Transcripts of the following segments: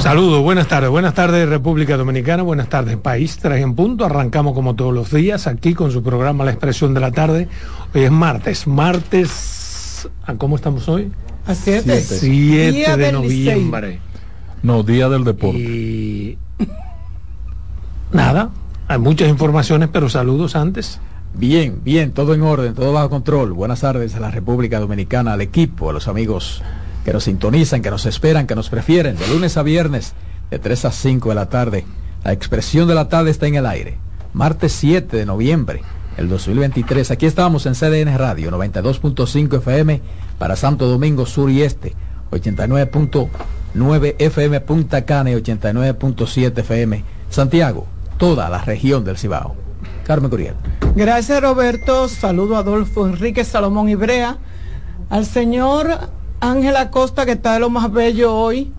Saludos, buenas tardes, buenas tardes República Dominicana, buenas tardes país, tres en punto, arrancamos como todos los días aquí con su programa La Expresión de la Tarde. Hoy es martes, martes, ¿cómo estamos hoy? A 7. 7 de noviembre. No, Día del Deporte. Y nada, hay muchas informaciones, pero saludos antes. Bien, bien, todo en orden, todo bajo control. Buenas tardes a la República Dominicana, al equipo, a los amigos que nos sintonizan, que nos esperan, que nos prefieren, de lunes a viernes, de 3 a 5 de la tarde. La expresión de la tarde está en el aire. Martes 7 de noviembre, el 2023. Aquí estamos en CDN Radio, 92.5 FM para Santo Domingo Sur y Este, 89.9 FM Punta Cana y 89.7 FM Santiago, toda la región del Cibao. Carmen Curiel. Gracias Roberto, saludo a Adolfo Enrique Salomón Ibrea, al señor Ángel Acosta que está de lo más bello hoy.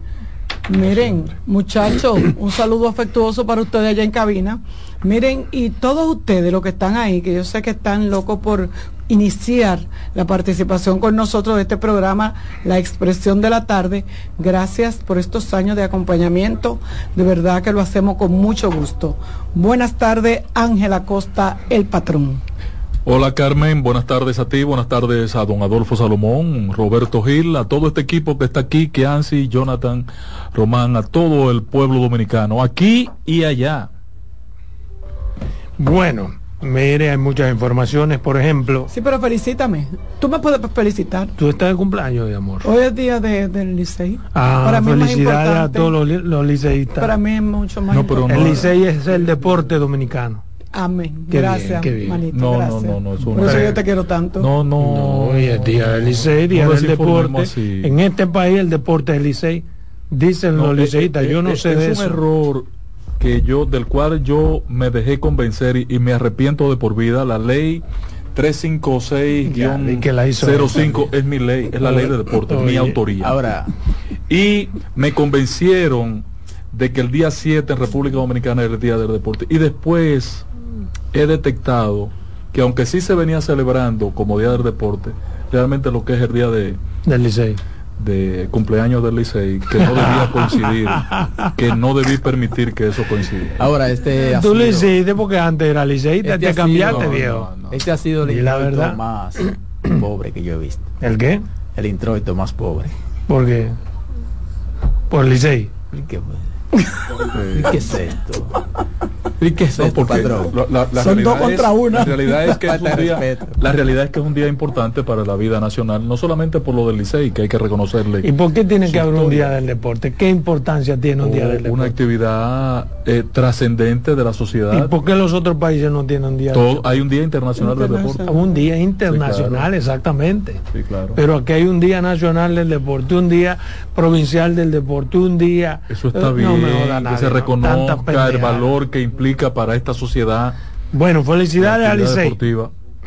Miren, muchachos, un saludo afectuoso para ustedes allá en cabina. Miren, y todos ustedes, los que están ahí, que yo sé que están locos por iniciar la participación con nosotros de este programa, La Expresión de la Tarde. Gracias por estos años de acompañamiento. De verdad que lo hacemos con mucho gusto. Buenas tardes, Ángela Costa, el patrón. Hola Carmen, buenas tardes a ti, buenas tardes a don Adolfo Salomón, Roberto Gil, a todo este equipo que está aquí, Keansi, Jonathan, Román, a todo el pueblo dominicano, aquí y allá. Bueno, Mire, hay muchas informaciones, por ejemplo. Sí, pero felicítame. Tú me puedes felicitar. Tú estás de cumpleaños, de amor. Hoy es día de, del licey. Ah, para mí felicidades a todos los, los, liceístas. Para mí es mucho más no, pero El licey es el deporte dominicano. Amén. gracias, bien, No, no, no, no. Por eso yo te quiero tanto. No, no. no hoy es día del licey, día del deporte. En este país el deporte es el licey. Dicen los liceístas, yo no sé de eso. Es un error que yo, del cual yo me dejé convencer y, me arrepiento de por vida, la ley 356-05 es mi ley, es la ley de deporte, es mi autoría. Ahora, y me convencieron de que el día 7 en República Dominicana era el día del deporte. Y después he detectado que aunque sí se venía celebrando como día del deporte, realmente lo que es el día de, del liceo de cumpleaños del Licey que no debía coincidir, que no debí permitir que eso coincidiera. Ahora, este. Tú le hiciste porque antes era Licey, este te cambiaste, viejo. Este ha sido el introito más pobre que yo he visto. ¿El qué? El introito más pobre. ¿Por qué? ¿Por Licey? ¿Qué, ¿Qué es esto? ¿Y qué es no, porque la, la, Son dos contra una. La realidad, es que es un día, la realidad es que es un día importante para la vida nacional, no solamente por lo del Licey, que hay que reconocerle. ¿Y por qué tiene que haber un día del deporte? ¿Qué importancia tiene un día del deporte? Una actividad eh, trascendente de la sociedad. ¿Y por qué los otros países no tienen un día Todo, Hay un día internacional, del deporte. Un día internacional, exactamente. Sí, claro. Pero aquí hay un día nacional del deporte, un día provincial del deporte, un día... Eso está bien, que se reconozca el valor que implica para esta sociedad. Bueno, felicidades.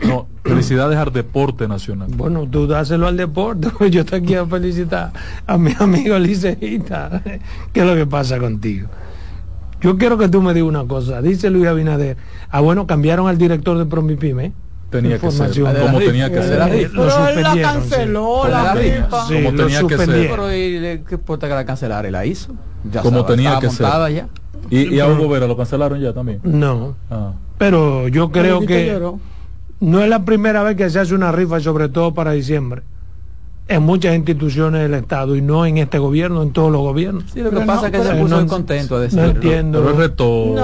No, felicidades al deporte nacional. Bueno, tú dáselo al deporte. Yo te quiero felicitar a mi amigo liceísta. ¿Qué es lo que pasa contigo? Yo quiero que tú me digas una cosa. Dice Luis Abinader, ah, bueno, cambiaron al director de Promipyme. Tenía que ser, como tenía que ser. Pero él la canceló, la rifa. Como tenía que ser. Pero ¿qué importa que la cancelara? Él la hizo. Ya como tenía que ser. Ya. ¿Y, y a Hugo Vera lo cancelaron ya también? No. Ah. Pero yo creo que no es la primera vez que se hace una rifa, sobre todo para diciembre en muchas instituciones del Estado y no en este gobierno, en todos los gobiernos. Sí, lo que pasa es que se puso contento a decir. No entiendo. Pero reto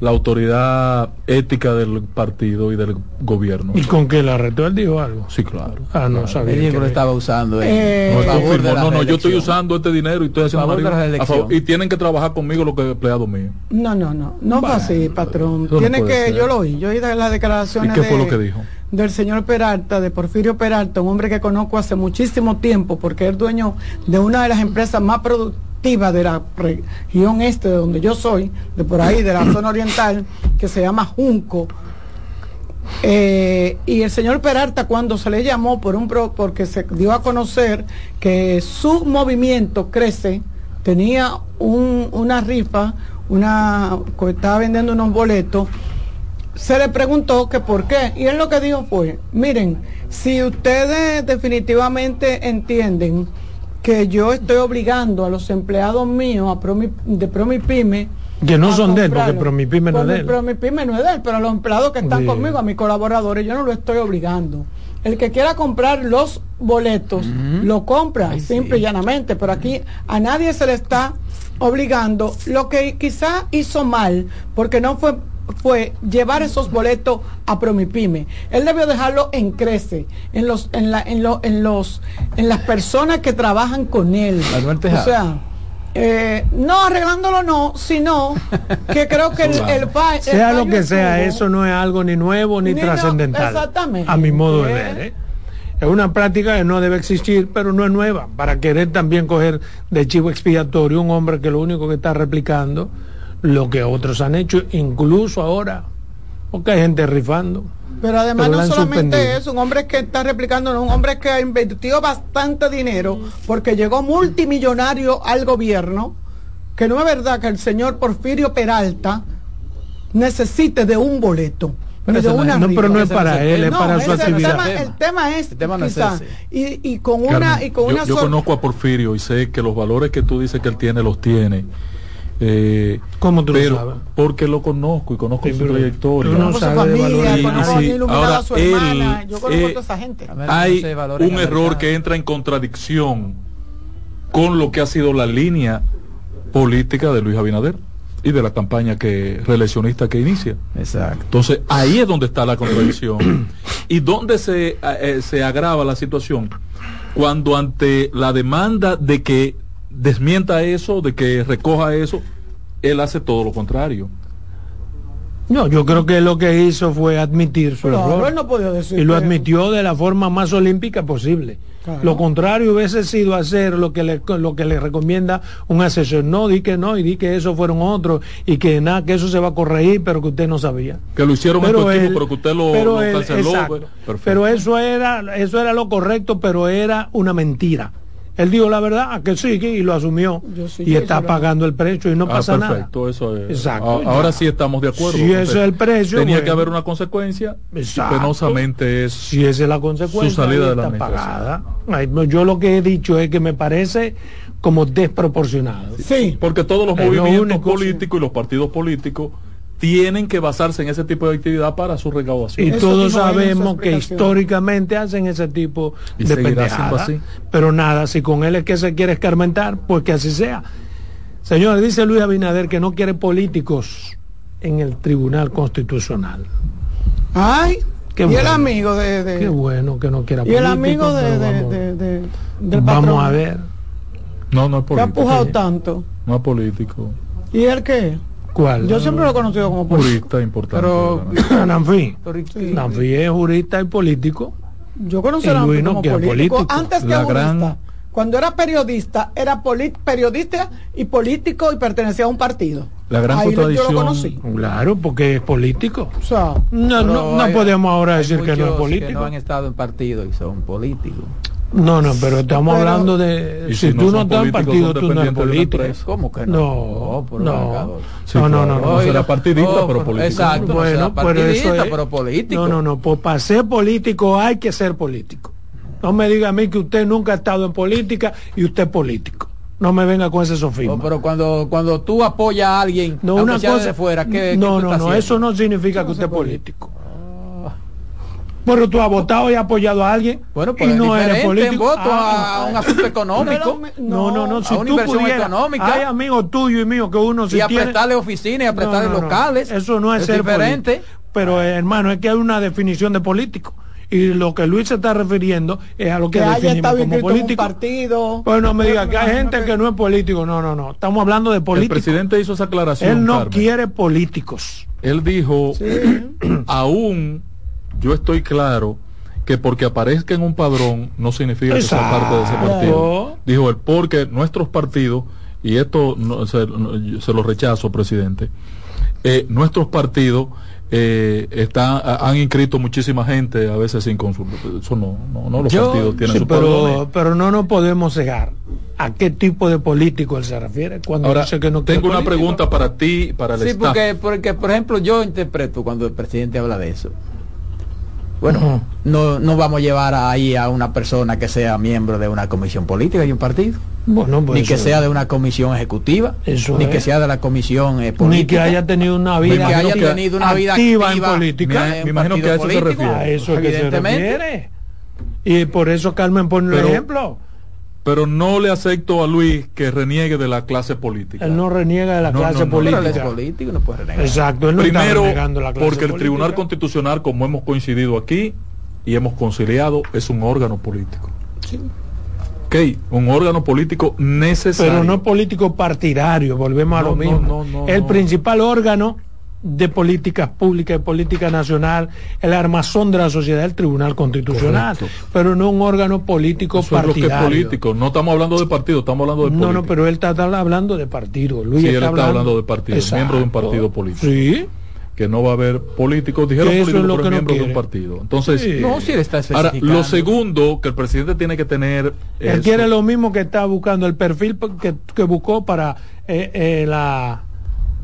la autoridad ética del partido y del gobierno. ¿Y con qué la retó? Él dijo algo. Sí, claro. Ah, no sabía. Él que lo estaba usando. Eh, no, no, no, yo estoy usando este dinero y estoy haciendo favor, y tienen que trabajar conmigo los que empleados míos. No, no, no. No fue así, patrón. Tiene que, yo lo oí, yo oí las declaraciones. ¿Y qué fue lo que dijo? Del señor Peralta, de Porfirio Peralta, un hombre que conozco hace muchísimo tiempo porque es dueño de una de las empresas más productivas de la región este de donde yo soy, de por ahí, de la zona oriental, que se llama Junco. Eh, y el señor Peralta cuando se le llamó por un porque se dio a conocer que su movimiento crece, tenía una rifa, una estaba vendiendo unos boletos se le preguntó que por qué. Y él lo que dijo fue, miren, si ustedes definitivamente entienden que yo estoy obligando a los empleados míos a Promi- de Promipyme Que no a son de él, porque. Promipyme no es de él. Promipyme no es de él, pero los empleados que están conmigo, a mis colaboradores, yo no lo estoy obligando. El que quiera comprar los boletos, lo compra, Ay, simple sí. y llanamente, pero aquí a nadie se le está obligando. Lo que quizá hizo mal, porque no fue fue llevar esos boletos a Promipyme. Él debió dejarlo en Crece, en los, en la, en lo- en los, en las personas que trabajan con él. O sea, eh, no arreglándolo no, sino que creo que el, el sea lo que sea, eso no es algo ni nuevo ni, Ni no- trascendental. exactamente. A mi modo de Eh. ver. ¿eh? Es una práctica que no debe existir, pero no es nueva. Para querer también coger de chivo expiatorio un hombre que lo único que está replicando lo que otros han hecho, incluso ahora, porque hay gente rifando. Pero además Pero no solamente suspendido. es un hombre que está replicando, no, un hombre que ha invertido bastante dinero porque llegó multimillonario al gobierno, que no es verdad que el señor Porfirio Peralta necesite de un boleto. Pero de no una No, pero no es para él, es tema. para su actividad. tema, el tema es El tema no quizá, y, y con una y con yo, una yo sol- conozco a Porfirio y sé que los valores que tú dices que él tiene los tiene. Eh, ¿Cómo tú lo pero sabes? Porque lo conozco y conozco Sí, su trayectoria. tú no Ahora, a su él, hermana, yo conozco eh, a toda esa gente. A ver, Hay un error que entra en contradicción con lo que ha sido la línea política de Luis Abinader y de la campaña que reeleccionista que inicia. Exacto. Entonces, ahí es donde está la contradicción. y donde se, eh, se agrava la situación. Cuando ante la demanda de que desmienta eso, de que recoja eso, él hace todo lo contrario. No, yo creo que lo que hizo fue admitir su error. él no podía decir y lo admitió de la forma más olímpica posible. Claro. Lo contrario hubiese sido hacer lo que le lo que le recomienda un asesor. No, di que no y di que eso fueron otros y que nada, que eso se va a corregir, pero que usted no sabía. Que lo hicieron en él- pero que usted lo, pero lo canceló. Pero eso era, eso era lo correcto, pero era una mentira. Él dijo la verdad, a que sí, que- y lo asumió. Y está pagando el precio y no Ah, pasa nada. perfecto, eso es. Exacto, A- ya. ahora sí estamos de acuerdo. Si ese es el precio, Tenía que haber una consecuencia. Exacto. penosamente es. si esa es la consecuencia Su salida de la pagada Ay, no, yo lo que he dicho es que me parece como desproporcionado Sí, Porque todos los Es lo movimientos único, políticos y los partidos políticos tienen que basarse en ese tipo de actividad para su recaudación. y Eso todos sabemos que históricamente hacen ese tipo Y de seguirá siendo pendejada así. pero nada si con él es que se quiere escarmentar pues que así sea señor dice Luis Abinader que no quiere políticos en el Tribunal Constitucional ay, Qué y el amigo de, de- qué bueno que no quiera y el amigo de, de- vamos, de- de- del vamos a ver No, no es que ha político. empujado Sí. tanto. No es político. ¿Y él qué? Cuál Yo siempre lo he conocido como político. Jurista importante. Pero-. Nanfi Nanfi es jurista y político Yo conocí a como político, político. antes que La jurista. gran- Cuando era periodista, era periodista y político y pertenecía a un partido. La gran Ahí yo lo conocí. Claro, porque es político. O sea, No, no, no hay- podemos ahora decir que no es político. Que no han estado en partido y son políticos. No, no, pero estamos Pero- hablando de. Si, si no tú no estás en partido, tú no eres político. ¿Cómo que no? No, no. Sí, no, no, no, no. No será partidista, Oh, pero político. Exacto, no será Bueno, pero eso es. pero político. No, no, no. Pues para ser político hay que ser político. No me diga a mí que usted nunca ha estado en política y usted es político. No me venga con ese sofisma. Oh, pero cuando, cuando tú apoyas a alguien, No, una cosa. de fuera, ¿qué, qué no, tú no, no, haciendo? eso no significa que usted es político. Pero tú has votado y apoyado a alguien Bueno, pues y no es eres político. voto Ah, a, a un asunto económico no, no, no, si a una tú inversión pudieras, económica. hay amigos tuyos y míos que uno si y a tiene- prestarle oficinas y a No, prestarle no, no. locales. Eso no es, ser diferente. político. Pero eh, hermano, es que hay una definición de político. Y lo que Luis se está refiriendo es a lo que, que haya definimos estado como en un político. partido. Pues no me diga que hay gente que no es político. No, no, no. Estamos hablando de El político. presidente hizo esa aclaración. Él no Carmen. quiere políticos. Él dijo, aún yo estoy claro que porque aparezca en un padrón no significa que sea parte de ese partido. Dijo él, porque nuestros partidos, y esto no, se, no, se lo rechazo, presidente, eh, nuestros partidos eh, están, ha- han inscrito muchísima gente, a veces sin consulta. Eso no, no, no los Yo- partidos tienen sí, su pero, padrones. pero no nos podemos cegar a qué tipo de político él se refiere cuando Ahora, dice que no tengo una político. pregunta para ti, para el Sí, staff. porque, porque, por ejemplo, yo interpreto cuando el presidente habla de eso. Bueno, no, no vamos a llevar ahí a una persona que sea miembro de una comisión política y un partido, Bueno, pues ni que eso- sea de una comisión ejecutiva, Eso ni es. que sea de la comisión eh, política, ni que haya tenido una ni vida que haya que- tenido una vida activa activa en política. Me- un me imagino que a eso se refiere. A eso es que se evidentemente. refiere. Y por eso Carmen pone el Pero- ejemplo. Pero no le acepto a Luis que reniegue de la clase política. Él no reniega de la No, clase no, no, Pero él es política. político, no puede renegar. Exacto, él no está Primero, renegando la clase porque el política. Tribunal Constitucional, como hemos coincidido aquí y hemos conciliado, es un órgano político. Ok, un órgano político necesario. pero no político partidario, volvemos a lo no, mismo. no, no, el no. principal órgano de políticas públicas, de política nacional, el armazón de la sociedad, el Tribunal Constitucional, Correcto. pero no un órgano político Eso es lo que es partidario. político. No estamos hablando de partido, estamos hablando de No, política. no, pero él está, está hablando de partido. Luis Sí, él está hablando de partido, Exacto. miembro de un partido político. Sí, Que no va a haber políticos, dijeron Que eso políticos, es lo pero que no miembro de un quiere. partido. Entonces, Sí. No, si él está ahora, lo segundo que el presidente tiene que tener él es- quiere lo mismo que está buscando, el perfil que, que buscó para eh, eh, la,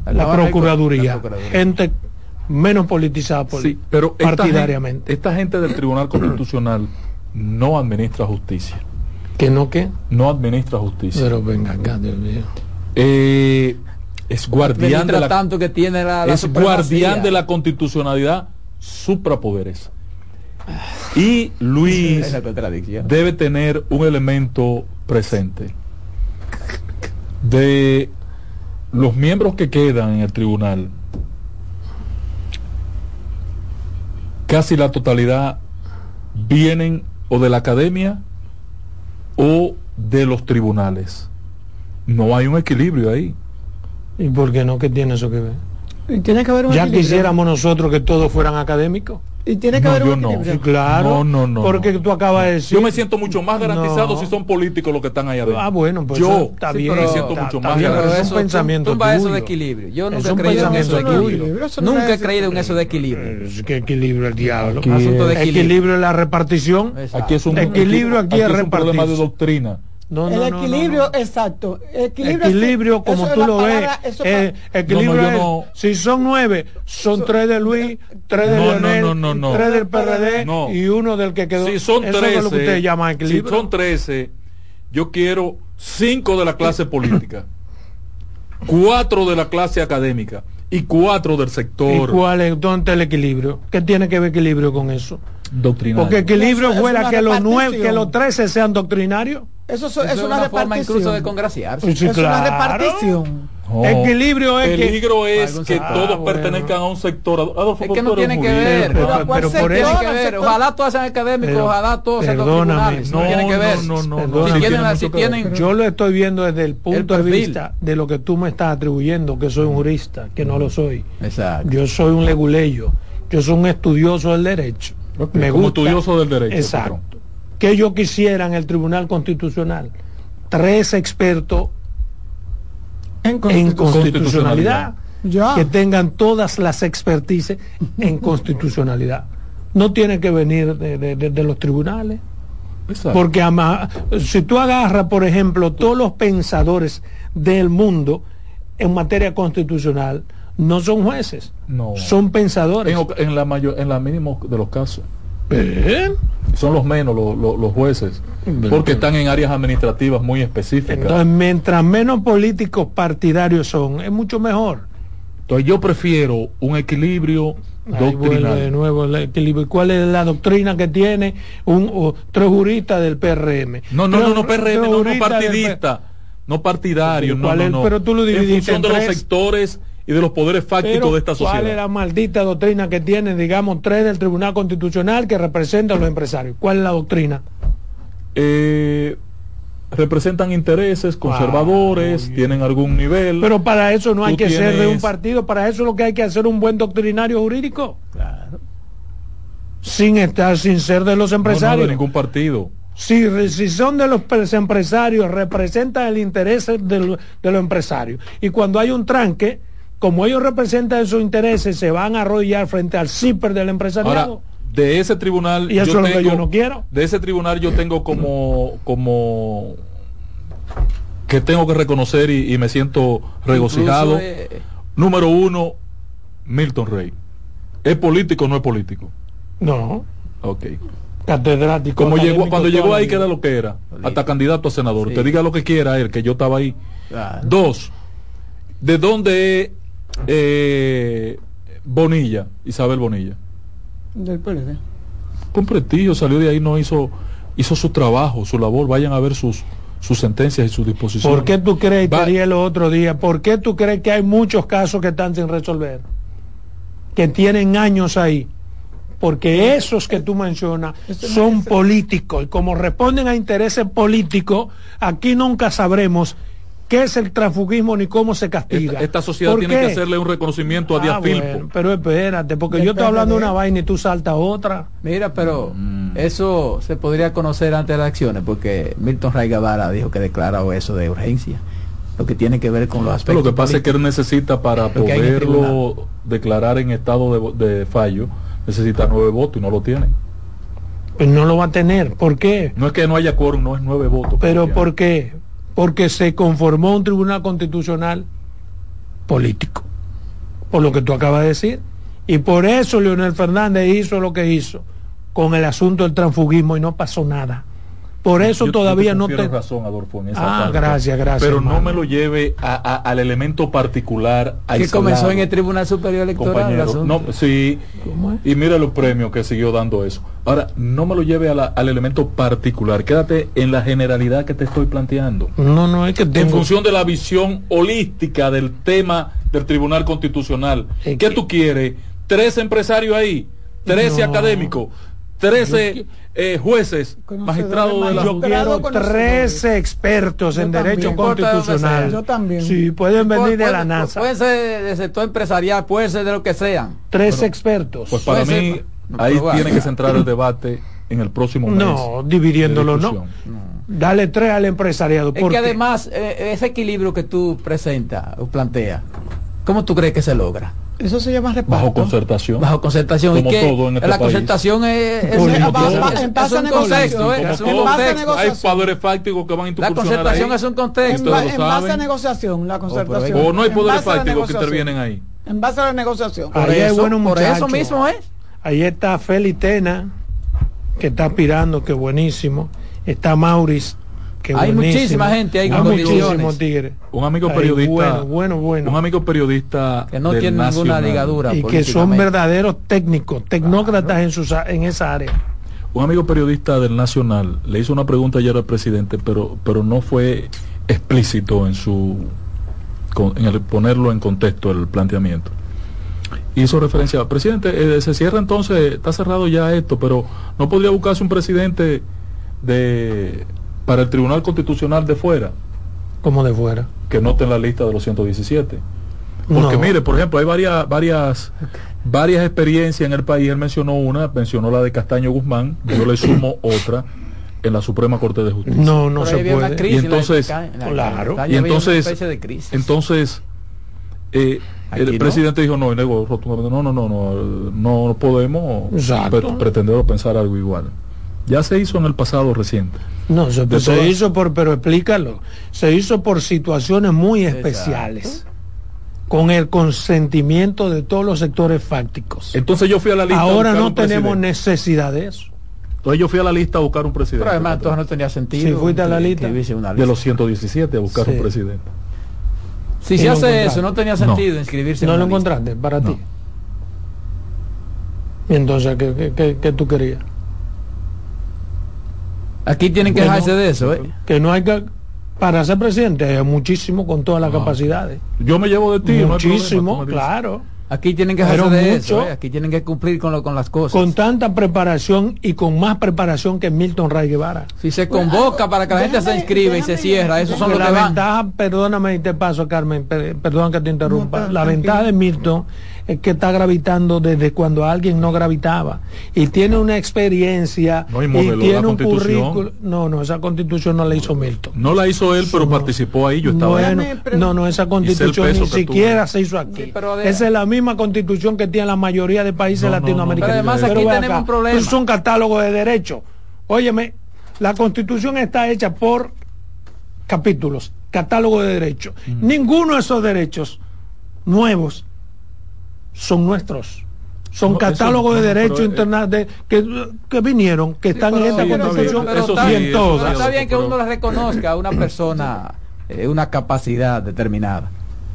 La procuraduría. Gente menos politizada por, Sí, pero esta partidariamente. gente, esta gente del Tribunal Constitucional no administra justicia. que no que. No administra justicia. Pero venga acá, Dios mío. Eh, es guardián de la, tanto que tiene la, la es guardián de la constitucionalidad suprapoderes. Y Luis debe tener un elemento presente de los miembros que quedan en el tribunal. Casi la totalidad vienen o de la academia o de los tribunales. No hay un equilibrio ahí. ¿Y por qué no? ¿Qué tiene eso que ver? Tiene que haber un Ya equilibrio. quisiéramos nosotros que todos fueran académicos. Y tiene que No, haber yo un no. equilibrio. Sí, claro. No, no, no, Porque no. tú acabas de decir. Yo me siento mucho más garantizado No. si son políticos los que están ahí adentro. Ah, bueno, pues yo eso está Sí, bien. me siento está- mucho está más bien, pero garantizado. es un pensamiento tumba eso tuyo. de equilibrio. Yo Es nunca he creído en eso de equilibrio. Eso no Nunca he es- creído en eso de equilibrio. Es que equilibrio el diablo. Aquí Asunto de es- equilibrio. Equilibrio en la repartición. Aquí es un Equilibrio aquí es es un problema de doctrina. No, el no, no, no, equilibrio, no. exacto. Equilibrio, Equilibrio, es- como tú lo palabra- ves, eh, equilibrio No, no, yo es, si son nueve, son tres de Luis, tres de Leonel, no, no, no. tres del PRD No. y uno del que quedó. Si son Eso 13, es lo que si son 13, yo quiero 5 de la clase política, 4 de la clase académica y 4 del ¿Y sector cuál es, dónde está el equilibrio? ¿Qué tiene que ver equilibrio con eso? Doctrinario. Porque equilibrio Eso es fuera una que los nueve, que los 13 sean doctrinarios. Eso, es- Eso es una, forma repartición. incluso de congraciarse. Sí, es una repartición. No. Equilibrio es que- Peligro es Algún que sector. todos Ah, bueno. pertenezcan a un sector. Adolfo, Es que no tiene que ver. Pero, Pero- ¿a cuál pero por eso- que ver. Ojalá todos sean académicos, Pero- ojalá todos sean tribunales. No, No, tiene que ver. no, no, no, no. Si tienen, tiene si que tienen Yo lo estoy viendo desde el punto de vista de lo que tú me estás atribuyendo, que soy un jurista, que no lo soy. Exacto. Yo soy un leguleyo, yo soy un estudioso del derecho. Ok, me como gusta. estudioso del derecho, Exacto. patrón. Que yo quisiera en el Tribunal Constitucional tres expertos En constitucionalidad Ya. que tengan todas las expertices en constitucionalidad. No tiene que venir de, de- de- de los tribunales. Exacto. Porque ama- si tú agarras, por ejemplo, todos los pensadores del mundo en materia constitucional, no son jueces, No. son pensadores. en, en la mayor, en la mínimo de los casos. ¿Eh? Son los menos los, los- los jueces. Porque están en áreas administrativas muy específicas. Entonces, mientras menos políticos partidarios son, es mucho mejor. Entonces yo prefiero un equilibrio Ahí vuelve de doctrinal. nuevo el equilibrio. ¿Cuál es la doctrina que tiene un o, tres juristas del PRM? No, no, Tres- no, no, PRM, no, no partidista, no partidario, no, ¿Cuál no. Pero tú lo En dividiste función de en los sectores y de los poderes fácticos Pero, de esta sociedad. ¿Cuál es la maldita doctrina que tienen, digamos, tres del Tribunal Constitucional que representan a los empresarios? ¿Cuál es la doctrina? Eh, representan intereses conservadores, Ah, tienen algún nivel. Pero para eso no hay que ser de un partido, para eso lo que hay que hacer un buen doctrinario jurídico. Sin estar, sin ser de los No, no, empresarios. de ningún partido. Si, son de los pres- empresarios, representan el interés del- de los empresarios. Y cuando hay un tranque, como ellos representan esos intereses, se van a arrodillar frente al CIPER del empresariado. Ahora, de ese tribunal Y eso yo es lo que tengo, yo no quiero. De ese tribunal yo tengo como como que tengo que reconocer y, y me siento regocijado. Incluso, eh, Número uno, Milton Rey. ¿Es político o no es político? no, Ok. Catedrático. Como llegó, cuando llegó la ahí, que era lo que era. Hasta candidato a senador. Sí. Te diga lo que quiera él, que yo estaba ahí. Claro. Dos, ¿de dónde es eh, Bonilla, Isabel Bonilla? Del PLD. Con prestigio, salió de ahí, no hizo, hizo su trabajo, su labor. Vayan a ver sus, sus sentencias y sus disposiciones. ¿Por qué tú crees, Va- te dije el otro día, por qué tú crees que hay muchos casos que están sin resolver? Que tienen años ahí. Porque esos que tú mencionas no son políticos y como responden a intereses políticos, aquí nunca sabremos qué es el transfugismo ni cómo se castiga. Esta, esta sociedad ¿Por tiene qué? que hacerle un reconocimiento a Ah, Diafilpo. bueno, pero espérate, porque yo estoy hablando de una vaina y tú saltas otra. Mira, pero Mm. eso se podría conocer antes de las acciones, porque Milton Ray Guevara dijo que declaró eso de urgencia, lo que tiene que ver con los Pero aspectos. lo que pasa es que él necesita para en poderlo declarar en estado de, vo- de fallo, necesita nueve votos y no lo tiene. Pues no lo va a tener. ¿Por qué? No es que no haya quórum, no es nueve votos. Pero porque ¿por qué? Porque se conformó un tribunal constitucional político, por lo que tú acabas de decir. Y por eso Leonel Fernández hizo lo que hizo con el asunto del transfugismo y no pasó nada. Por eso Yo- yo todavía te no te... razón, Adolfo, en esa Ah, parte. gracias, gracias, Pero no me lo lleve a- a- al elemento particular. que comenzó en el Tribunal Superior Electoral. el compañero. No, sí. ¿Cómo es? Y mira los premios que siguió dando eso. Ahora, no me lo lleve a la- al elemento particular. Quédate en la generalidad que te estoy planteando. No, no, es que En tengo... función de la visión holística del tema del Tribunal Constitucional. Es ¿Qué que- tú quieres? ¿13 empresarios ahí? ¿13 No. académicos? ¿13 eh, jueces? Magistrados de la. Yo quiero conocedores. 13 expertos en también. derecho constitucional. Yo también. Sí, pueden venir de la NASA. Pueden ser del sector empresarial, pueden ser de lo que sean. Tres expertos. Pues para Puede mí, ser, ahí bueno. tiene que centrar el debate en el próximo mes. no, dividiéndolo, no. Dale tres al empresariado. Es ¿Por que además, eh, ese equilibrio que tú presentas o planteas, ¿cómo tú crees que se logra? Eso se llama reparto. Bajo concertación. Bajo concertación. Como ¿Y todo en este la país. concertación es, es, es- todo. es- es En base a un negociación. ¿eh? Es un todo, En base a contexto. hay poderes fácticos que van a La incursionar concertación ahí. es un En, contexto. lo en base a negociación, la concertación. pero- O no hay En poderes la fácticos que intervienen ahí. En base a la negociación. Por Ahí eso, buenos por eso mismo es. Ahí está Feli Tena, que está aspirando, que buenísimo. Está Mauris, que Hay buenísimo. muchísima gente ahí Hay con muchísimos tigres. Un amigo periodista. Bueno, bueno, bueno. Un amigo periodista. Que no tiene ninguna ligadura. y que son verdaderos técnicos, tecnócratas en, sus, en esa área. Un amigo periodista del Nacional le hizo una pregunta ayer al presidente, pero, pero no fue explícito en su en el ponerlo en contexto el planteamiento. Hizo referencia, presidente, eh, se cierra entonces, está cerrado ya esto, pero no podría buscarse un presidente de para el Tribunal Constitucional de fuera Como de fuera. que no esté en la lista de los 117. Porque No. mire, por ejemplo, hay varias, varias, varias experiencias en el país. Él mencionó una, mencionó la de Castaño Guzmán, yo le sumo otra en la Suprema Corte de Justicia. No, no se una puede. crisis, Y entonces- la- la- la- Claro. la- Y entonces- una de crisis. Entonces, eh, el no. presidente dijo no, y negó rotundamente, no, no, no, no, no podemos pre- pretender o pensar algo igual. Ya se hizo en el pasado reciente. No, se, hizo por, pero explícalo, se hizo por situaciones muy Exacto. especiales, con el consentimiento de todos los sectores fácticos. Entonces yo fui a la lista. Ahora no un tenemos presidente. necesidad de eso. Entonces yo fui a la lista a buscar un presidente. Pero además entonces no tenía sentido. Si fuiste a la lista. una de lista. los 117 a buscar Sí. un presidente. Si se hace encontraste. eso, no tenía No. sentido inscribirse No en lo lista. encontraste para No. ti. Y entonces, ¿qué, qué- qué- qué tú querías? Aquí tienen que Bueno, dejarse de eso, ¿eh? Que no hay que... Para ser presidente hay muchísimo con todas las Ah, capacidades. Yo me llevo de ti. no problema, muchísimo, me dices. claro. Aquí tienen que Pero dejarse de mucho- eso, ¿eh? Aquí tienen que cumplir con, lo, con las cosas. Con tanta preparación y con más preparación que Milton Ray Guevara. Si se convoca para que la gente se déjame- inscriba y se cierra, esos son los la que van. ventaja, perdóname y te paso, Carmen, per- perdón que te interrumpa. No, la tranquilo. ventaja de Milton es que está gravitando desde cuando alguien no gravitaba y tiene una experiencia No, y y, modeló la tiene un currículo. No, no, esa constitución no la hizo Milton. No la hizo él, pero No. participó ahí. Yo estaba. Bueno, no, no, esa constitución ni siquiera se hizo aquí. Sí, pero de- Esa es la misma constitución que tiene la mayoría de países No, no, no, latinoamericanos. pero además aquí tenemos un problema. Es un catálogo de derechos. Óyeme, la constitución está hecha por capítulos, catálogo de derechos. Ninguno de esos derechos nuevos son nuestros. son No, catálogos eso- de no, derecho pero, eh, internacional que, que vinieron, que están en pero- esta sí, constitución bien, eso y en eso todas. Está bien que pero- uno le reconozca a una persona eh, una capacidad determinada.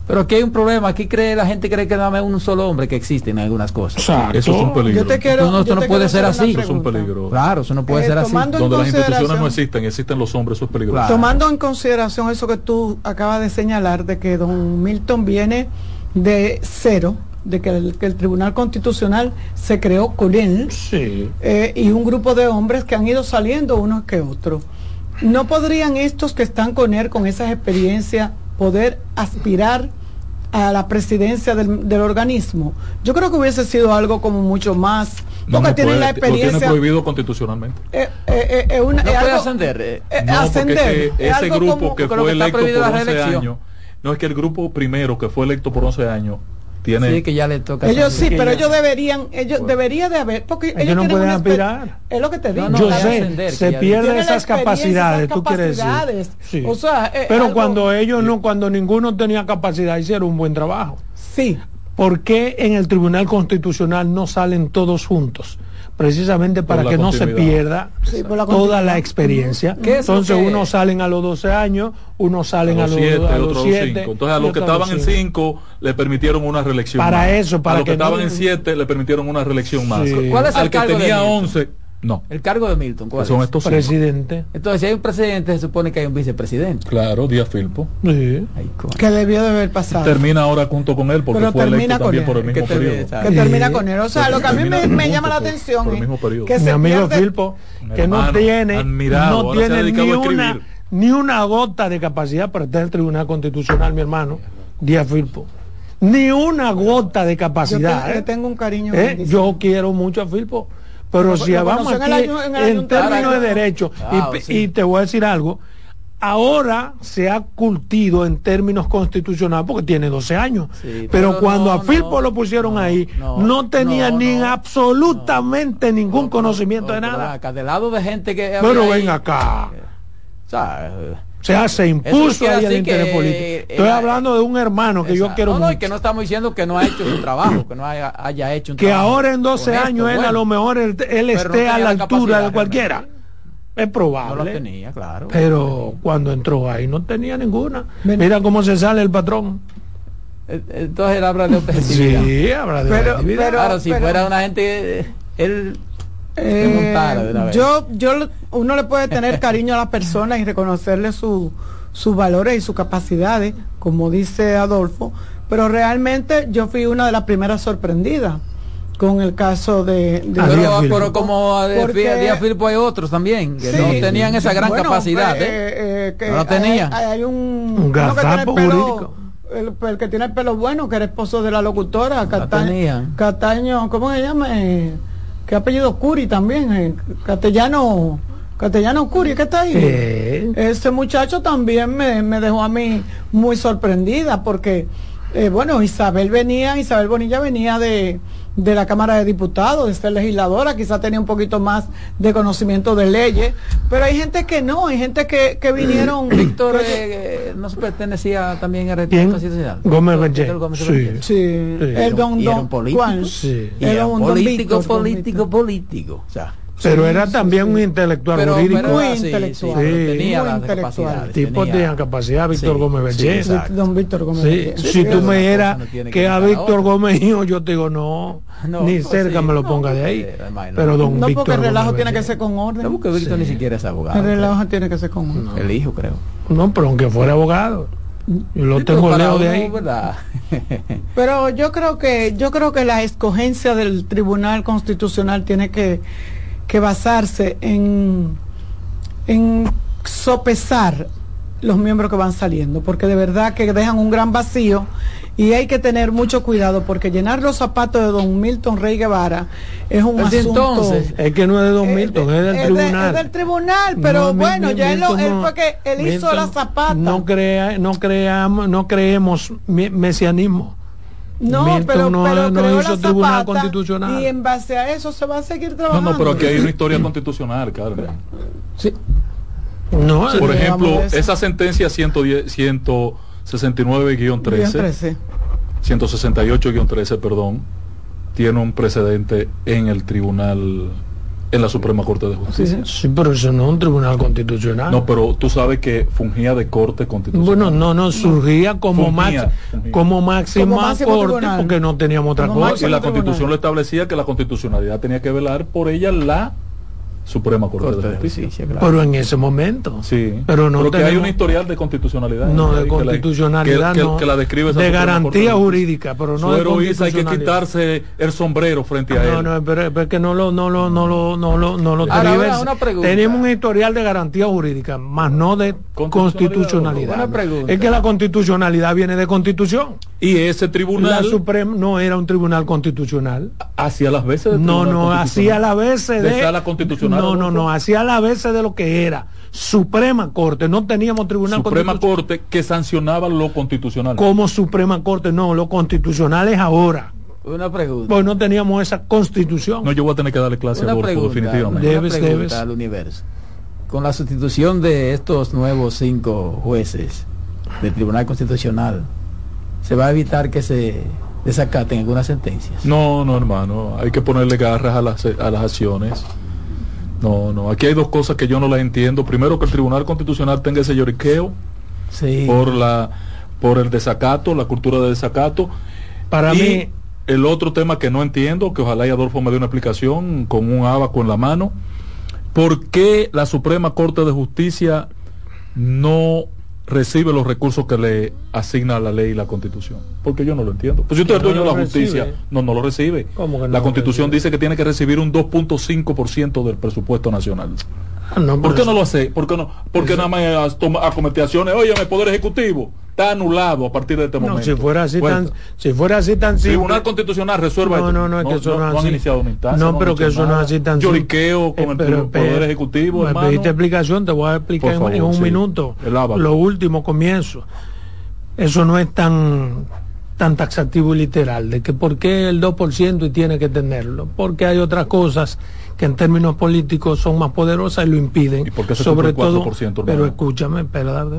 Pero aquí hay un problema, aquí cree la gente cree que nada más un solo hombre que existe en algunas cosas. Exacto. Eso es un peligro. Yo te quiero. No, no, esto yo no te puede ser así. Eso es un peligro. Claro, eso no puede Eh, ser así. tomando- en Donde las instituciones no existen, existen los hombres, eso es peligroso. Claro. Tomando en consideración eso que tú acabas de señalar, de que don Milton viene de cero, de que el, que el Tribunal Constitucional se creó con él Sí. eh, y un grupo de hombres que han ido saliendo unos que otros. ¿No podrían estos que están con él, con esas experiencias, poder aspirar a la presidencia del, del organismo? Yo creo que hubiese sido algo como mucho más, No, porque no tienen puede, la Lo tiene experiencia. prohibido constitucionalmente. eh, eh, una- No puede algo- ascender. No, porque es que Es ese grupo como- que fue que electo por es la 11 reelección. años, no es que el grupo primero que fue electo por 11 años tiene Sí, que ya le toca. Ellos sí, pero ellos deberían, ellos debería de haber, porque ellos, no tienen pueden aspirar. Es lo que te digo. No, no, Yo sé, ascender, se pierden esas capacidades, esas tú quieres decir. capacidades. Sí. O sea, eh, Pero algo- cuando ellos no, cuando ninguno tenía capacidad, hicieron un buen trabajo. Sí, ¿Por qué en el Tribunal Constitucional no salen todos juntos? Precisamente para que no se pierda Sí, la toda la experiencia. ¿Qué es lo Entonces que- unos salen a los 12 años, unos salen a los los 7, 7. otros a los 5. Entonces a los que estaban en 5 le permitieron una reelección Para más. eso, para a los que, que no- estaban en 7 le permitieron una reelección más. Sí. ¿Cuál es el Al que tenía Milton? 11, no. El cargo de Milton, ¿cuál Son es? estos cinco. Presidente. Entonces, si hay un presidente, se supone que hay un vicepresidente. Claro, Díaz Filpo. Sí. Ay, que debió de haber pasado. Termina ahora junto con él porque Pero fue termina electo con también él. por el Que mismo termine, periodo. ¿sabes? que termina con él. O sea, lo que a mí me, Termina llama la por- atención por el es mismo periodo. que Mi se amigo pierde- Filpo, que no tiene, admirado, no tiene ni una, ni una gota de capacidad para estar en el Tribunal Constitucional, mi hermano, Díaz Filpo. Ni una gota de yo capacidad. te- le ¿eh? tengo un cariño. ¿Eh? Yo quiero mucho a Filpo, pero Lo- si lo vamos en aquí año- en términos de derecho, Ah, y, sí. y te voy a decir algo, ahora se ha curtido en términos constitucionales porque tiene 12 años, Sí, pero, pero cuando no, a Filpo no, lo pusieron no, ahí, no, no, tenía no, ni no, absolutamente ningún No, conocimiento no, de nada. Acá, del lado de gente que. Pero ahí, ven acá. O sea, eh, O sea, se impuso ahí el interés que, político. eh, Estoy hablando de un hermano que yo quiero no, no, y que no estamos diciendo que no ha hecho su trabajo, que no haya, haya hecho un que trabajo ahora en 12 honesto, años él a lo mejor él, él no esté a la la altura de cualquiera. realmente. Es No probable. lo tenía, claro. Pero cuando entró ahí no tenía ninguna. Ven. Mira cómo se sale el patrón. Eh, Entonces él habla de objetividad. Sí, habla de Pero- objetividad. pero- claro, si fuera una gente. Él. Eh, montara de una vez. yo, yo, uno le puede tener cariño a la persona y reconocerle su, sus valores y sus capacidades, como dice Adolfo, pero realmente yo fui una de las primeras sorprendidas con el caso de, de- Ah, Pero, Díaz Filpo. pero como a Porque- Díaz Filpo hay otros también que Sí. no tenían esa gran Bueno, capacidad. pues, ¿eh? eh, eh, que No lo hay- tenía. Hay, hay un, Un uno que tiene gazapo jurídico. El, el que tiene el pelo bueno, que era esposo de la locutora, tenía. Cataño, ¿cómo se llama? Eh, ¿Qué apellido Curi también? eh, castellano, Castellano Curi, ¿qué está ahí? Ese muchacho también me, me dejó a mí muy sorprendida porque, eh, bueno, Isabel venía, Isabel Bonilla venía de, de la Cámara de Diputados, de ser legisladora, quizá tenía un poquito más de conocimiento de leyes, pero hay gente que no, hay gente que, que vinieron... Víctor que- eh, no se pertenecía también a la ¿Quién? constitucional. Gómez Reyes. Gómez Sí. Sí, el don, y don- un político. Sí. Y Era era un don político, Víctor, don político, político. O sea, pero era también un intelectual pero, jurídico. pero Muy intelectual. sí, Sí. tenía Muy las intelectual. tipo tenía capacidad, Víctor Sí, Gómez exacto. Don Víctor Gómez. Si tú me dijeras no que, que a Víctor. Gómez hijo, yo te digo no, No, ni pues cerca sí, me lo no, ponga de pues, ahí. eh. Pero don No, Víctor porque el relajo Gómez tiene que ser con No, orden. porque Víctor Sí. ni siquiera es abogado. El relajo tiene que ser con orden. El hijo, creo. No, pero aunque fuera abogado, yo lo Sí, tengo lejos de ahí. Pero yo creo que yo creo que la escogencia del Tribunal Constitucional tiene que, que basarse en, en sopesar los miembros que van saliendo, porque de verdad que dejan un gran vacío y hay que tener mucho cuidado porque llenar los zapatos de don Milton Rey Guevara es un asunto entonces, Es que no es de Don eh, Milton, de- es del de- tribunal. es del tribunal, pero No, bueno, Mi- ya él, lo- Milton él no- fue que él hizo la zapata. No crea, no creamos, no creemos mesianismo. No, Milton pero, no- pero no creó hizo la tribunal zapata constitucional. y en base a eso se va a seguir No, trabajando. no, pero aquí hay una historia constitucional, Carmen. Sí. No, Sí. Por ejemplo, esa sentencia 110 169-13, Bien, 13. 168-13, perdón, tiene un precedente en el tribunal, en la Suprema Corte de Justicia. Sí, pero eso no es un tribunal constitucional. No, pero tú sabes que fungía de corte constitucional. Bueno, no, no, surgía como, Fungía, max- fungía. como máxima Como máximo corte tribunal. porque no teníamos otra Como cosa. y la tribunal. constitución lo establecía que la constitucionalidad tenía que velar por ella la Suprema Corte, Corte de de Justicia. Claro. Pero en ese momento. Sí, Pero no que hay un historial de constitucionalidad. No, de Que la- constitucionalidad, que, no. la describe esa De garantía Corte de jurídica, pero no de Suero Isa, hay que quitarse el sombrero frente a él. No, no, pero, pero es que no lo, no lo, no lo, no lo, no lo Ahora, ahora, tergiversa. una pregunta. Tenemos un historial de garantía jurídica, más no de Constitucionalidad. constitucionalidad. Una pregunta. Es que la constitucionalidad viene de constitución. Y ese La tribunal Suprema no era un tribunal constitucional. hacía las veces de No, no, hacía la veces de. de sala constitucional. No, no, no, hacía la veces de lo que era Suprema Corte. No teníamos tribunal Suprema constitucional. Corte que sancionaba lo constitucional. Como Suprema Corte, no, lo constitucional es ahora. Una pregunta. Pues no teníamos esa constitución. No, yo voy a tener que darle clase a Una Adolfo, pregunta, definitivamente. una Debes, pregunta debes. al universo. Con la sustitución de estos nuevos cinco jueces del Tribunal Constitucional, ¿se va a evitar que se desacaten algunas sentencias? No, no, hermano. Hay que ponerle garras a las, a las acciones. No, no. Aquí hay dos cosas que yo no las entiendo. Primero, que el Tribunal Constitucional tenga ese lloriqueo Sí. por, la, por el desacato, la cultura de desacato. Para y mí, el otro tema que no entiendo, que ojalá y Adolfo me dé una explicación con un abaco en la mano, ¿por qué la Suprema Corte de Justicia no recibe los recursos que le asigna la ley y la Constitución? Porque yo no lo entiendo. Pues si usted es dueño de la justicia, recibe. no, no lo recibe. ¿Cómo que no la Constitución recibe? dice que tiene que recibir un 2.5% del presupuesto nacional. Ah, no, ¿Por qué no eso- lo hace? ¿Por qué no? Porque nada más acomete acciones. Oye, el Poder Ejecutivo está anulado a partir de este No, momento. si fuera así tan, si fuera así tan simple. Tribunal Constitucional resuelva No, no, no, es que eso no, es han iniciado instancia. No, pero que eso no es así tan Lloriqueo con Eh, el pero, tri- Poder Ejecutivo, me hermano. pediste explicación, te voy a explicar en- favor, en un sí. minuto. El. Lo último comienzo. Eso no es tan tan taxativo y literal, de que por qué el 2% y tiene que tenerlo, porque hay otras cosas que en términos políticos son más poderosas y lo impiden. ¿Y por qué se sobre el todo, 4%, pero hermano? escúchame, espérate,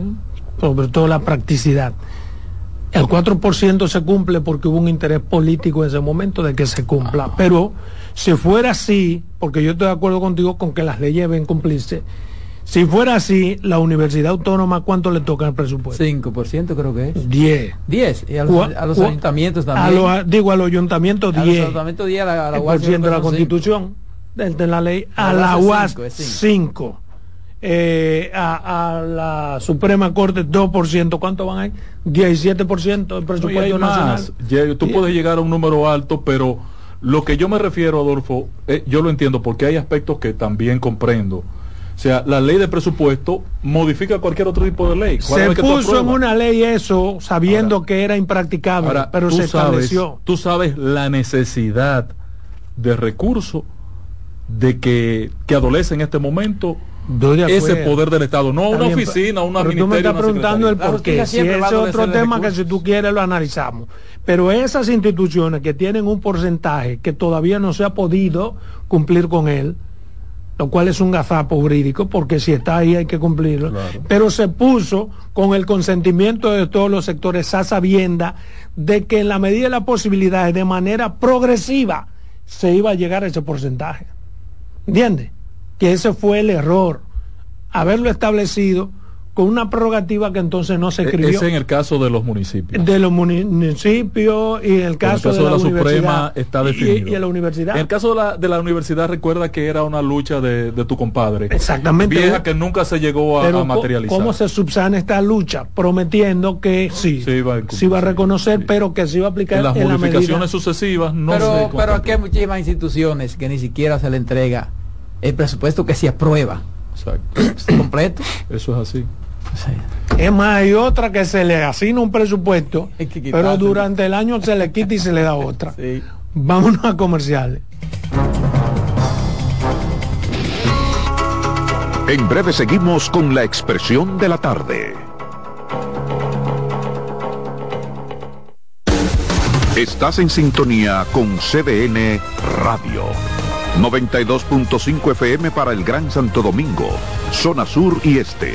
sobre todo la practicidad. El 4% se cumple porque hubo un interés político en ese momento de que se cumpla. Pero si fuera así, porque yo estoy de acuerdo contigo con que las leyes deben cumplirse, si fuera así, la Universidad Autónoma, ¿cuánto le toca al presupuesto? 5% creo que es. 10. 10. Y a los, a ayuntamientos A también. los- digo, a los ayuntamientos A los 10. ayuntamientos 10, a la, a la el UAS por ciento de la. Constitución, de, de la ley, A a la la UAS es UAS cinco, es cinco. 5. Eh, a, a la Suprema Corte 2%, ¿cuánto van ahí? 17% del No, presupuesto hay nacional. más. Tú puedes llegar a un número alto, pero lo que yo me refiero, Adolfo, eh, yo lo entiendo porque hay aspectos que también comprendo. O sea, la ley de presupuesto modifica cualquier otro tipo de ley. Se puso en una ley eso sabiendo Ahora- que era impracticable, Ahora, pero se sabes, estableció. tú sabes la necesidad de recursos de que, que adolece en este momento ese poder del Estado, no Está una oficina, una pero tú me estás una preguntando el. La por qué. justicia Si ese es otro tema que si tú quieres lo analizamos. Pero esas instituciones que tienen un porcentaje que todavía no se ha podido cumplir con él, lo cual es un gazapo jurídico, porque si está ahí hay que cumplirlo. Claro. Pero se puso con el consentimiento de todos los sectores a sabienda de que en la medida de las posibilidades, de manera progresiva, se iba a llegar a ese porcentaje. ¿Entiendes? Que ese fue el error, haberlo establecido con una prerrogativa que entonces no se escribió Ese en el caso de los municipios. de los municipios y en el caso, caso de la universidad Suprema está y- definido. Y, en la universidad. En el caso de la, de la universidad, recuerda que era una lucha de, de tu compadre. Exactamente. Vieja que nunca se llegó a, Pero a co- materializar. ¿cómo se subsana esta lucha? Prometiendo que sí, Se iba a cumplir, se iba a sí, reconocer, sí. pero que se iba a aplicar en las en modificaciones sucesivas no se pero, pero aquí hay muchísimas instituciones que ni siquiera se le entrega el presupuesto que se aprueba. Exacto. Completo. Eso es así. Es más, hay otra que se le asigna un presupuesto, pero durante el año se le quita y se le da otra. sí. Vámonos a comerciales. En breve seguimos con la expresión de la tarde. Estás en sintonía con CDN Radio. 92.5 FM para el Gran Santo Domingo, zona sur y este.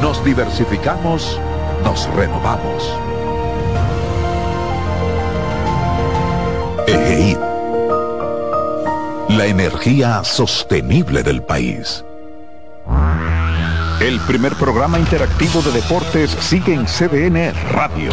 Nos diversificamos, nos renovamos. EGEID. La energía sostenible del país. El primer programa interactivo de deportes sigue en CDN Radio.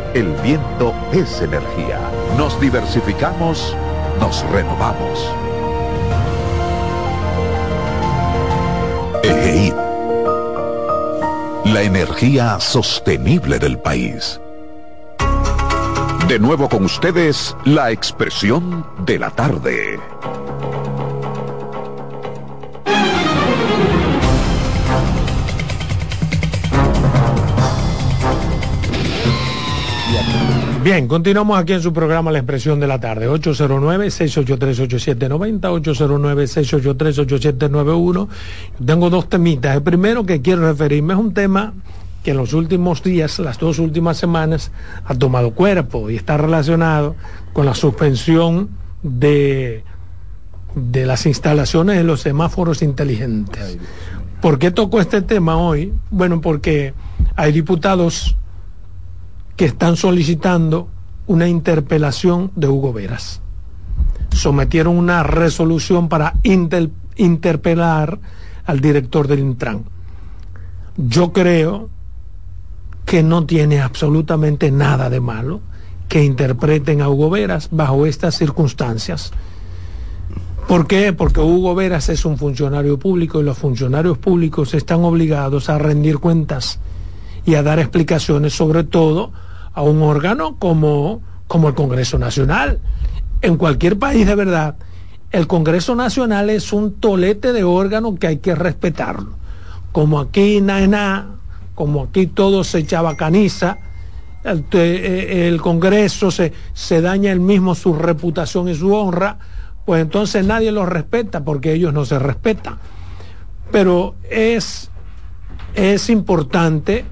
el viento es energía. Nos diversificamos, nos renovamos. EGEID. La energía sostenible del país. De nuevo con ustedes, la expresión de la tarde. Bien, continuamos aquí en su programa La Expresión de la Tarde, 809-683-8790, 809-683-8791. Tengo dos temitas. El primero que quiero referirme es un tema que en los últimos días, las dos últimas semanas, ha tomado cuerpo y está relacionado con la suspensión de, de las instalaciones de los semáforos inteligentes. ¿Por qué tocó este tema hoy? Bueno, porque hay diputados que están solicitando una interpelación de Hugo Veras. Sometieron una resolución para interpelar al director del Intran. Yo creo que no tiene absolutamente nada de malo que interpreten a Hugo Veras bajo estas circunstancias. ¿Por qué? Porque Hugo Veras es un funcionario público y los funcionarios públicos están obligados a rendir cuentas y a dar explicaciones, sobre todo a un órgano como, como el Congreso Nacional. En cualquier país de verdad, el Congreso Nacional es un tolete de órgano que hay que respetarlo. Como aquí nada, como aquí todo se chabacaniza, el, eh, el Congreso se, se daña el mismo su reputación y su honra, pues entonces nadie lo respeta porque ellos no se respetan. Pero es, es importante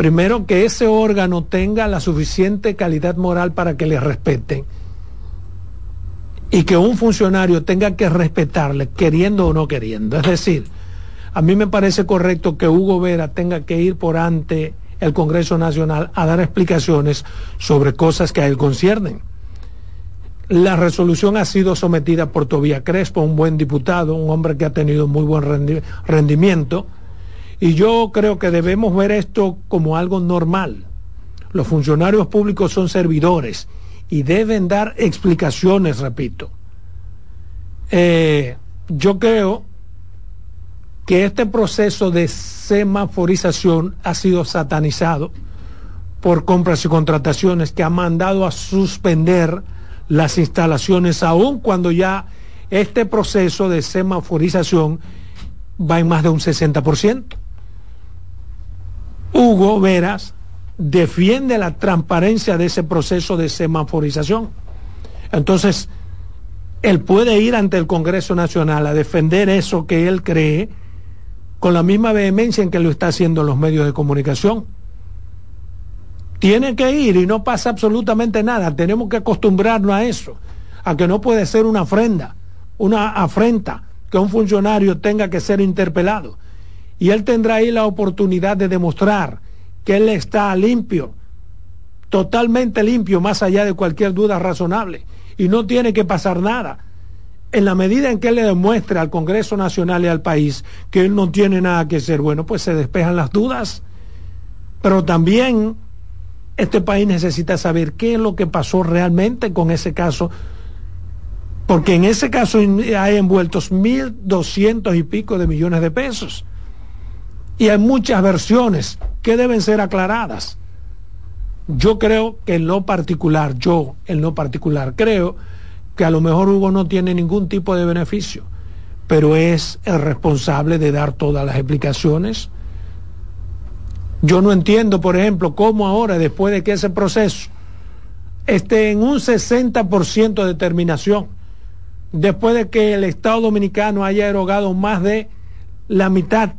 primero que ese órgano tenga la suficiente calidad moral para que le respeten y que un funcionario tenga que respetarle queriendo o no queriendo. Es decir, a mí me parece correcto que Hugo Vera tenga que ir por ante el Congreso Nacional a dar explicaciones sobre cosas que a él conciernen. La resolución ha sido sometida por Tobía Crespo, un buen diputado, un hombre que ha tenido muy buen rendimiento, y yo creo que debemos ver esto como algo normal. Los funcionarios públicos son servidores y deben dar explicaciones, repito. Eh, yo creo que este proceso de semaforización ha sido satanizado por compras y contrataciones que ha mandado a suspender las instalaciones aun cuando ya este proceso de semaforización va en más de un 60%. Hugo Veras defiende la transparencia de ese proceso de semaforización. Entonces, él puede ir ante el Congreso Nacional a defender eso que él cree con la misma vehemencia en que lo está haciendo los medios de comunicación. Tiene que ir y no pasa absolutamente nada. Tenemos que acostumbrarnos a eso, a que no puede ser una ofrenda, una afrenta que un funcionario tenga que ser interpelado. Y él tendrá ahí la oportunidad de demostrar que él está limpio, totalmente limpio, más allá de cualquier duda razonable. Y no tiene que pasar nada en la medida en que él le demuestre al Congreso Nacional y al país que él no tiene nada que hacer, bueno, pues se despejan las dudas. Pero también este país necesita saber qué es lo que pasó realmente con ese caso, porque en ese caso hay envueltos mil doscientos y pico de millones de pesos. Y hay muchas versiones que deben ser aclaradas. Yo creo que en lo particular, yo en lo particular creo que a lo mejor Hugo no tiene ningún tipo de beneficio, pero es el responsable de dar todas las explicaciones. Yo no entiendo, por ejemplo, cómo ahora, después de que ese proceso esté en un 60% de terminación, después de que el Estado Dominicano haya erogado más de la mitad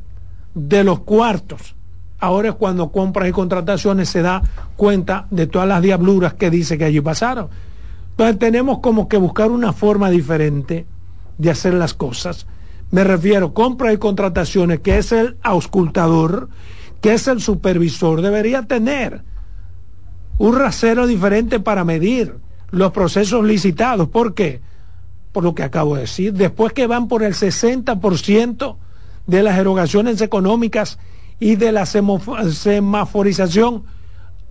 de los cuartos, ahora es cuando compras y contrataciones se da cuenta de todas las diabluras que dice que allí pasaron. Entonces tenemos como que buscar una forma diferente de hacer las cosas. Me refiero, compra y contrataciones, que es el auscultador, que es el supervisor, debería tener un rasero diferente para medir los procesos licitados. ¿Por qué? Por lo que acabo de decir. Después que van por el 60% de las erogaciones económicas y de la semaforización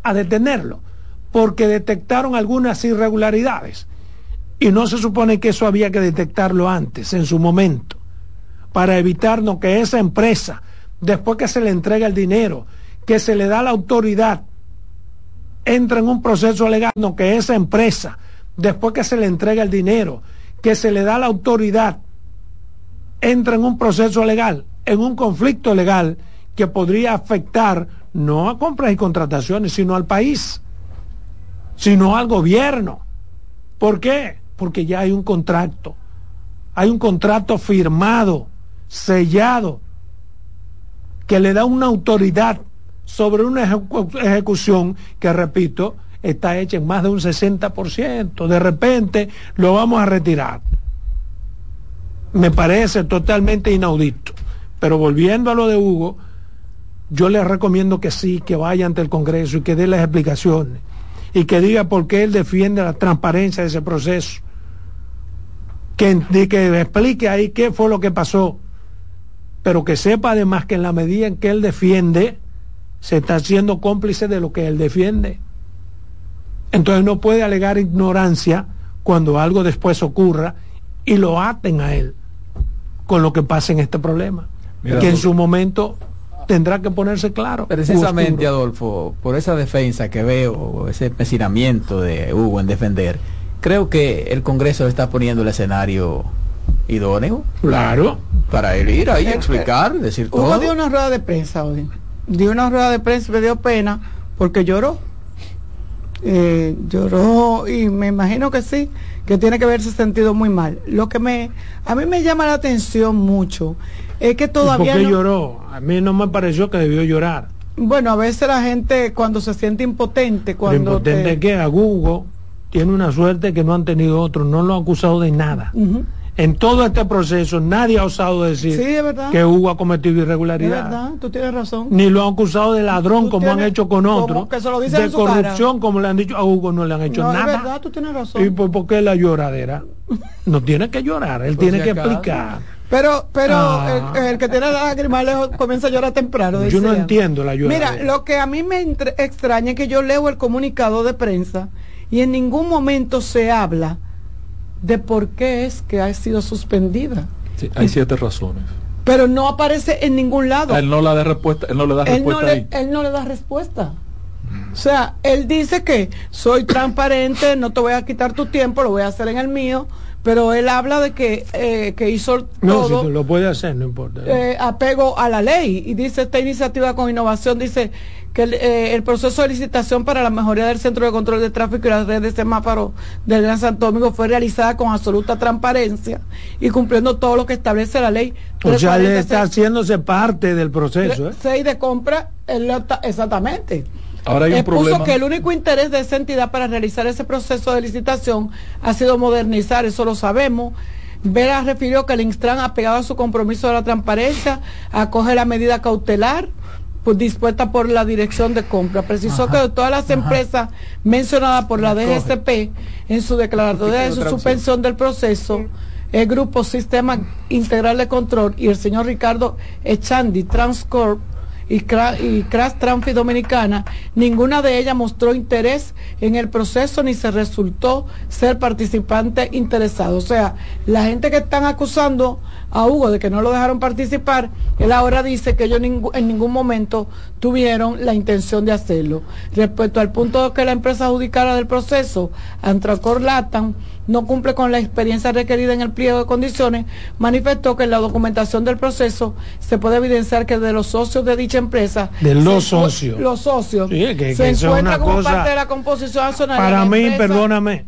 a detenerlo porque detectaron algunas irregularidades. Y no se supone que eso había que detectarlo antes, en su momento, para evitarnos que esa empresa, después que se le entrega el dinero, que se le da la autoridad, entre en un proceso legal, no que esa empresa, después que se le entrega el dinero, que se le da la autoridad, entra en un proceso legal, en un conflicto legal que podría afectar no a compras y contrataciones, sino al país sino al gobierno. ¿Por qué? Porque ya hay un contrato. Hay un contrato firmado, sellado, que le da una autoridad sobre una ejecución que, repito, está hecha en más de un 60%. De repente lo vamos a retirar. Me parece totalmente inaudito. Pero volviendo a lo de Hugo, yo le recomiendo que sí, que vaya ante el Congreso y que dé las explicaciones y que diga por qué él defiende la transparencia de ese proceso. Que, que explique ahí qué fue lo que pasó, pero que sepa además que en la medida en que él defiende, se está haciendo cómplice de lo que él defiende. Entonces no puede alegar ignorancia cuando algo después ocurra y lo aten a él con lo que pasa en este problema. que en su momento tendrá que ponerse claro. Precisamente, Adolfo, por esa defensa que veo, ese empecinamiento de Hugo en defender, creo que el Congreso está poniendo el escenario idóneo. Claro. Para él ir ahí a explicar, decir todo. Hugo dio una rueda de prensa hoy. Dio una rueda de prensa y me dio pena porque lloró. Eh, lloró y me imagino que sí, que tiene que haberse sentido muy mal. Lo que me, a mí me llama la atención mucho es que todavía. ¿Por qué lloró? A mí no me pareció que debió llorar. Bueno, a veces la gente cuando se siente impotente, cuando. impotente que a Google tiene una suerte que no han tenido otros, no lo han acusado de nada. En todo este proceso nadie ha osado decir Sí, es que Hugo ha cometido Es irregularidad. verdad, tú tienes razón. Ni lo han acusado de ladrón Tú como han hecho con otros. que se lo dicen de en su cara. corrupción como le han dicho a Hugo no le han hecho No, es nada. verdad, tú tienes razón. ¿Y por, por qué la lloradera? No tiene que llorar, él tiene si que acaso. explicar. Pero, pero Ah. el, el que tiene lágrimas lejos comienza a llorar temprano. Yo no entiendo la lloradera. Mira, lo que a mí me entre- extraña es que yo leo el comunicado de prensa y en ningún momento se habla de por qué es que ha sido suspendida. Sí, hay siete razones. Pero no aparece en ningún lado. Él no, la da respuesta, él no le da él no, respuesta le, ahí. él no le da respuesta. O sea, él dice que soy transparente, no te voy a quitar tu tiempo, lo voy a hacer en el mío, pero él habla de que, eh, que hizo No, todo si lo puede hacer, no importa. eh, apego a la ley y dice esta iniciativa con innovación dice que el, eh, el proceso de licitación para la mejoría del centro de control de tráfico y la red de semáforos del Gran Santo Domingo fue realizada con absoluta transparencia y cumpliendo todo lo que establece la ley o sea, le 346 está haciéndose parte del proceso. ¿eh? 6 de compra exactamente Ahora hay un Expuso problema. que el único interés de esa entidad para realizar ese proceso de licitación ha sido modernizar, eso lo sabemos. Vera refirió que el Instran, apegado a su compromiso de la transparencia, acoge la medida cautelar pues, dispuesta por la dirección de compra. Precisó que de todas las empresas mencionadas por la DGCP en su declaratoria de su suspensión del proceso, el grupo Sistema Integral de Control y el señor Ricardo Echandi, Transcorp, y, Cra- y Crash Transfi Dominicana, ninguna de ellas mostró interés en el proceso ni se resultó ser participante interesado. O sea, la gente que están acusando a Hugo de que no lo dejaron participar, él ahora dice que ellos en ningún momento tuvieron la intención de hacerlo. Respecto al punto de que la empresa adjudicada del proceso, Antracor Latam, no cumple con la experiencia requerida en el pliego de condiciones, manifestó que en la documentación del proceso se puede evidenciar que de los socios de dicha empresa, De los se socios. los socios, Sí, que- que se encuentran una como cosa- parte de la composición de Para mí, empresa perdóname,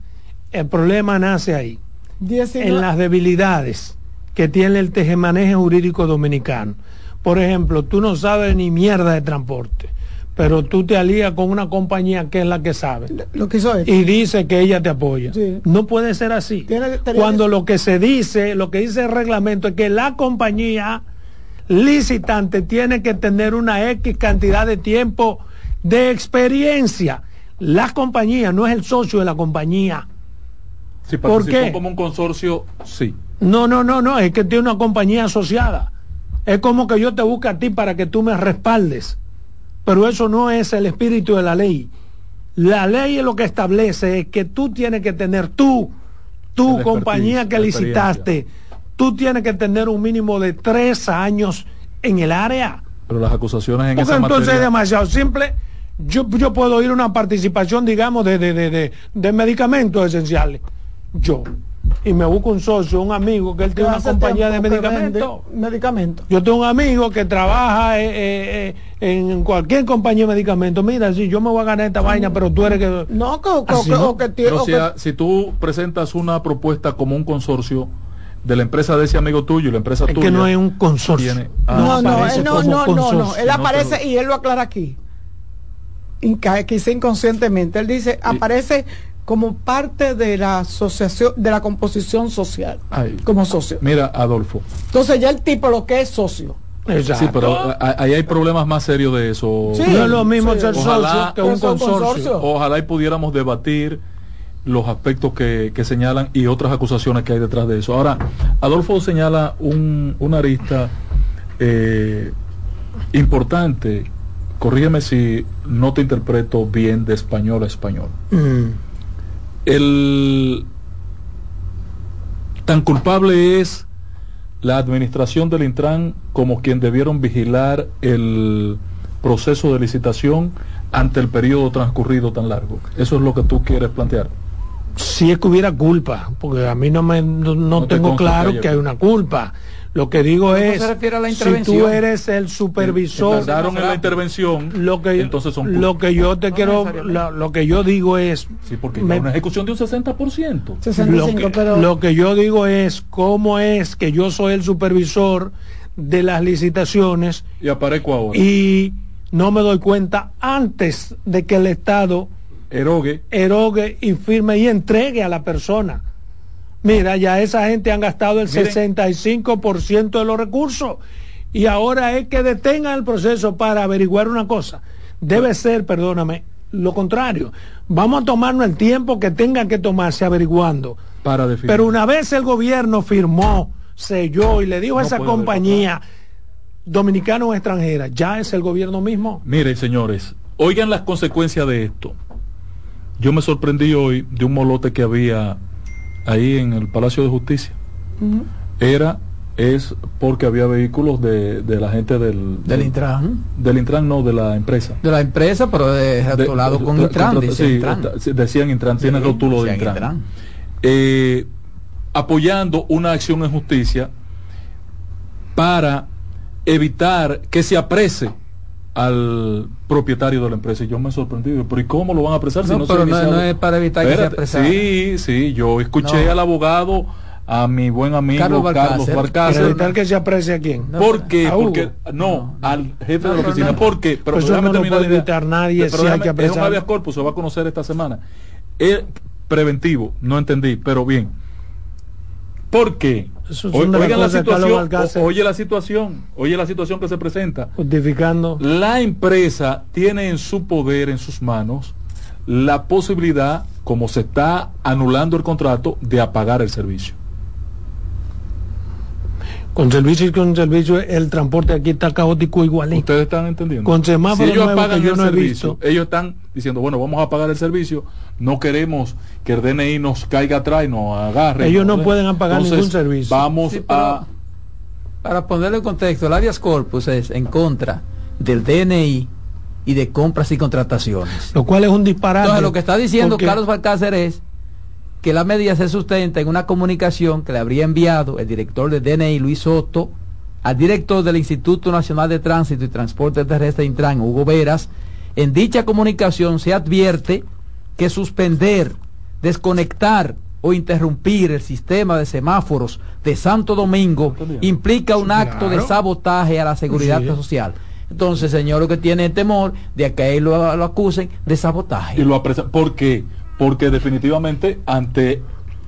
el problema nace ahí, 19 en las debilidades que tiene el tejemaneje jurídico dominicano. Por ejemplo, tú no sabes ni mierda de transporte, pero tú te alías con una compañía que es la que sabe lo que hizo él. y dice que ella te apoya. Sí. No puede ser así. Cuando lo que se dice, lo que dice el reglamento es que la compañía licitante tiene que tener una X cantidad de tiempo de experiencia. La compañía no es el socio de la compañía. Si ¿Por participó qué? como un consorcio, sí. No, no, no, no, es que tiene una compañía asociada. Es como que yo te busque a ti para que tú me respaldes. Pero eso no es el espíritu de la ley. La ley es lo que establece es que tú tienes que tener tú, tu compañía que licitaste, tú tienes que tener un mínimo de tres años en el área. Pero las acusaciones en Porque esa entonces es demasiado simple. Yo, yo puedo ir a una participación, digamos, de, de, de, de- de medicamentos esenciales. Yo. Y me busco un socio, un amigo, que él tiene una compañía de medicamentos. vende Medicamentos. Yo tengo un amigo que trabaja eh, eh, eh, en cualquier compañía de medicamentos. Mira, si yo me voy a ganar esta vaina, pero tú eres que... No, que, que- Así que- no. o que Pero o si, a- si tú presentas una propuesta como un consorcio de la empresa de ese amigo tuyo y la empresa Es tuya... que no es un consorcio. tiene- ah, no, no, él no, no, no, él No, aparece pero- y él lo aclara aquí. Inca- Quizá inconscientemente. Él dice, aparece como parte de la asociación, de la composición social, Ay. como socio. Mira, Adolfo. Entonces ya el tipo lo que es socio. Exacto. Sí, pero a- a- ahí hay problemas más serios de eso. Sí. no es lo mismo sí. ser Ojalá- socio que un Eso es un consorcio. consorcio. Ojalá y pudiéramos debatir los aspectos que, que señalan y otras acusaciones que hay detrás de eso. Ahora, Adolfo señala un, una arista eh, importante. Corrígeme si no te interpreto bien de español a español. Mm. El tan culpable es la administración del Intran como quien debieron vigilar el proceso de licitación ante el periodo transcurrido tan largo. Eso es lo que tú quieres plantear. si es que hubiera culpa, porque a mí no me no, no No te tengo claro que hay una culpa. Lo que digo ¿Cómo es, se refiere a la si tú eres el supervisor, Tardaron en la intervención, lo que entonces son lo que yo te No quiero, necesariamente. lo, lo que yo digo es, Sí, porque me- una ejecución de un 60%. lo 65, que, pero lo que yo digo es cómo es que yo soy el supervisor de las licitaciones Y aparezco ahora. y no me doy cuenta antes de que el Estado Erogue, erogue y firme y entregue a la persona. Mira, ya esa gente han gastado el 65% de los recursos y ahora es que detengan el proceso para averiguar una cosa. Debe ser, perdóname, lo contrario. Vamos a tomarnos el tiempo que tengan que tomarse averiguando. Para definir. Pero una vez el gobierno firmó, selló y le dijo a esa compañía dominicana o extranjera, ya es el gobierno mismo. Miren, señores, oigan las consecuencias de esto. Yo me sorprendí hoy de un molote que había ahí en el Palacio de Justicia. Era, es porque había vehículos de, de la gente del... Del Intran. Del Intran, no, de la empresa. De la empresa, pero de, lado con Intran, dice sí, Intran. decían Intran, tiene el rótulo de Intran. Intran. Eh, apoyando una acción en justicia para evitar que se aprese al propietario de la empresa y yo me he sorprendido pero ¿y cómo lo van a apresar si No, se no, no es para evitar que se Espérate, apresara. sí sí yo escuché No. al abogado a mi buen amigo Carlos. Barcácer, Para evitar que se aprecie a quién. No, ¿Por qué? Porque no, al jefe de la oficina. no. ¿Por qué? Pero Pues eso déjame no lo terminar puede evitar nadie, Pero si hay que es un habeas corpus, se va a conocer esta semana. Es preventivo, no entendí, pero bien. ¿Por qué? Es Oigan la situación, o- oye la situación, oye la situación que se presenta. Justificando. La empresa tiene en su poder, en sus manos, la posibilidad, como se está anulando el contrato, de apagar el servicio. Con servicio y con servicio, el transporte aquí está caótico igualito. Ustedes están entendiendo. Con semáforos si ellos nuevos apagan que yo el no he servicio, visto. ellos están diciendo, bueno, vamos a apagar el servicio, no queremos que el DNI nos caiga atrás y nos agarre. Ellos no ¿no? pueden apagar ningún servicio. Vamos Sí, a Para ponerle en contexto, el habeas corpus es en contra del DNI y de compras y contrataciones. Lo cual es un disparate. Entonces, lo que está diciendo porque- Carlos Balcácer es que la medida se sustenta en una comunicación que le habría enviado el director de DNI, Luis Soto, al director del Instituto Nacional de Tránsito y Transporte Terrestre Intran, Hugo Veras. En dicha comunicación se advierte que suspender, desconectar o interrumpir el sistema de semáforos de Santo Domingo implica un acto de sabotaje a la seguridad Sí. social. Entonces, señor, lo que tiene es temor de que a él lo, lo acusen de sabotaje. y lo apresan. ¿Por qué? Porque definitivamente ante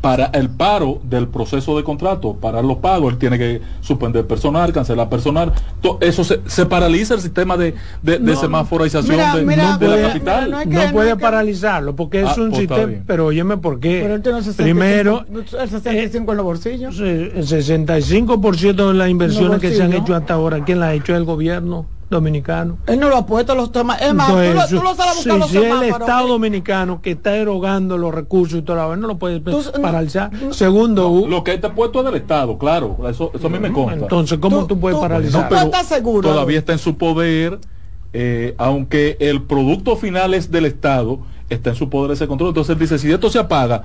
para el paro del proceso de contrato, para los pagos, él tiene que suspender personal, cancelar personal. To- Eso se, se paraliza el sistema de, de, de No, semaforización mira, de, mira, de mira, la capital. mira, no es no que- puede es que- paralizarlo porque es Ah, un pues sistema. Pero óyeme por qué. Pero el 65, Primero, el 65 en los bolsillos. eh, el 65% de las inversiones que se han hecho hasta ahora, ¿quién las ha hecho? El gobierno dominicano. Él no lo ha puesto los temas. Es más, Entonces, tú, lo, tú lo sabes buscar si, los si el semáforos. Estado dominicano que está erogando los recursos y toda la vez no lo puede no, paralizar. no. Segundo, Hugo, Lo que está puesto es del Estado, claro. Eso, eso a mí me consta. entonces, ¿cómo tú, Tú- puedes tú- paralizar? no, pero- estás seguro? Todavía está en su poder, eh, aunque el producto final es del Estado, está en su poder ese control. Entonces él dice, si esto se apaga,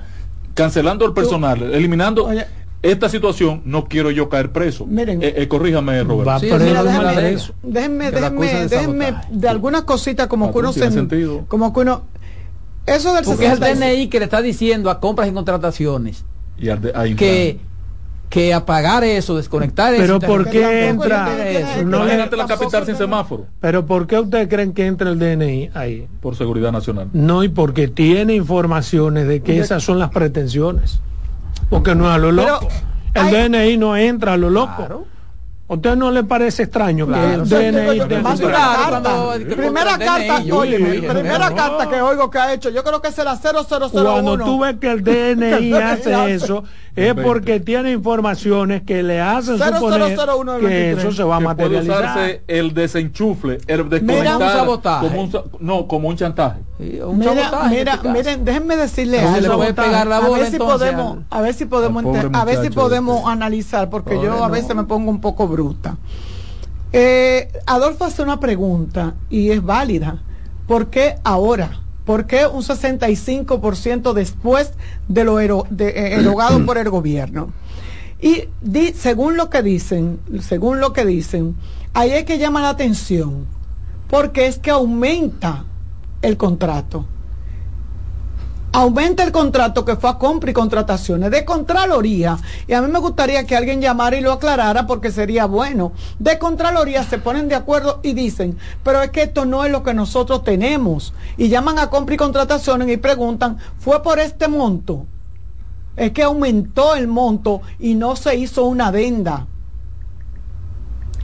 cancelando el personal, eliminando Oye. Esta situación, no quiero yo caer preso. Miren. Eh, eh, corríjame, Roberto. Va Sí, mira, déjame- lo déjenme, acusan de déjenme sabotaje. de algunas cositas como Ah, que uno tiene se, sentido. como que uno eso del Porque es el 65 DNI que le está diciendo a compras y contrataciones Y al de- a Intran. que, que apagar eso, desconectar eso. Pero ¿por qué entra? eso? No Imagínate la capital sin semáforo, Pero ¿por qué ustedes creen que entra el DNI ahí? por seguridad nacional. No, y porque tiene informaciones de que esas son las pretensiones. Porque no es a lo Pero loco. El hay- DNI no entra a lo loco. Claro. ¿A usted no le parece extraño Claro. que el DNI yo tenga- mando una Claro, carta. cuando- que primera carta, primera no. carta que oigo que ha hecho, yo creo que será 0001. Cuando tú ves que el DNI hace eso, es porque tiene informaciones que le hacen suponer 0001 del que 23. eso se va a materializar. usarse el desenchufle, el Mira, desconectar como un no, como un chantaje. Un Mira, este miren, déjenme decirle algo. le puede pegar la a bola, ver si entonces, podemos, a ver si podemos, a ver si podemos este. analizar, porque Pobre yo a no. veces me pongo un poco bruta. Eh, Adolfo hace una pregunta y es válida. ¿Por qué ahora? ¿Por qué un 65% después de lo ero- de- eh, erogado por el gobierno? Y di- según lo que dicen, según lo que dicen, ahí es que llama la atención, porque es que aumenta el contrato. Aumenta el contrato que fue a compra y contrataciones de Contraloría. Y a mí me gustaría que alguien llamara y lo aclarara porque sería bueno. De Contraloría se ponen de acuerdo y dicen, pero es que esto no es lo que nosotros tenemos. Y llaman a compra y contrataciones y preguntan, ¿fue por este monto? es que aumentó el monto y no se hizo una adenda.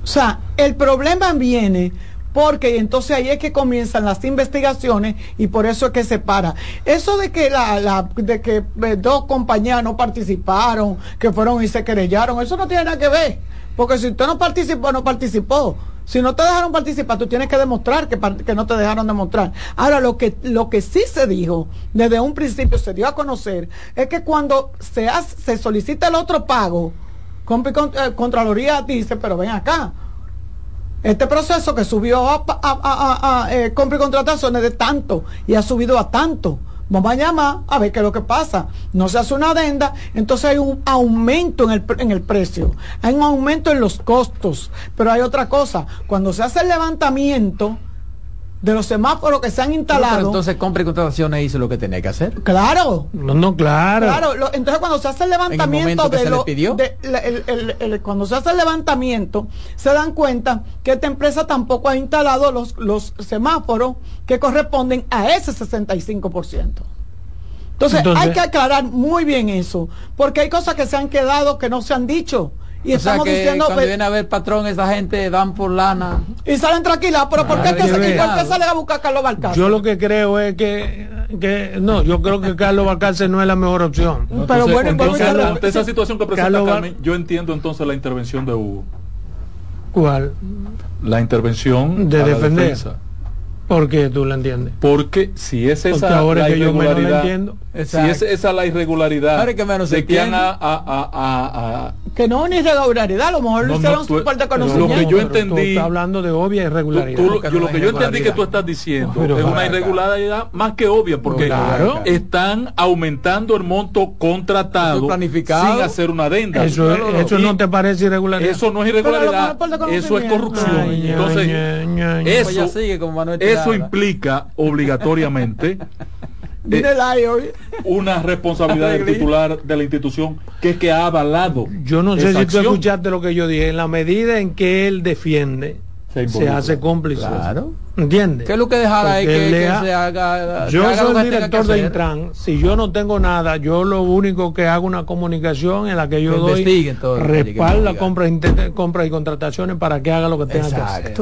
O sea, el problema viene porque entonces ahí es que comienzan las investigaciones y por eso es que se para. Eso de que la, de que eh, dos compañías no participaron, que fueron y se querellaron, eso no tiene nada que ver, porque si usted no participó, no participó. Si no te dejaron participar, tú tienes que demostrar que, que, no te dejaron demostrar. Ahora, lo que, lo que sí se dijo, desde un principio se dio a conocer, es que cuando se, hace, se solicita el otro pago, eh, Contraloría dice, pero ven acá, este proceso que subió a, eh, compra y contrataciones de tanto y ha subido a tanto. Vamos a llamar a ver qué es lo que pasa. No se hace una adenda, entonces hay un aumento en el, en el precio, hay un aumento en los costos. Pero hay otra cosa, cuando se hace el levantamiento, de los semáforos que se han instalado. entonces compra y contrataciones hizo lo que tenía que hacer. Claro. No, no, claro. Claro, entonces cuando se hace el levantamiento de lo, cuando se hace el levantamiento, se dan cuenta que esta empresa tampoco ha instalado los, los semáforos que corresponden a ese 65%. Entonces, entonces hay que aclarar muy bien eso, porque hay cosas que se han quedado que no se han dicho. Y o estamos sea que diciendo. Cuando viene a ver patrón, esa gente dan por lana. Y salen tranquilas, pero ¿por qué, que se, ¿por qué salen a buscar a Carlos Balcácer? Yo lo que creo es que, que. No, yo creo que Carlos Balcácer no es la mejor opción. pero bueno, entonces, ante esa situación que presenta Carmen, yo entiendo entonces la intervención de Hugo. ¿Cuál? La intervención de defender. ¿Por qué tú la entiendes? Porque si es esa la irregularidad, si es esa la irregularidad que menos de que a, a, a, que no es una irregularidad, a lo mejor no, hicieron su falta de conocimiento. Lo que yo entendí, tú, hablando de obvia irregularidad. Tú, yo, lo que yo entendí que tú estás diciendo es una irregularidad más que obvia, porque están aumentando el monto contratado planificado. sin hacer una adenda. Eso, eso no te parece irregularidad. Eso no es irregularidad, eso es corrupción. Entonces, eso, eso implica obligatoriamente eh, una responsabilidad del titular de la institución que es que ha avalado. Yo no sé si tú escuchaste lo que yo dije. En la medida en que él defiende, se, hace cómplice. Claro. ¿Entiendes? ¿Qué es lo que dejará ahí que, se haga? Yo soy el director de Intran. Si yo no tengo nada, yo lo único que hago una comunicación en la que yo doy respaldo la compra, compra y contrataciones para que haga lo que tenga que hacer.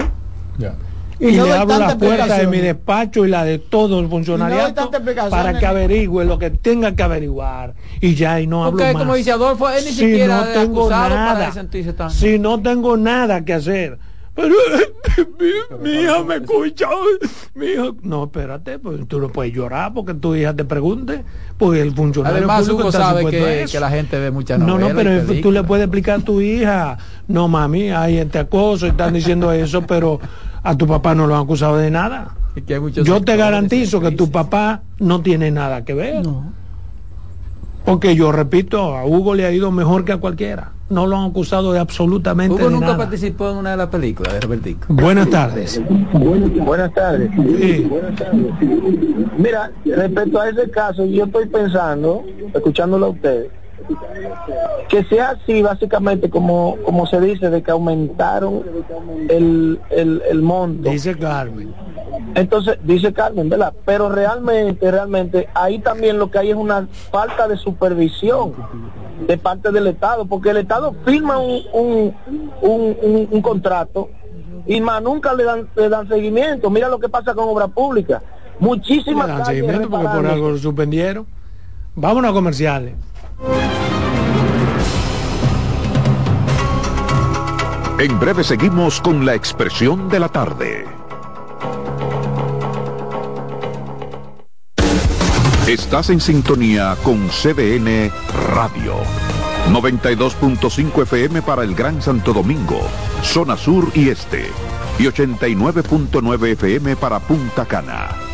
Ya y, le abro la puerta de mi despacho y la de todo el funcionariado para que averigüe lo que tenga que averiguar. Y ya y no hablo más. como dice Adolfo, él ni si siquiera no tengo nada, para si no tengo nada que hacer. Pero mi, hija me escucha mi hija, no espérate pues tú no puedes llorar porque tu hija te pregunte porque el funcionario además Hugo sabe que, que, la gente ve muchas no no pero tú le puedes explicar a tu hija no mami hay este acoso y están diciendo eso pero a tu papá no lo han acusado de nada. Yo te garantizo que tu papá no tiene nada que ver. Porque yo repito, a Hugo le ha ido mejor que a cualquiera. No lo han acusado de absolutamente Hugo nunca participó en una de las películas de Robertico. Buenas tardes. Buenas tardes. Mira, respecto a ese caso, yo estoy pensando, escuchándolo a ustedes, que sea así básicamente como, como se dice, de que aumentaron el, el, el monto. Dice Carmen. Entonces, dice Carmen, ¿verdad? Pero realmente, realmente, ahí también lo que hay es una falta de supervisión de parte del Estado, porque el Estado firma un, un, un, un, contrato y más nunca le dan, le dan seguimiento. Mira lo que pasa con obra pública. Muchísimas le dan seguimiento porque por algo lo suspendieron. Vámonos a comerciales. En breve seguimos con la expresión de la tarde. Estás en sintonía con CDN Radio. 92.5 FM para el Gran Santo Domingo, zona sur y este. Y 89.9 FM para Punta Cana.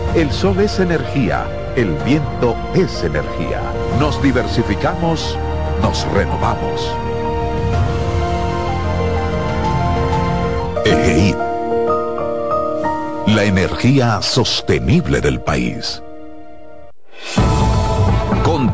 el sol es energía, el viento es energía. Nos diversificamos, nos renovamos. EGI. La energía sostenible del país.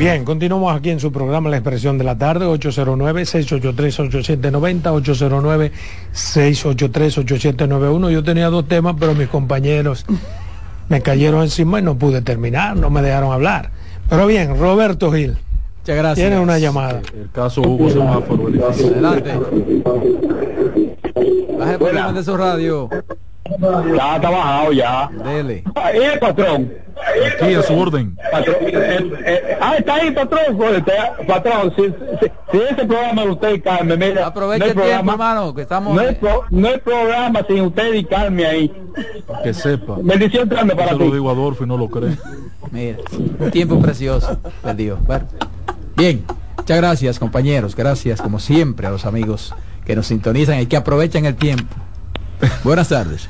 Bien, continuamos aquí en su programa La Expresión de la Tarde, 809-683-8790, 809-683-8791. Yo tenía dos temas, pero mis compañeros me cayeron encima y no pude terminar, no me dejaron hablar. Pero bien, Roberto Gil. Muchas gracias. Tiene una llamada. El caso Hugo Semáforo. Adelante. Baje por el de su radio. Ya está bajado ya. Dele. Ahí el patrón. Aquí a su orden. Patrón, eh, eh, ah, está ahí, patrón. Patrón, si, si, si ese programa de usted y Carmen, mira. Aproveche no el tiempo, hermano, que estamos... No hay, pro- no hay programa sin usted y Carmen ahí. Que sepa. Bendición grande para Se ti. lo digo a Adolfo y no lo cree. Mira, un tiempo precioso perdido. Bueno, bien, muchas gracias compañeros, gracias como siempre a los amigos que nos sintonizan y que aprovechan el tiempo. Buenas tardes.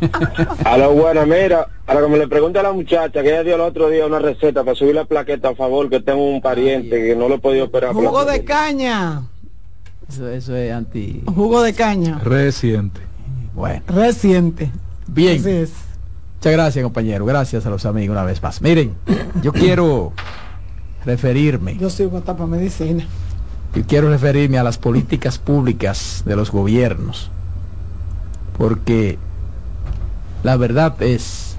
A lo bueno, mira, que me le pregunte a la muchacha que ella dio el otro día una receta para subir la plaqueta a favor, que tengo un pariente que no lo he podido operar. Jugo de caña. Eso, eso es anti... Jugo de caña. Reciente. Bueno, Reciente. bien. Así es. Muchas gracias compañero, gracias a los amigos una vez más. Miren, yo quiero referirme, Yo soy tapa medicina. yo quiero referirme a las políticas públicas de los gobiernos, porque la verdad es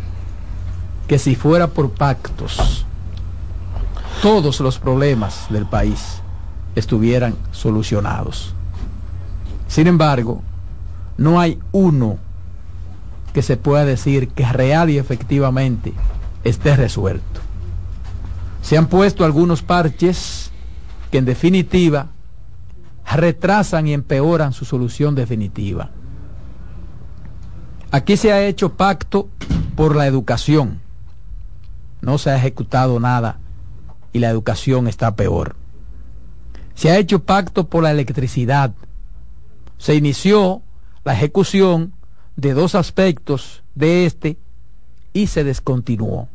que si fuera por pactos, todos los problemas del país estuvieran solucionados. Sin embargo, no hay uno que se pueda decir que real y efectivamente esté resuelto. Se han puesto algunos parches que en definitiva retrasan y empeoran su solución definitiva. Aquí se ha hecho pacto por la educación. No se ha ejecutado nada y la educación está peor. Se ha hecho pacto por la electricidad. Se inició la ejecución de dos aspectos de este y se descontinuó.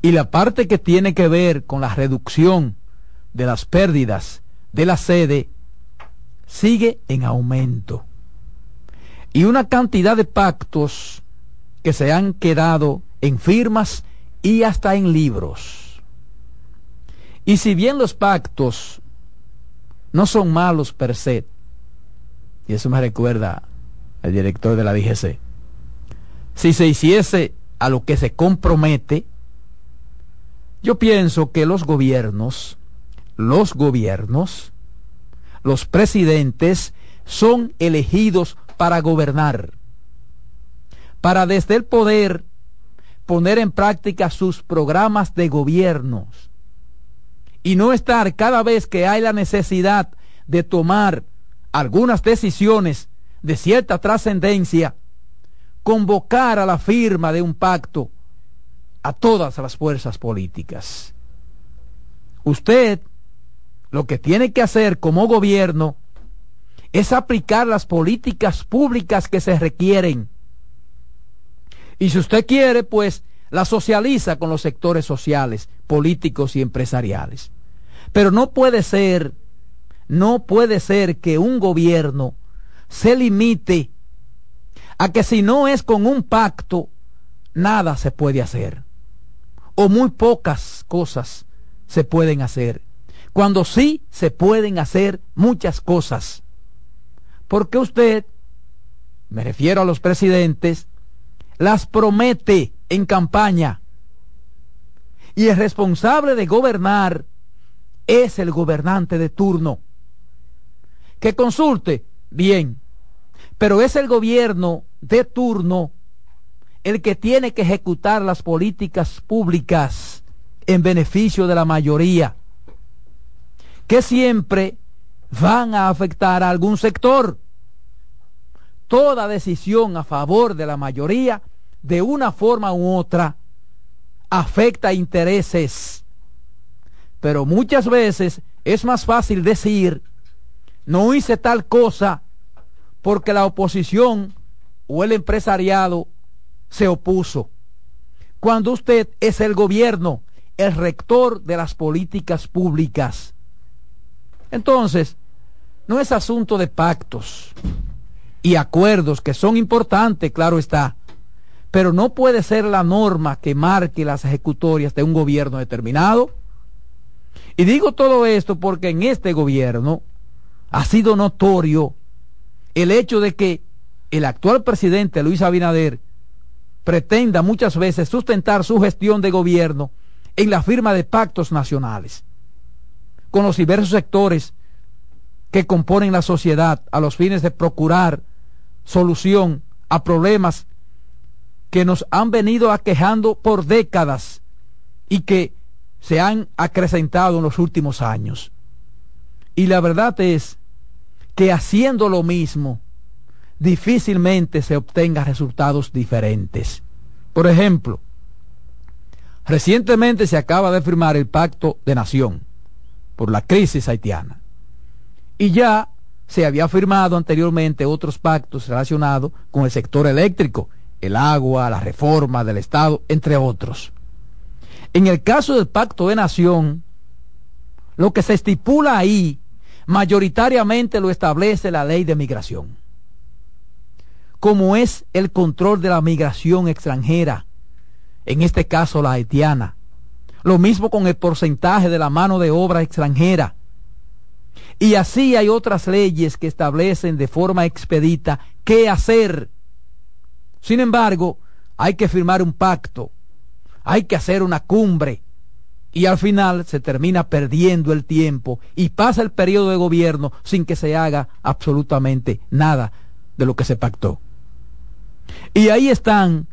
Y la parte que tiene que ver con la reducción de las pérdidas de la sede sigue en aumento. Y una cantidad de pactos que se han quedado en firmas y hasta en libros. Y si bien los pactos no son malos per se, y eso me recuerda el director de la DGC, si se hiciese a lo que se compromete, yo pienso que los gobiernos, los gobiernos, los presidentes son elegidos para gobernar, para desde el poder poner en práctica sus programas de gobiernos y no estar cada vez que hay la necesidad de tomar algunas decisiones de cierta trascendencia convocar a la firma de un pacto a todas las fuerzas políticas. Usted lo que tiene que hacer como gobierno es aplicar las políticas públicas que se requieren. Y si usted quiere, pues la socializa con los sectores sociales, políticos y empresariales. Pero no puede ser, no puede ser que un gobierno se limite a que si no es con un pacto, nada se puede hacer. O muy pocas cosas se pueden hacer. Cuando sí se pueden hacer muchas cosas. Porque usted, me refiero a los presidentes, las promete en campaña. Y el responsable de gobernar es el gobernante de turno. Que consulte, bien, pero es el gobierno de turno el que tiene que ejecutar las políticas públicas en beneficio de la mayoría, que siempre van a afectar a algún sector. Toda decisión a favor de la mayoría, de una forma u otra, afecta intereses. Pero muchas veces es más fácil decir, no hice tal cosa porque la oposición o el empresariado se opuso. Cuando usted es el gobierno, el rector de las políticas públicas. Entonces, no es asunto de pactos y acuerdos que son importantes, claro está, pero no puede ser la norma que marque las ejecutorias de un gobierno determinado. Y digo todo esto porque en este gobierno ha sido notorio el hecho de que el actual presidente Luis Abinader pretenda muchas veces sustentar su gestión de gobierno en la firma de pactos nacionales con los diversos sectores que componen la sociedad a los fines de procurar solución a problemas que nos han venido aquejando por décadas y que se han acrecentado en los últimos años. Y la verdad es que haciendo lo mismo difícilmente se obtenga resultados diferentes. Por ejemplo, recientemente se acaba de firmar el Pacto de Nación por la crisis haitiana. Y ya se había firmado anteriormente otros pactos relacionados con el sector eléctrico, el agua, la reforma del Estado, entre otros. En el caso del Pacto de Nación, lo que se estipula ahí mayoritariamente lo establece la ley de migración, como es el control de la migración extranjera, en este caso la haitiana, lo mismo con el porcentaje de la mano de obra extranjera. Y así hay otras leyes que establecen de forma expedita qué hacer. Sin embargo, hay que firmar un pacto, hay que hacer una cumbre, y al final se termina perdiendo el tiempo y pasa el periodo de gobierno sin que se haga absolutamente nada de lo que se pactó. Y ahí están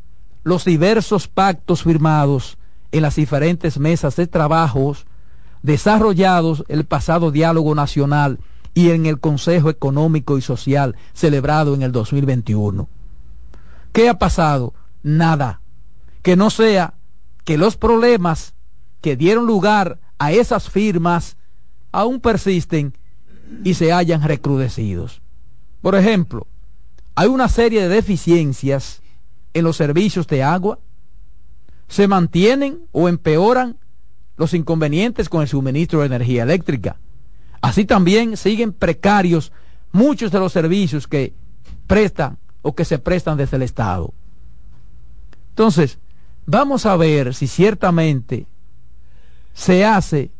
los diversos pactos firmados en las diferentes mesas de trabajos desarrollados el pasado diálogo nacional y en el Consejo Económico y Social celebrado en el 2021. ¿Qué ha pasado? Nada. Que no sea que los problemas que dieron lugar a esas firmas aún persisten y se hayan recrudecidos. Por ejemplo, hay una serie de deficiencias en los servicios de agua, se mantienen o empeoran los inconvenientes con el suministro de energía eléctrica. Así también siguen precarios muchos de los servicios que prestan o que se prestan desde el Estado. Entonces, vamos a ver si ciertamente se hace,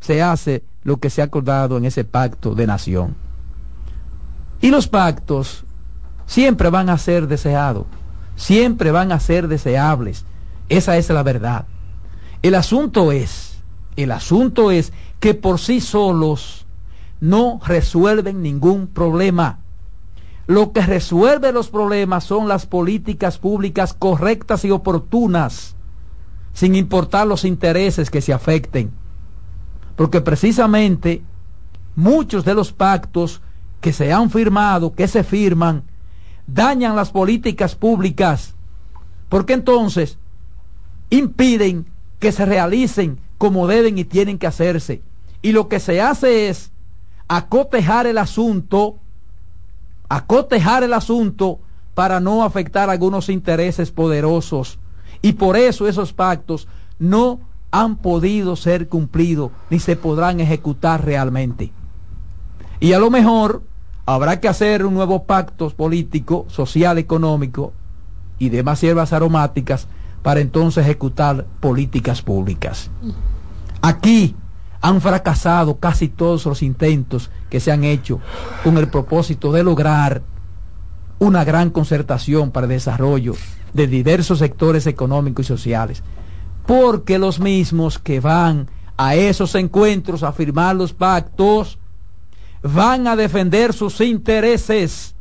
se hace lo que se ha acordado en ese pacto de nación. Y los pactos siempre van a ser deseados, siempre van a ser deseables. Esa es la verdad. El asunto es, el asunto es que por sí solos no resuelven ningún problema. Lo que resuelve los problemas son las políticas públicas correctas y oportunas sin importar los intereses que se afecten. Porque precisamente muchos de los pactos que se han firmado, que se firman, dañan las políticas públicas, porque entonces impiden que se realicen como deben y tienen que hacerse. Y lo que se hace es acotejar el asunto, acotejar el asunto para no afectar algunos intereses poderosos. Y por eso esos pactos no han podido ser cumplidos ni se podrán ejecutar realmente. Y a lo mejor habrá que hacer un nuevo pacto político, social, económico y demás hierbas aromáticas para entonces ejecutar políticas públicas. Aquí han fracasado casi todos los intentos que se han hecho con el propósito de lograr una gran concertación para el desarrollo de diversos sectores económicos y sociales, porque los mismos que van a esos encuentros a firmar los pactos van a defender sus intereses,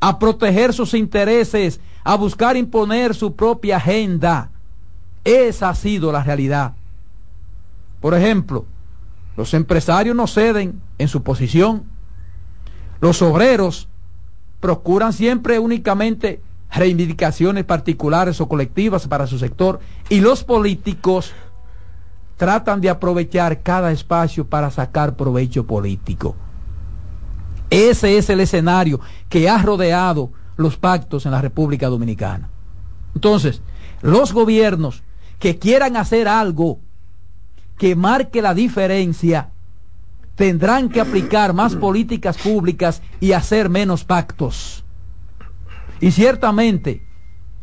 a proteger sus intereses, a buscar imponer su propia agenda. Esa ha sido la realidad. Por ejemplo, los empresarios no ceden en su posición. Los obreros procuran siempre únicamente reivindicaciones particulares o colectivas para su sector. Y los políticos tratan de aprovechar cada espacio para sacar provecho político. Ese es el escenario que ha rodeado los pactos en la República Dominicana. Entonces, los gobiernos que quieran hacer algo que marque la diferencia tendrán que aplicar más políticas públicas y hacer menos pactos. Y ciertamente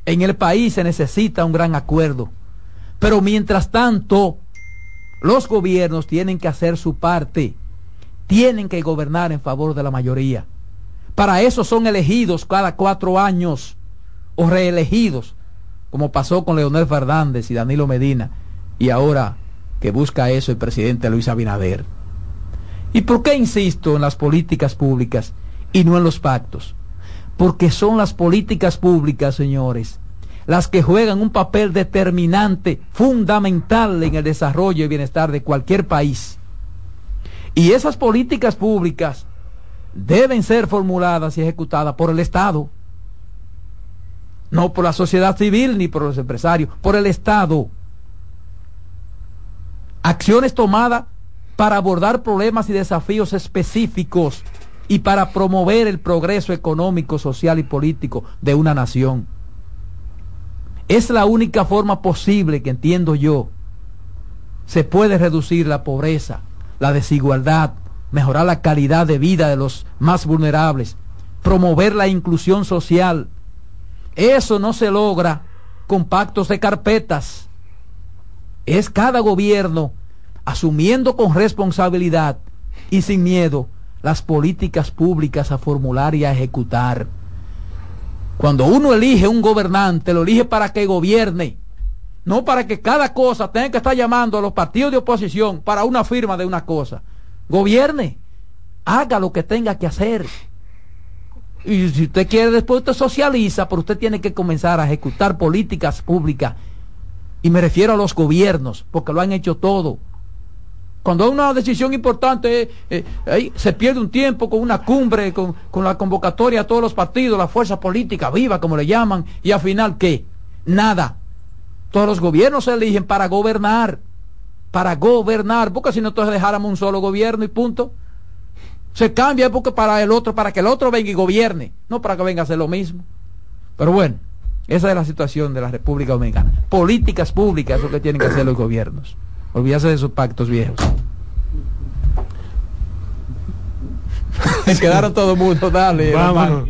en el país se necesita un gran acuerdo. Pero mientras tanto, los gobiernos tienen que hacer su parte, tienen que gobernar en favor de la mayoría. Para eso son elegidos cada cuatro años o reelegidos, como pasó con Leonel Fernández y Danilo Medina, y ahora que busca eso el presidente Luis Abinader. ¿Y por qué insisto en las políticas públicas y no en los pactos? Porque son las políticas públicas, señores, las que juegan un papel determinante, fundamental en el desarrollo y bienestar de cualquier país. Y esas políticas públicas deben ser formuladas y ejecutadas por el Estado, no por la sociedad civil ni por los empresarios, por el Estado. Acciones tomadas para abordar problemas y desafíos específicos y para promover el progreso económico, social y político de una nación. Es la única forma posible que entiendo yo se puede reducir la pobreza, la desigualdad, mejorar la calidad de vida de los más vulnerables, promover la inclusión social. Eso no se logra con pactos de carpetas. Es cada gobierno asumiendo con responsabilidad y sin miedo las políticas públicas a formular y a ejecutar. Cuando uno elige un gobernante, lo elige para que gobierne, no para que cada cosa tenga que estar llamando a los partidos de oposición para una firma de una cosa. Gobierne, haga lo que tenga que hacer. Y si usted quiere después usted socializa, pero usted tiene que comenzar a ejecutar políticas públicas. Y me refiero a los gobiernos, porque lo han hecho todo. Cuando hay una decisión importante, eh, ahí se pierde un tiempo con una cumbre, con, con la convocatoria a todos los partidos, la fuerza política viva, como le llaman, y al final, ¿qué? Nada. Todos los gobiernos se eligen para gobernar para gobernar, porque si no entonces dejáramos un solo gobierno y punto. Se cambia porque para el otro, para que el otro venga y gobierne, no para que venga a hacer lo mismo. Pero bueno, esa es la situación de la República Dominicana. Políticas públicas es lo que tienen que hacer los gobiernos. Olvídase de esos pactos viejos. Quedaron todo el mundo, dale. Vámonos.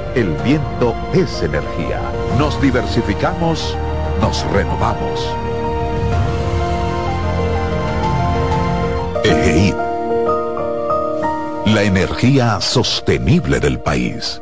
el viento es energía. Nos diversificamos, nos renovamos. EGI. La energía sostenible del país.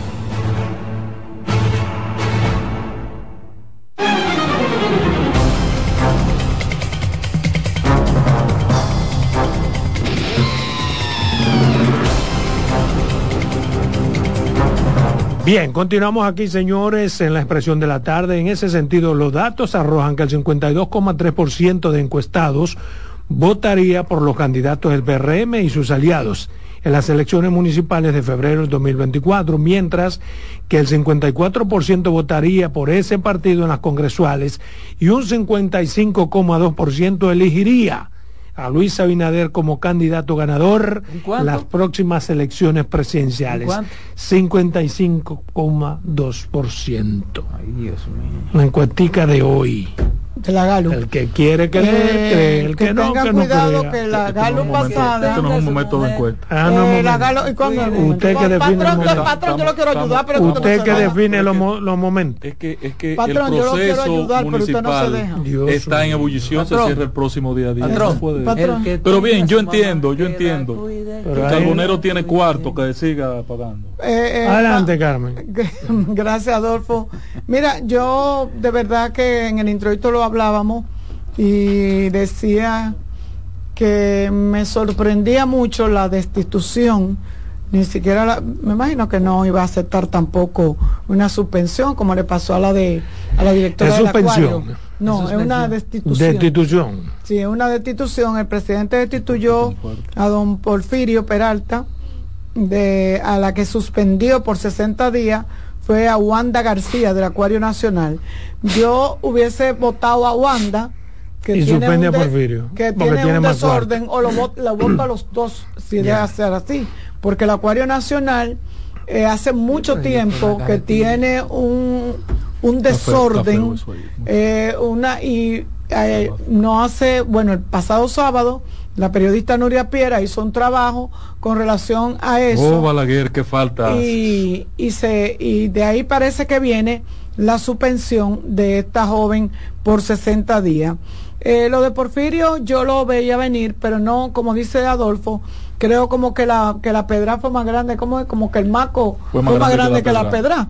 Bien, continuamos aquí, señores, en la expresión de la tarde. En ese sentido, los datos arrojan que el 52,3% de encuestados votaría por los candidatos del PRM y sus aliados en las elecciones municipales de febrero del 2024, mientras que el 54% votaría por ese partido en las congresuales y un 55,2% elegiría a Luis Abinader como candidato ganador en las próximas elecciones presidenciales. 55,2%. Ay, Dios mío. La encuestica de hoy. De la Galo. El que quiere que eh, el que, que no, que cuidado no que la Galo pasada. Esto no es un momento de encuesta. Ah, no, eh, la Galo, ¿y cuándo usted que define patrón, el patrón, yo lo quiero ayudar, pero usted no que define los, los momentos. Es que, es que patrón, el proceso ayudar, municipal no está en ebullición, se cierra el próximo día 10. Patrón, puede. patrón. Pero bien, yo entiendo, yo entiendo. El carbonero tiene cuarto que siga pagando. Eh, eh, Adelante, Carmen. Gracias, Adolfo. Mira, yo de verdad que en el introito lo hablábamos y decía que me sorprendía mucho la destitución, ni siquiera, la, me imagino que no iba a aceptar tampoco una suspensión como le pasó a la de a la directora ¿Es del suspensión? Acuario. No, es una destitución. Destitución. Sí, es una destitución. El presidente destituyó a don Porfirio Peralta, de, a la que suspendió por 60 días fue a Wanda García del Acuario Nacional. Yo hubiese votado a Wanda que Y tiene suspende un a de- Porfirio, que porque tiene, tiene un más desorden o lo, vot- lo voto a los dos si debe Ya. ser así porque el Acuario Nacional eh, hace mucho tiempo que tiene un, un desorden eh, una y eh, no hace bueno el pasado sábado la periodista Nuria Piera hizo un trabajo con relación a eso Oh, Balaguer, qué falta. y, y, se, y de ahí parece que viene la suspensión de esta joven por 60 días. Eh, lo de Porfirio yo lo veía venir, pero no, como dice Adolfo, creo como que la, que la pedra fue más grande, como, como que el maco fue más, grande, que, la pedra.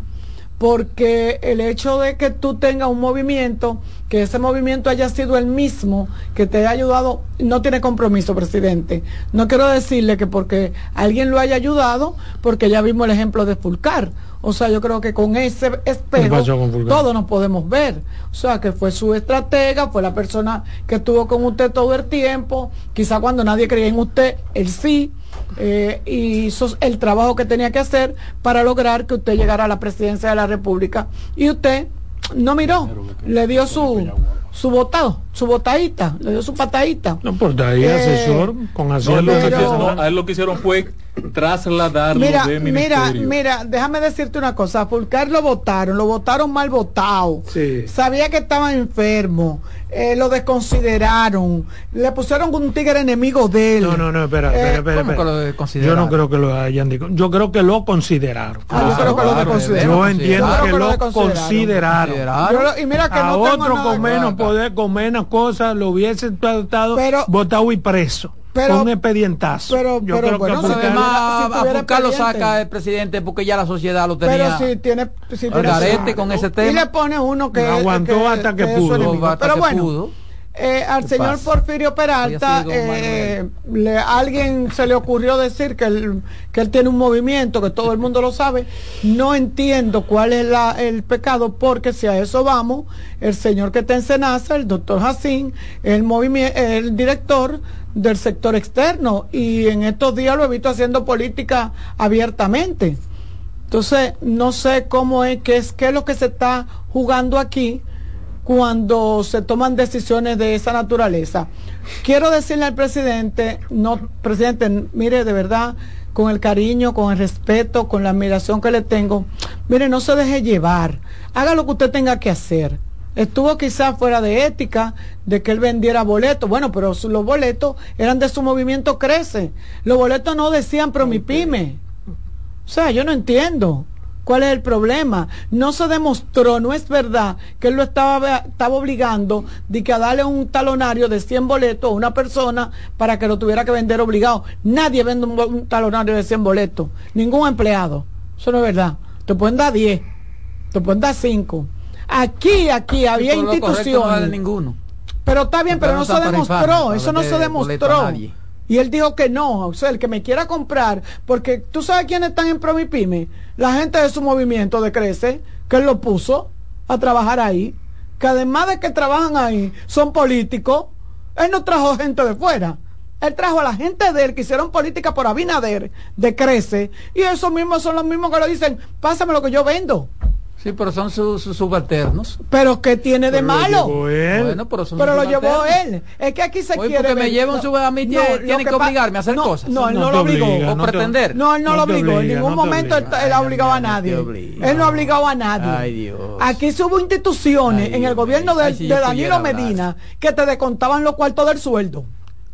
Porque el hecho de que tú tengas un movimiento, que ese movimiento haya sido el mismo, que te haya ayudado, no tiene compromiso, presidente. No quiero decirle que porque alguien lo haya ayudado, porque ya vimos el ejemplo de Fulcar. O sea, yo creo que con ese espejo todos nos podemos ver. O sea, que fue su estratega, fue la persona que estuvo con usted todo el tiempo. Quizá cuando nadie creía en usted, él sí. Eh, hizo el trabajo que tenía que hacer para lograr que usted llegara a la presidencia de la República. Y usted no miró, le dio su, su votado. su botadita, le dio su patadita. No, por ahí Eh, asesor con No, hacerlo. que no, a él lo que hicieron fue trasladarlo Mira, de mira, mira, déjame decirte una cosa, a Fulcar lo votaron, lo votaron mal votado. Sí. Sabía que estaba enfermo, eh, lo desconsideraron, le pusieron un tigre enemigo de él. No, no, no, espera, Eh, espera, espera, ¿cómo que espera. lo Yo consideraron? no creo que lo hayan dicho. Yo creo que lo consideraron. Ah, yo creo que lo Claro, desconsideraron. Yo entiendo Claro que que lo consideraron. Consideraron. Yo lo- y mira que a no tengo nada con en menos. Poder, con menos cosas, lo hubiesen tratado, Pero- votado y preso. pero- con un expedientazo. pero- Yo pero creo bueno, que además, si a expediente. saca el presidente porque ya la sociedad lo tenía. Pero si tiene, si tiene Garete con ese Y tema. le pone uno que Lo aguantó hasta que su pudo. Hasta Pero que bueno, pudo. Eh, al ¿Qué señor pasa? Porfirio Peralta, eh, le, alguien se le ocurrió decir que él, que él tiene un movimiento, que todo el mundo lo sabe. No entiendo cuál es la, el pecado, porque si a eso vamos, el señor que está en Senasa, el doctor Jacín, el, el director del sector externo, y en estos días lo he visto haciendo política abiertamente. Entonces, no sé cómo es, qué es, qué es lo que se está jugando aquí cuando se toman decisiones de esa naturaleza. Quiero decirle al presidente, no, presidente, mire, de verdad, con el cariño, con el respeto, con la admiración que le tengo, mire, no se deje llevar, haga lo que usted tenga que hacer. Estuvo quizás fuera de ética de que él vendiera boletos. Bueno, pero su- los boletos eran de su movimiento Crece. Los boletos no decían pro mi pyme. O sea, yo no entiendo cuál es el problema. No se demostró, no es verdad que él lo estaba, estaba obligando de que a darle un talonario de 100 boletos a una persona para que lo tuviera que vender obligado. Nadie vende un, talonario de 100 boletos, ningún empleado. Eso no es verdad. Te pueden dar 10, te pueden dar 5. Aquí, aquí había correcto no vale instituciones. ninguno. Pero está bien, pero no no se demostró, eso no se demostró. Y él dijo que no, o sea, el que me quiera comprar, porque tú sabes quiénes están en Promipyme, la gente de su movimiento de Crece, que él lo puso a trabajar ahí, que además de que trabajan ahí, son políticos, él no trajo gente de fuera. Él trajo a la gente de él que hicieron política por Abinader, de Crece, y esos mismos son los mismos que le dicen, pásame lo que yo vendo. Sí, pero son sus, sus subalternos. Pero ¿qué tiene de Pero lo malo? llevó él. Bueno, pero son Pero lo llevó él. Es que aquí se Oye, quiere. porque me ver- lleva un sub- a mí tienen que obligarme a hacer no, cosas. No, él no, No lo obligó. obliga, O no te- pretender. No, él no, No lo obligó. en ningún no momento él, obliga. él ha obligado a no nadie. Él no ha obligado a nadie. Ay, Dios. Aquí hubo instituciones Ay, en el gobierno de, Ay, si de Danilo. Medina que te descontaban los cuartos del sueldo.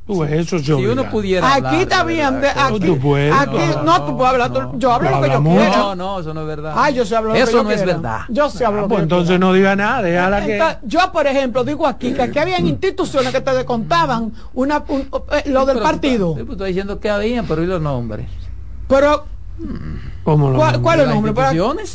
Ves, eso se Si uno pudiera hablar, Aquí verdad, de- aquí, tú puedes. aquí- No, no, no, tú puedes hablar. tú- no. yo hablo lo que yo quiera. No, no, eso no es verdad. Ay, yo sé hablo lo que Eso yo no es quiera. verdad. Yo sé hablo Ah, lo pues que yo entonces quiera. no diga nada, déjala que. Yo, por ejemplo, digo aquí que aquí habían instituciones que te descontaban una, un- eh, lo del Pero tú partido. tú estás diciendo que habían, pero ¿y los nombres? Pero, ¿Cómo lo ¿cuál, cuál es el ¿Las nombre?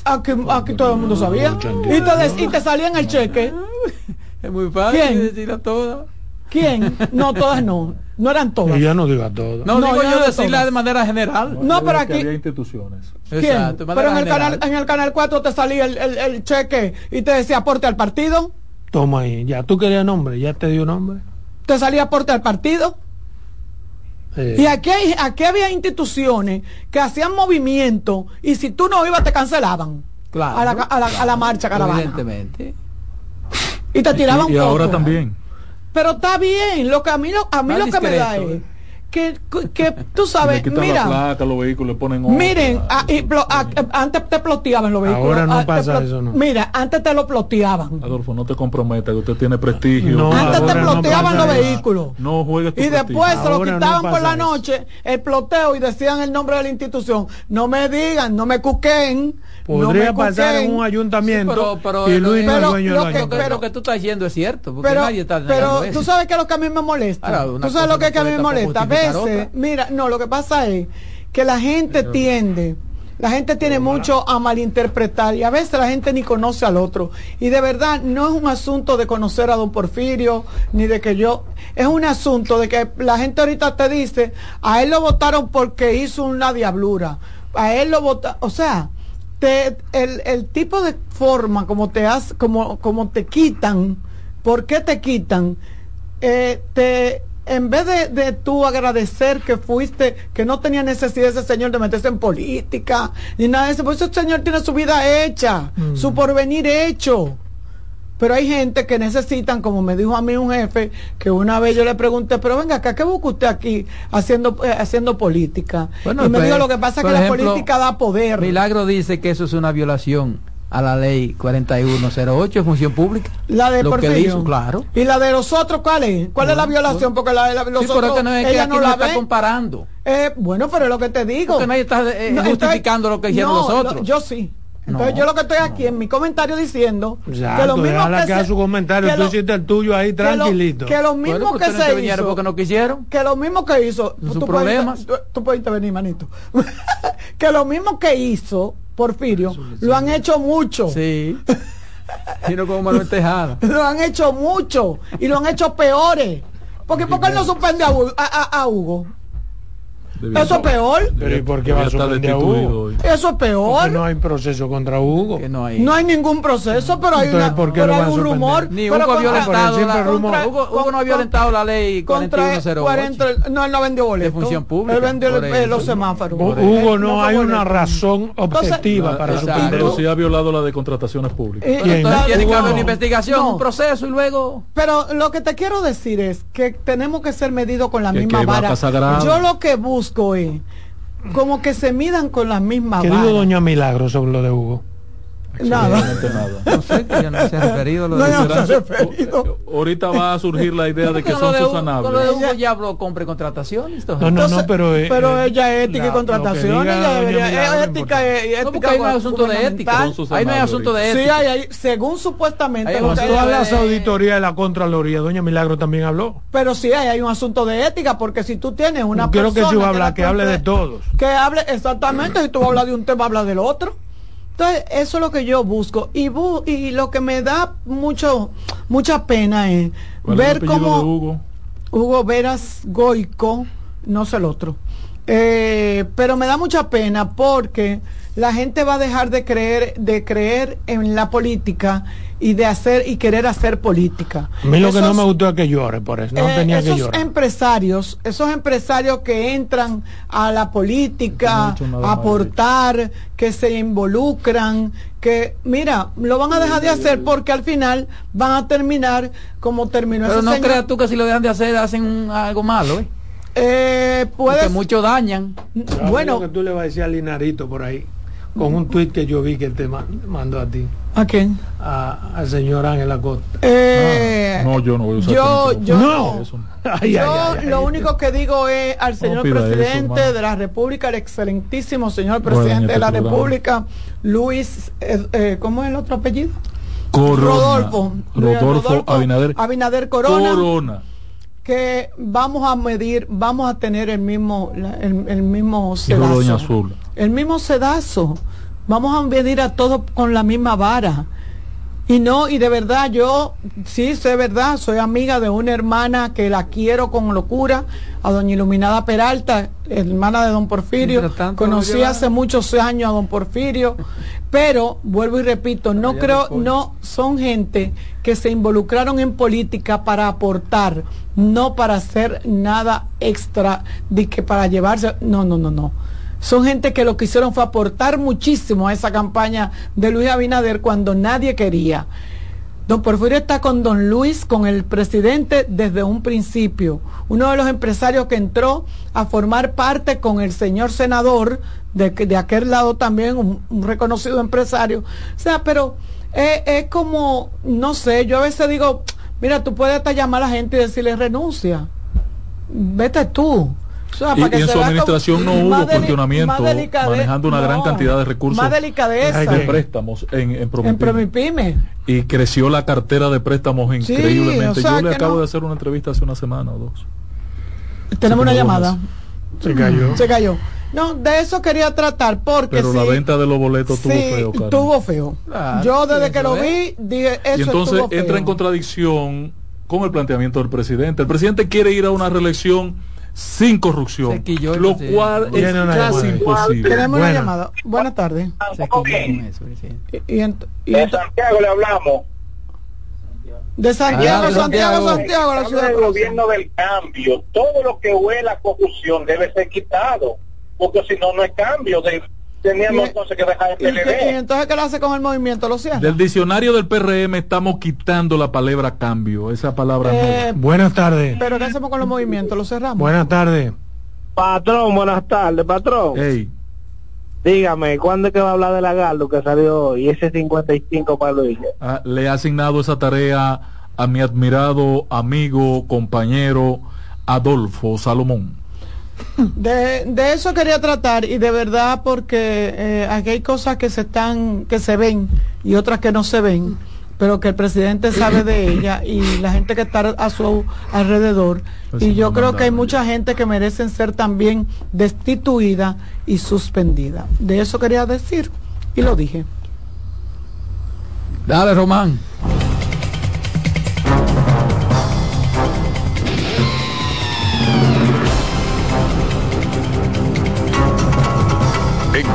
Aquí, aquí todo el mundo sabía. Y te, des- y te salía en el cheque. Es muy fácil decirlo todo. ¿Quién? No, todas no. No eran todas. Ella no diga todo. No, No, digo yo no decirla todas. de manera general. No, Yo pero digo aquí- había instituciones. ¿Quién? Exacto, Pero en el, canal, en el canal 4 te salía el, el- el cheque y te decía aporte al partido. Toma ahí, ya tú querías nombre, ya te dio nombre. Te salía aporte al partido. Eh, Y aquí, hay- aquí había instituciones que hacían movimiento y si tú no ibas te cancelaban. Claro. A la, a la, a la marcha caravana. Evidentemente. Y te tiraban Y, y ahora también. Pero está bien, lo que a mí lo, a mí lo que me da es que, que tú Le sabes, mira, placa, los vehículos, le ponen otra. miren, y plo- antes te ploteaban los vehículos. Ahora no pasa plo- eso, no. Mira, antes te lo ploteaban. Adolfo, no te comprometas, que usted tiene prestigio. No, antes te no ploteaban los vehículos. No juegues tu Y prestigio. después se lo quitaban por la noche, el ploteo, y decían el nombre de la institución. No me digan, no me cuquen. Podría pasar en un ayuntamiento pero- pero y el- Luis no es pero dueño lo que- lo tú estás diciendo es cierto, porque Pero, nadie está pero tú sabes que es lo que a mí me molesta. Ahora, tú sabes lo que, a mí me molesta. A veces, mira, no, lo que pasa es que la gente tiende, la gente tiene mucho a malinterpretar y a veces la gente ni conoce al otro. Y de verdad no es un asunto de conocer a don Porfirio, ni de que yo, es un asunto de que la gente ahorita te dice, a él lo votaron porque hizo una diablura, a él lo votaron, o sea, te, el, el tipo de forma como te has, como, como te quitan, ¿por qué te quitan? Eh, te en vez de, de tú agradecer que fuiste, que no tenía necesidad ese señor de meterse en política, ni nada de eso, pues ese señor tiene su vida hecha, su porvenir hecho. Pero hay gente que necesitan, como me dijo a mí un jefe, que una vez yo le pregunté, pero venga acá, ¿qué busca usted aquí haciendo, eh, haciendo política? Bueno, y me pues, dijo, lo que pasa es que la política da poder. Milagro dice que eso es una violación a la ley 4108 de función pública. La de Lo que claro. ¿Y la de los otros cuál es? ¿Cuál es la violación? Porque la de la- los Sí, pero otros, que no es que ella aquí no la está ve. comparando. Eh, bueno, pero es lo que te digo. Porque nadie está eh, No, entonces- justificando lo que hicieron no, los otros. lo- yo sí. Entonces No, yo lo que estoy aquí en mi comentario diciendo que Exacto, lo mismo déjala que, que se- su comentario, que tú lo- hiciste el tuyo ahí que lo- tranquilito. Que lo Bueno, mismo pero que se hizo. porque no quisieron. Que lo mismo que hizo. Sus tú puedes problemas. tú, tú puedes intervenir, manito. que lo mismo que hizo Porfirio lo han hecho mucho. Sí. Sino como Manuel Tejada. Lo han hecho mucho y lo han hecho peores. Porque ¿por qué él no suspende a- a- a Hugo? Eso es peor. Pero ¿y por qué va a suspender a Hugo? hoy. Eso es peor. Porque no hay proceso contra Hugo. Que no hay. No hay ningún proceso, pero hay, Entonces, una, ¿por qué pero lo hay un suspender? rumor. Ni Hugo ha contra- violentado la, rumor. Hugo, Hugo no ha violentado la ley contra, 4108. contra- no, él no vendió boletos. De función pública, Él vendió el- eh, eso. los semáforos. Hugo, no hay una boleto. razón objetiva Entonces, para exacto. suspenderlo. Pero sí ha violado la de contrataciones públicas. ¿Quién? entonces tiene que haber una investigación, un proceso y luego. Pero lo que te quiero decir es que tenemos que ser medidos con la misma vara. Yo lo que busco como que se midan con la misma ¿Qué dijo doña Milagro sobre lo de Hugo? Nada. Nada. No sé, que yo no se ha referido a lo No, de yo no se ha referido. Ahorita va a surgir la idea de que son de. Con lo de Hugo ya habló compra y contratación. Esto No, no, no, pero... eh, pero eh, ella es ética la- y que contratación, ella debería, es ética, importante. y- y ética No, porque hay un asunto de ética. Ahí no hay asunto de Sí, ética. hay, hay- según supuestamente, Hay que todas las de- auditorías de la Contraloría, doña Milagro también habló. pero sí hay, hay un asunto de ética, porque si tú tienes una Quiero que persona si va a la hablar, que hable de todos. que hable exactamente, si tú vas a hablar de un tema, habla del otro. Entonces, eso es lo que yo busco. Y, bu- y lo que me da mucho mucha pena es ¿Cuál es el ver cómo? Hugo Veras Goico, no sé el otro. Eh, pero me da mucha pena porque la gente va a dejar de creer, de creer en la política y de hacer y querer hacer política. A mí lo que no Esos- me gustó es que llore por eso. No eh, tenía que esos llorar. empresarios, esos empresarios que entran a la política, Que a aportar, que se involucran, que mira, lo van a dejar de hacer porque al final van a terminar como terminó Pero ese no señor. creas tú que si lo dejan de hacer hacen un- algo malo, ¿eh? Eh, Porque muchos dañan. bueno, Lo que tú le vas a decir a Linarito por ahí, con un tuit que yo vi que te ma- mandó a ti, ¿a quién? a- al señor Ángel Acosta. Eh, Ah, no, yo no voy a usar yo, no. Eso no. Ay, Yo ay, ay, lo ay. único que digo es al señor presidente de la República, el excelentísimo señor presidente en de la este programa. República, Luis, eh, eh, ¿cómo es el otro apellido? Corona. Rodolfo. Rodolfo Abinader. Abinader Corona. Corona. Que vamos a medir, vamos a tener el mismo, la- el, el mismo sedazo. El mismo sedazo. Vamos a medir a todos con la misma vara. Y no, y de verdad yo, sí, sé verdad, soy amiga de una hermana que la quiero con locura, a doña Iluminada Peralta, hermana de don Porfirio. Conocí hace muchos años a don Porfirio, pero vuelvo y repito, no creo, no son gente que se involucraron en política para aportar, no para hacer nada extra, de que para llevarse, no, no, no, no. Son gente que lo que hicieron fue aportar muchísimo a esa campaña de Luis Abinader cuando nadie quería. Don Porfirio está con don Luis, con el presidente desde un principio. Uno de los empresarios que entró a formar parte con el señor senador, de, de aquel lado también, un, reconocido empresario. O sea, pero es, es como, no sé, yo a veces digo, mira, tú puedes hasta llamar a la gente y decirle renuncia. Vete tú. O sea, Y- en su administración no hubo cuestionamiento, manejando una gran cantidad de recursos Más delicadeza. Ay, de préstamos en, en En Promipyme. Y creció la cartera de préstamos Sí, increíblemente. o sea Yo le acabo no- de hacer una entrevista hace una semana o dos. Tenemos una llamada. Se cayó. Se cayó. No, de eso quería tratar porque Pero la venta de los boletos sí, tuvo feo, Carmen. tuvo feo. Claro, Yo desde que lo vi dije eso y entonces estuvo feo. entra en contradicción con el planteamiento del presidente. El presidente quiere ir a una reelección sin corrupción, el lo cual es casi imposible. Tenemos una llamada. Buenas tardes. Y, y De Santiago le hablamos. de Santiago, Adelante, Santiago, Santiago. Santiago, la ciudad Corazón. gobierno del cambio. Todo lo que huele a corrupción debe ser quitado. Porque si no, no es cambio. De, teníamos entonces que dejar el ¿Y, qué- y PLD. entonces qué lo hace con el movimiento? ¿Lo cierra? Del diccionario del PRM estamos quitando la palabra cambio. Esa palabra Eh, Buenas tardes. Pero ¿qué hacemos con los movimientos? ¿Lo cerramos? Buenas tardes. Patrón, buenas tardes, patrón. no. Ey, Dígame, ¿cuándo es que va a hablar de la Galdo que salió hoy? Ese 55 para Luis. ah, le he asignado esa tarea a mi admirado amigo, compañero Adolfo Salomón. De, de eso quería tratar y de verdad porque eh, aquí hay cosas que se están que se ven y otras que no se ven pero que el presidente sabe de ella y la gente que está a su alrededor. Pues y yo no creo que hay mucha gente que merecen ser también destituida y suspendida. De eso quería decir y lo dije. Dale, Román.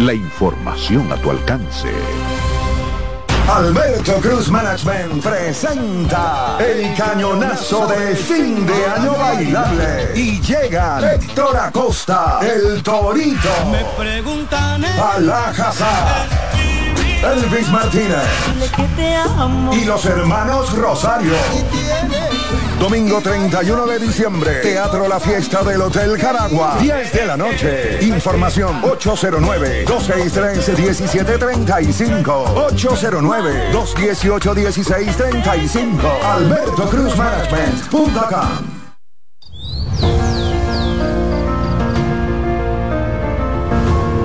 La información a tu alcance. Alberto Cruz Management presenta el cañonazo de fin de año bailable. Y llegan Héctor Acosta, el Torito, Alajazá, Elvis Martínez y los hermanos Rosario. Domingo 31 de diciembre, Teatro La Fiesta del Hotel Caragua, 10 de la noche. Información 809-263-1735. 809-218-1635. Alberto Cruz Management.com.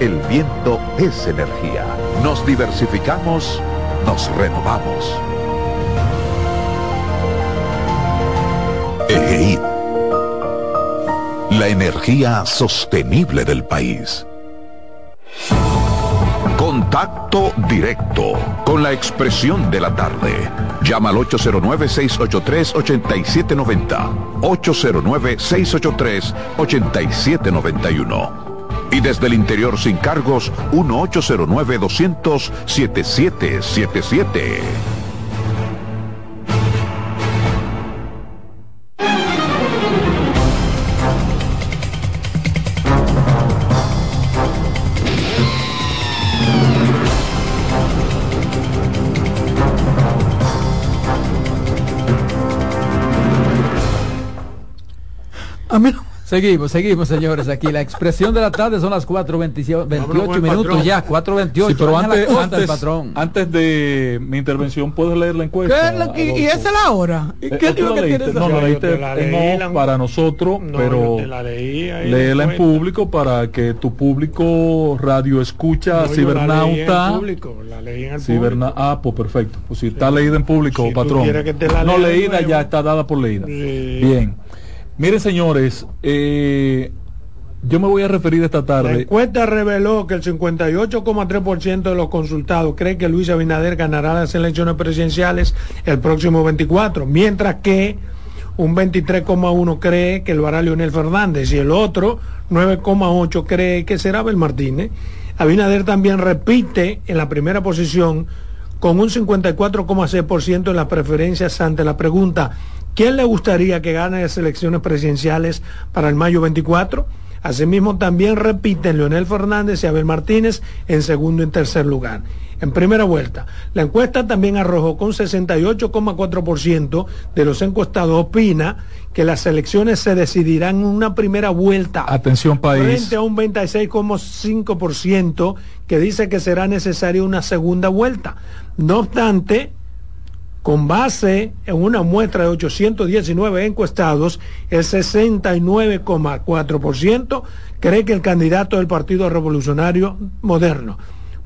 el viento es energía. Nos diversificamos, nos renovamos. EGEID. La energía sostenible del país. Contacto directo con la expresión de la tarde. Llama al 809-683-8790. 809-683-8791. Y desde el interior sin cargos, 1809 200 7777 Seguimos, seguimos, señores. Aquí la expresión de la tarde son las 4.28 minutos ya, 4.28. Sí, pero antes, antes, patrón. antes de mi intervención, ¿puedes leer la encuesta? ¿Qué, y, esa es la hora. ¿Y qué que tienes No, la leíste no, para nosotros, pero léela en público para que tu público radio escucha cibernauta. La leí en Ciberna ah, pues perfecto. Pues si está leída en público, patrón. no leída, ya está dada por leída. Bien. Miren, señores, eh, yo me voy a referir esta tarde. La encuesta reveló que el 58,3% de los consultados cree que Luis Abinader ganará las elecciones presidenciales el próximo 24, mientras que un 23,1 cree que lo hará Leonel Fernández y el otro 9,8 cree que será Abel Martínez. Abinader también repite en la primera posición con un 54,6% en las preferencias ante la pregunta ¿Quién le gustaría que gane las elecciones presidenciales para el mayo 24? Asimismo, también repiten Leonel Fernández y Abel Martínez en segundo y tercer lugar. En primera vuelta, la encuesta también arrojó con 68,4% de los encuestados opina que las elecciones se decidirán en una primera vuelta. Atención país. Frente a un 26,5% que dice que será necesaria una segunda vuelta. No obstante, con base en una muestra de 819 encuestados, el 69,4% cree que el candidato del Partido Revolucionario Moderno,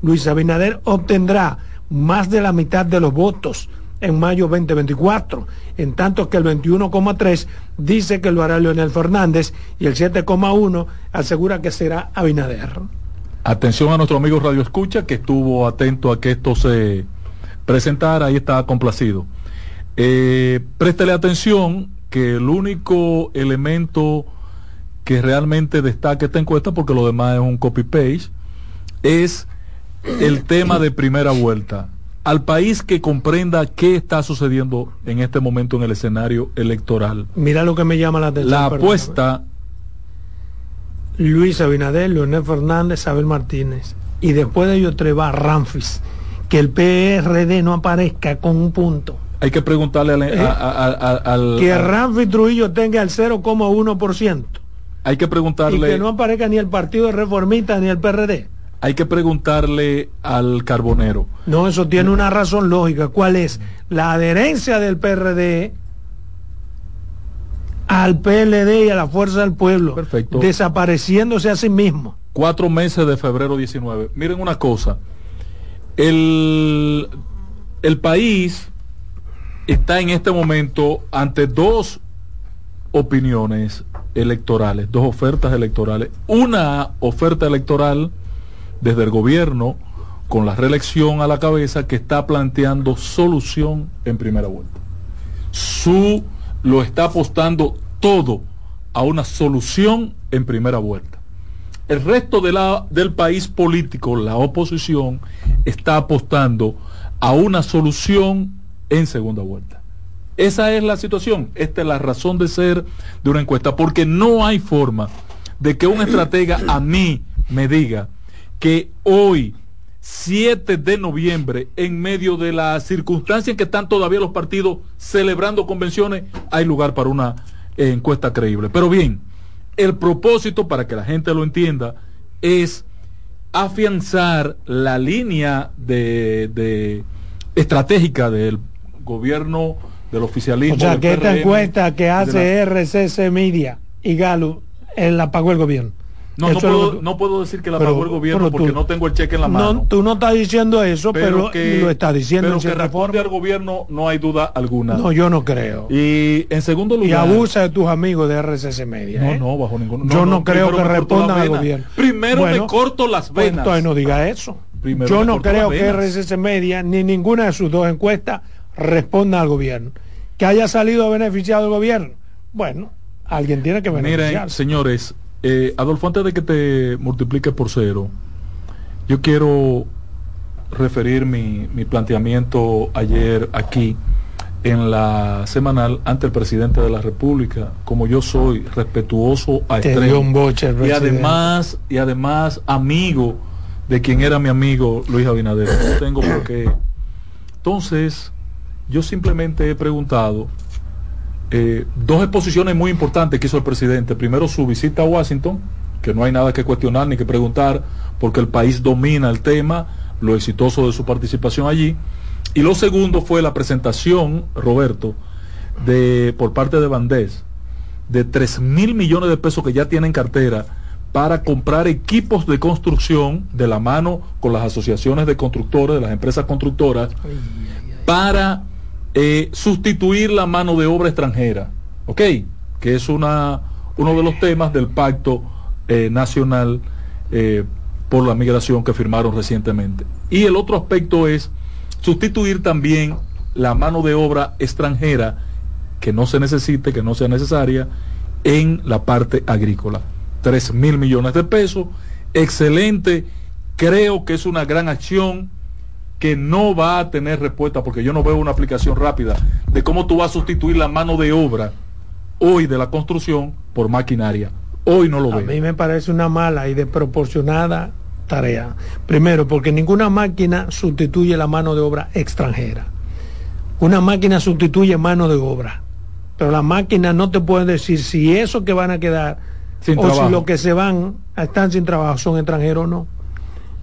Luis Abinader, obtendrá más de la mitad de los votos en mayo 2024, en tanto que el 21,3 dice que lo hará Leonel Fernández y el 7,1 asegura que será Abinader. Atención a nuestro amigo Radio Escucha que estuvo atento a que esto se presentar, ahí está complacido. Eh, préstele atención que el único elemento que realmente destaca esta encuesta, porque lo demás es un copy-paste, es el tema de primera vuelta. Al país que comprenda qué está sucediendo en este momento en el escenario electoral. Mira lo que me llama la atención. La apuesta. Luis Abinader, Leonel Fernández, Abel Martínez. Y después de ellos tres va Ramfis que el PRD no aparezca con un punto. Hay que preguntarle al... Eh, al que Ramfi Trujillo tenga el 0,1%. Hay que preguntarle... Y que no aparezca ni el Partido Reformista ni el PRD. Hay que preguntarle al Carbonero. No, eso tiene una razón lógica. ¿Cuál es? La adherencia del PRD al PLD y a la Fuerza del Pueblo. Perfecto. Desapareciéndose a sí mismo. Cuatro meses de febrero 19. Miren una cosa. El, el país está en este momento ante dos opiniones electorales, dos ofertas electorales. Una oferta electoral desde el gobierno con la reelección a la cabeza que está planteando solución en primera vuelta. Su lo está apostando todo a una solución en primera vuelta. El resto del país político, la oposición, está apostando a una solución en segunda vuelta. Esa es la situación, esta es la razón de ser de una encuesta, porque no hay forma de que un estratega a mí me diga que hoy, 7 de noviembre, en medio de las circunstancias en que están todavía los partidos celebrando convenciones, hay lugar para una eh, encuesta creíble. Pero bien, el propósito, para que la gente lo entienda, es afianzar la línea de, estratégica del gobierno del oficialismo. O sea, que esta encuesta que hace RCC Media y Galo, la pagó el gobierno. No, no puedo, no puedo, decir que la pagó el gobierno porque no tengo el cheque en la mano. No, tú no estás diciendo eso, pero, lo estás diciendo. Pero que responde al gobierno no hay duda alguna. No, yo no creo. Y en segundo lugar. Y abusa de tus amigos de RCC Media. No, ¿eh? no, bajo ningún. Yo no, creo que respondan al gobierno. Primero me corto las pues, venas. entonces no diga eso. yo no creo que RCC Media ni ninguna de sus dos encuestas responda al gobierno. Que haya salido beneficiado el gobierno. Bueno, alguien tiene que beneficiar. Miren, señores, eh, Adolfo, antes de que te multiplique por cero, yo quiero referir mi, planteamiento ayer aquí en la semanal ante el presidente de la República, como yo soy respetuoso a extremo y además y además amigo de quien era mi amigo Luis Abinader. No tengo por qué. Entonces, yo simplemente he preguntado eh, dos exposiciones muy importantes que hizo el presidente. Primero su visita a Washington, que no hay nada que cuestionar ni que preguntar, porque el país domina el tema, lo exitoso de su participación allí. Y lo segundo fue la presentación, Roberto, de por parte de Bandés, de 3 mil millones de pesos que ya tiene en cartera para comprar equipos de construcción de la mano con las asociaciones de constructores, de las empresas constructoras, para eh, sustituir la mano de obra extranjera, ¿ok? Que es una, uno de los temas del pacto eh, nacional eh, por la migración que firmaron recientemente. Y el otro aspecto es sustituir también la mano de obra extranjera que no se necesite, que no sea necesaria, en la parte agrícola. 3 mil millones de pesos, excelente, creo que es una gran acción que no va a tener respuesta porque yo no veo una aplicación rápida de cómo tú vas a sustituir la mano de obra hoy de la construcción por maquinaria. Hoy no lo veo. A mí me parece una mala y desproporcionada tarea. Primero, porque ninguna máquina sustituye la mano de obra extranjera. Una máquina sustituye mano de obra. Pero la máquina no te puede decir si eso que van a quedar o si lo que se van están sin trabajo son extranjeros o no.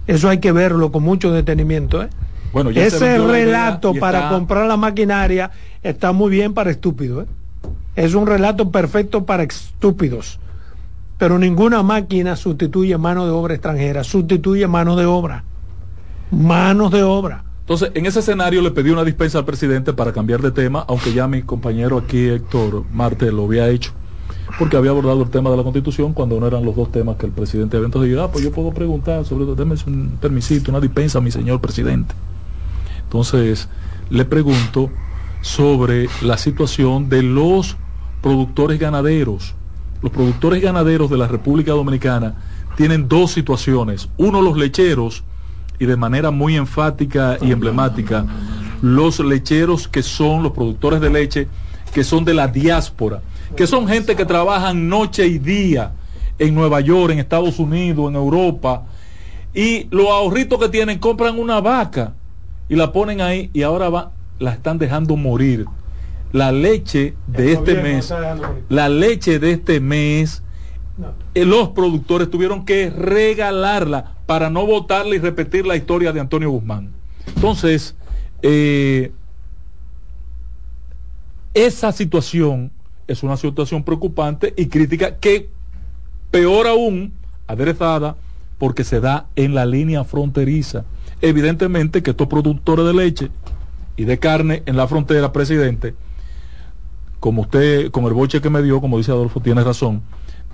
Eso hay que verlo con mucho detenimiento. ¿eh? Bueno, Ese relato para comprar la maquinaria está muy bien para estúpidos. ¿eh? Es un relato perfecto para estúpidos. Pero ninguna máquina sustituye mano de obra extranjera, sustituye mano de obra. Manos de obra. Entonces, en ese escenario le pedí una dispensa al presidente para cambiar de tema, aunque ya mi compañero aquí, Héctor Marte, lo había hecho porque había abordado el tema de la constitución cuando no eran los dos temas que el presidente había entonces ah, pues yo puedo preguntar sobre déme un permisito, una dispensa, mi señor presidente. Entonces, le pregunto sobre la situación de los productores ganaderos. Los productores ganaderos de la República Dominicana tienen dos situaciones. Uno, los lecheros, y de manera muy enfática y emblemática, los lecheros que son los productores de leche, que son de la diáspora que son gente que trabajan noche y día en Nueva York, en Estados Unidos, en Europa, y los ahorritos que tienen compran una vaca y la ponen ahí y ahora va, la están dejando morir. La leche de este mes, la leche de este mes, eh, los productores tuvieron que regalarla para no votarla y repetir la historia de Antonio Guzmán. Entonces, eh, esa situación es una situación preocupante y crítica que, peor aún, aderezada porque se da en la línea fronteriza. Evidentemente que estos productores de leche y de carne en la frontera, presidente, como usted, con el boche que me dio, como dice Adolfo, tiene razón,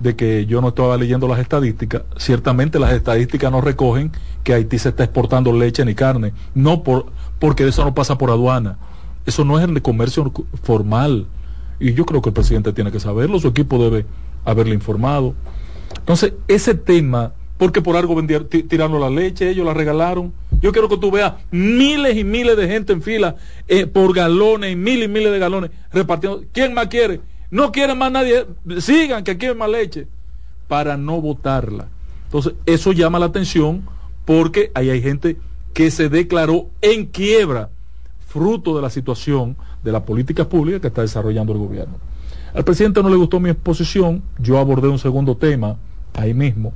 de que yo no estaba leyendo las estadísticas. Ciertamente las estadísticas no recogen que Haití se está exportando leche ni carne, no por, porque eso no pasa por aduana. Eso no es el comercio formal. Y yo creo que el presidente tiene que saberlo, su equipo debe haberle informado. Entonces, ese tema, porque por algo vendieron, tirando la leche, ellos la regalaron. Yo quiero que tú veas miles y miles de gente en fila eh, por galones, y miles y miles de galones repartiendo. ¿Quién más quiere? No quiere más nadie. Sigan que quieren más leche para no votarla. Entonces, eso llama la atención porque ahí hay gente que se declaró en quiebra fruto de la situación de la política pública que está desarrollando el gobierno. Al presidente no le gustó mi exposición, yo abordé un segundo tema ahí mismo,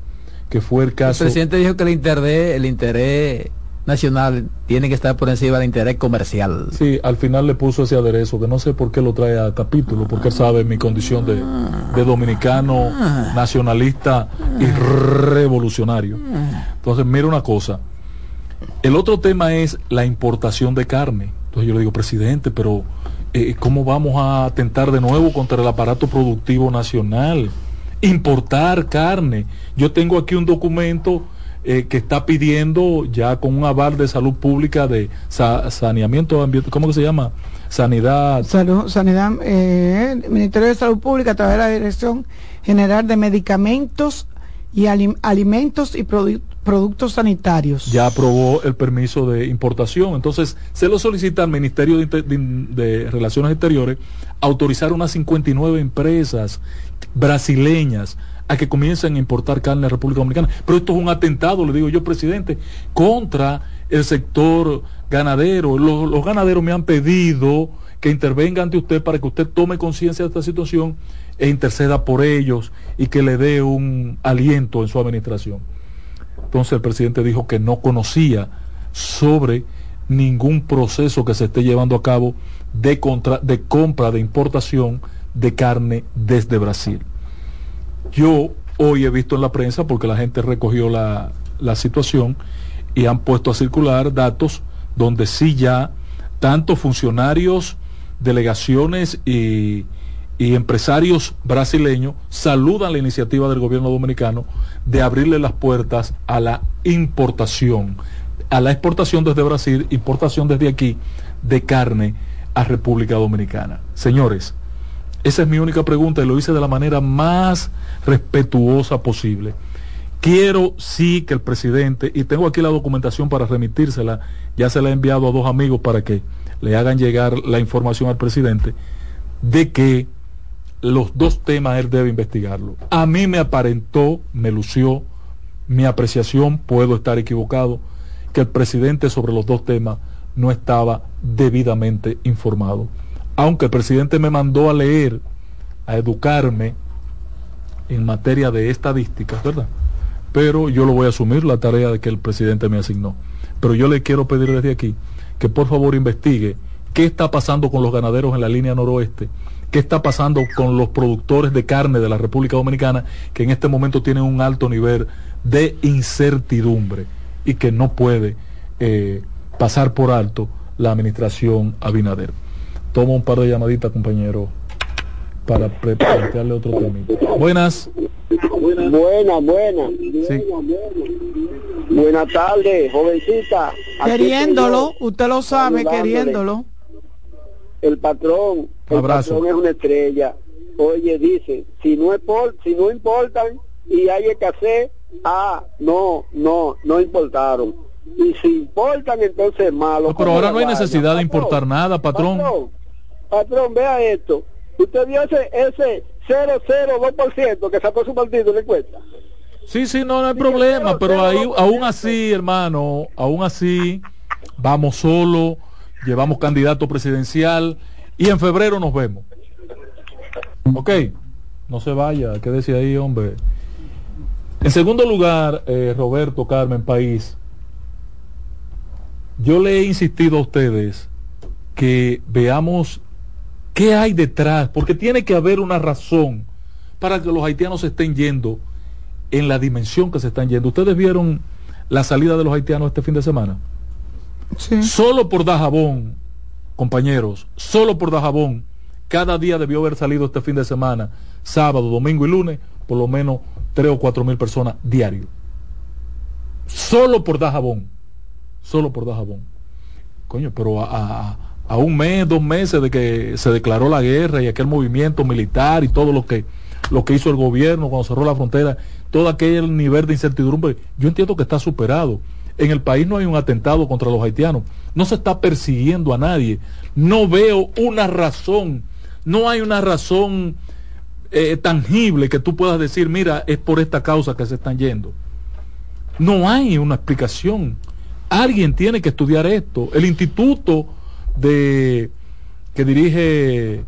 que fue el caso... El presidente dijo que el interés, el interés nacional tiene que estar por encima del interés comercial. Sí, al final le puso ese aderezo, que no sé por qué lo trae a capítulo, porque él sabe mi condición de, de dominicano, nacionalista y revolucionario. Entonces, mira una cosa, el otro tema es la importación de carne. Entonces yo le digo, presidente, pero eh, ¿cómo vamos a atentar de nuevo contra el aparato productivo nacional? Importar carne. Yo tengo aquí un documento eh, que está pidiendo ya con un aval de salud pública de saneamiento ambiental, ¿cómo que se llama? Sanidad. Salud, sanidad, eh, Ministerio de Salud Pública a través de la Dirección General de Medicamentos y Alimentos y Productos productos sanitarios. Ya aprobó el permiso de importación. Entonces, se lo solicita al Ministerio de, Relaciones Exteriores autorizar unas 59 empresas brasileñas a que comiencen a importar carne a la República Dominicana. Pero esto es un atentado, le digo yo, presidente, contra el sector ganadero. Los, los ganaderos me han pedido que intervenga ante usted para que usted tome conciencia de esta situación e interceda por ellos y que le dé un aliento en su administración. Entonces el presidente dijo que no conocía sobre ningún proceso que se esté llevando a cabo de, de compra, de importación de carne desde Brasil. Yo hoy he visto en la prensa, porque la gente recogió la, la situación, y han puesto a circular datos donde sí ya tanto funcionarios, delegaciones y, y empresarios brasileños saludan la iniciativa del gobierno dominicano de abrirle las puertas a la importación, a la exportación desde Brasil, importación desde aquí de carne a República Dominicana. Señores, esa es mi única pregunta y lo hice de la manera más respetuosa posible. Quiero sí que el presidente, y tengo aquí la documentación para remitírsela, ya se la he enviado a dos amigos para que le hagan llegar la información al presidente, de que los dos temas él debe investigarlo. A mí me aparentó, me lució mi apreciación, puedo estar equivocado, que el presidente sobre los dos temas no estaba debidamente informado. Aunque el presidente me mandó a leer, a educarme en materia de estadísticas, ¿verdad? pero yo lo voy a asumir la tarea que el presidente me asignó. Pero yo le quiero pedir desde aquí que por favor investigue qué está pasando con los ganaderos en la línea noroeste, qué está pasando con los productores de carne de la República Dominicana, que en este momento tienen un alto nivel de incertidumbre y que no puede eh, pasar por alto la administración Abinader. Tomo un par de llamaditas, compañero, para plantearle otro tema. Buenas. Buena, buena. Buenas tardes, jovencita. Queriéndolo, usted lo sabe, queriéndolo. El patrón, el patrón es una estrella. Oye, dice, si no es por, si no importan y hay escasez, ah, no, no, no importaron. Y si importan, entonces es malo. pero ahora no hay necesidad de importar nada, patrón. Patrón, patrón, vea esto. Usted vio ese, ese 002% que sacó su partido en la encuesta. Sí, sí, no, no hay problema, pero ahí, aún así, hermano, aún así, vamos solo, llevamos candidato presidencial y en febrero nos vemos. Ok, no se vaya, quédese ahí, hombre. En segundo lugar, eh, Roberto Carmen País, yo le he insistido a ustedes que veamos ¿Qué hay detrás? Porque tiene que haber una razón para que los haitianos se estén yendo en la dimensión que se están yendo. ¿Ustedes vieron la salida de los haitianos este fin de semana? Sí. Solo por Dajabón, compañeros, solo por Dajabón, cada día debió haber salido este fin de semana, sábado, domingo y lunes, por lo menos tres o cuatro mil personas diario. Solo por Dajabón. Solo por Dajabón. Coño, pero a, a un mes, dos meses de que se declaró la guerra y aquel movimiento militar y todo lo que, lo que hizo el gobierno cuando cerró la frontera, todo aquel nivel de incertidumbre, yo entiendo que está superado. En el país no hay un atentado contra los haitianos, no se está persiguiendo a nadie, no veo una razón, no hay una razón eh, tangible que tú puedas decir, mira, es por esta causa que se están yendo. No hay una explicación. Alguien tiene que estudiar esto. El instituto de que dirige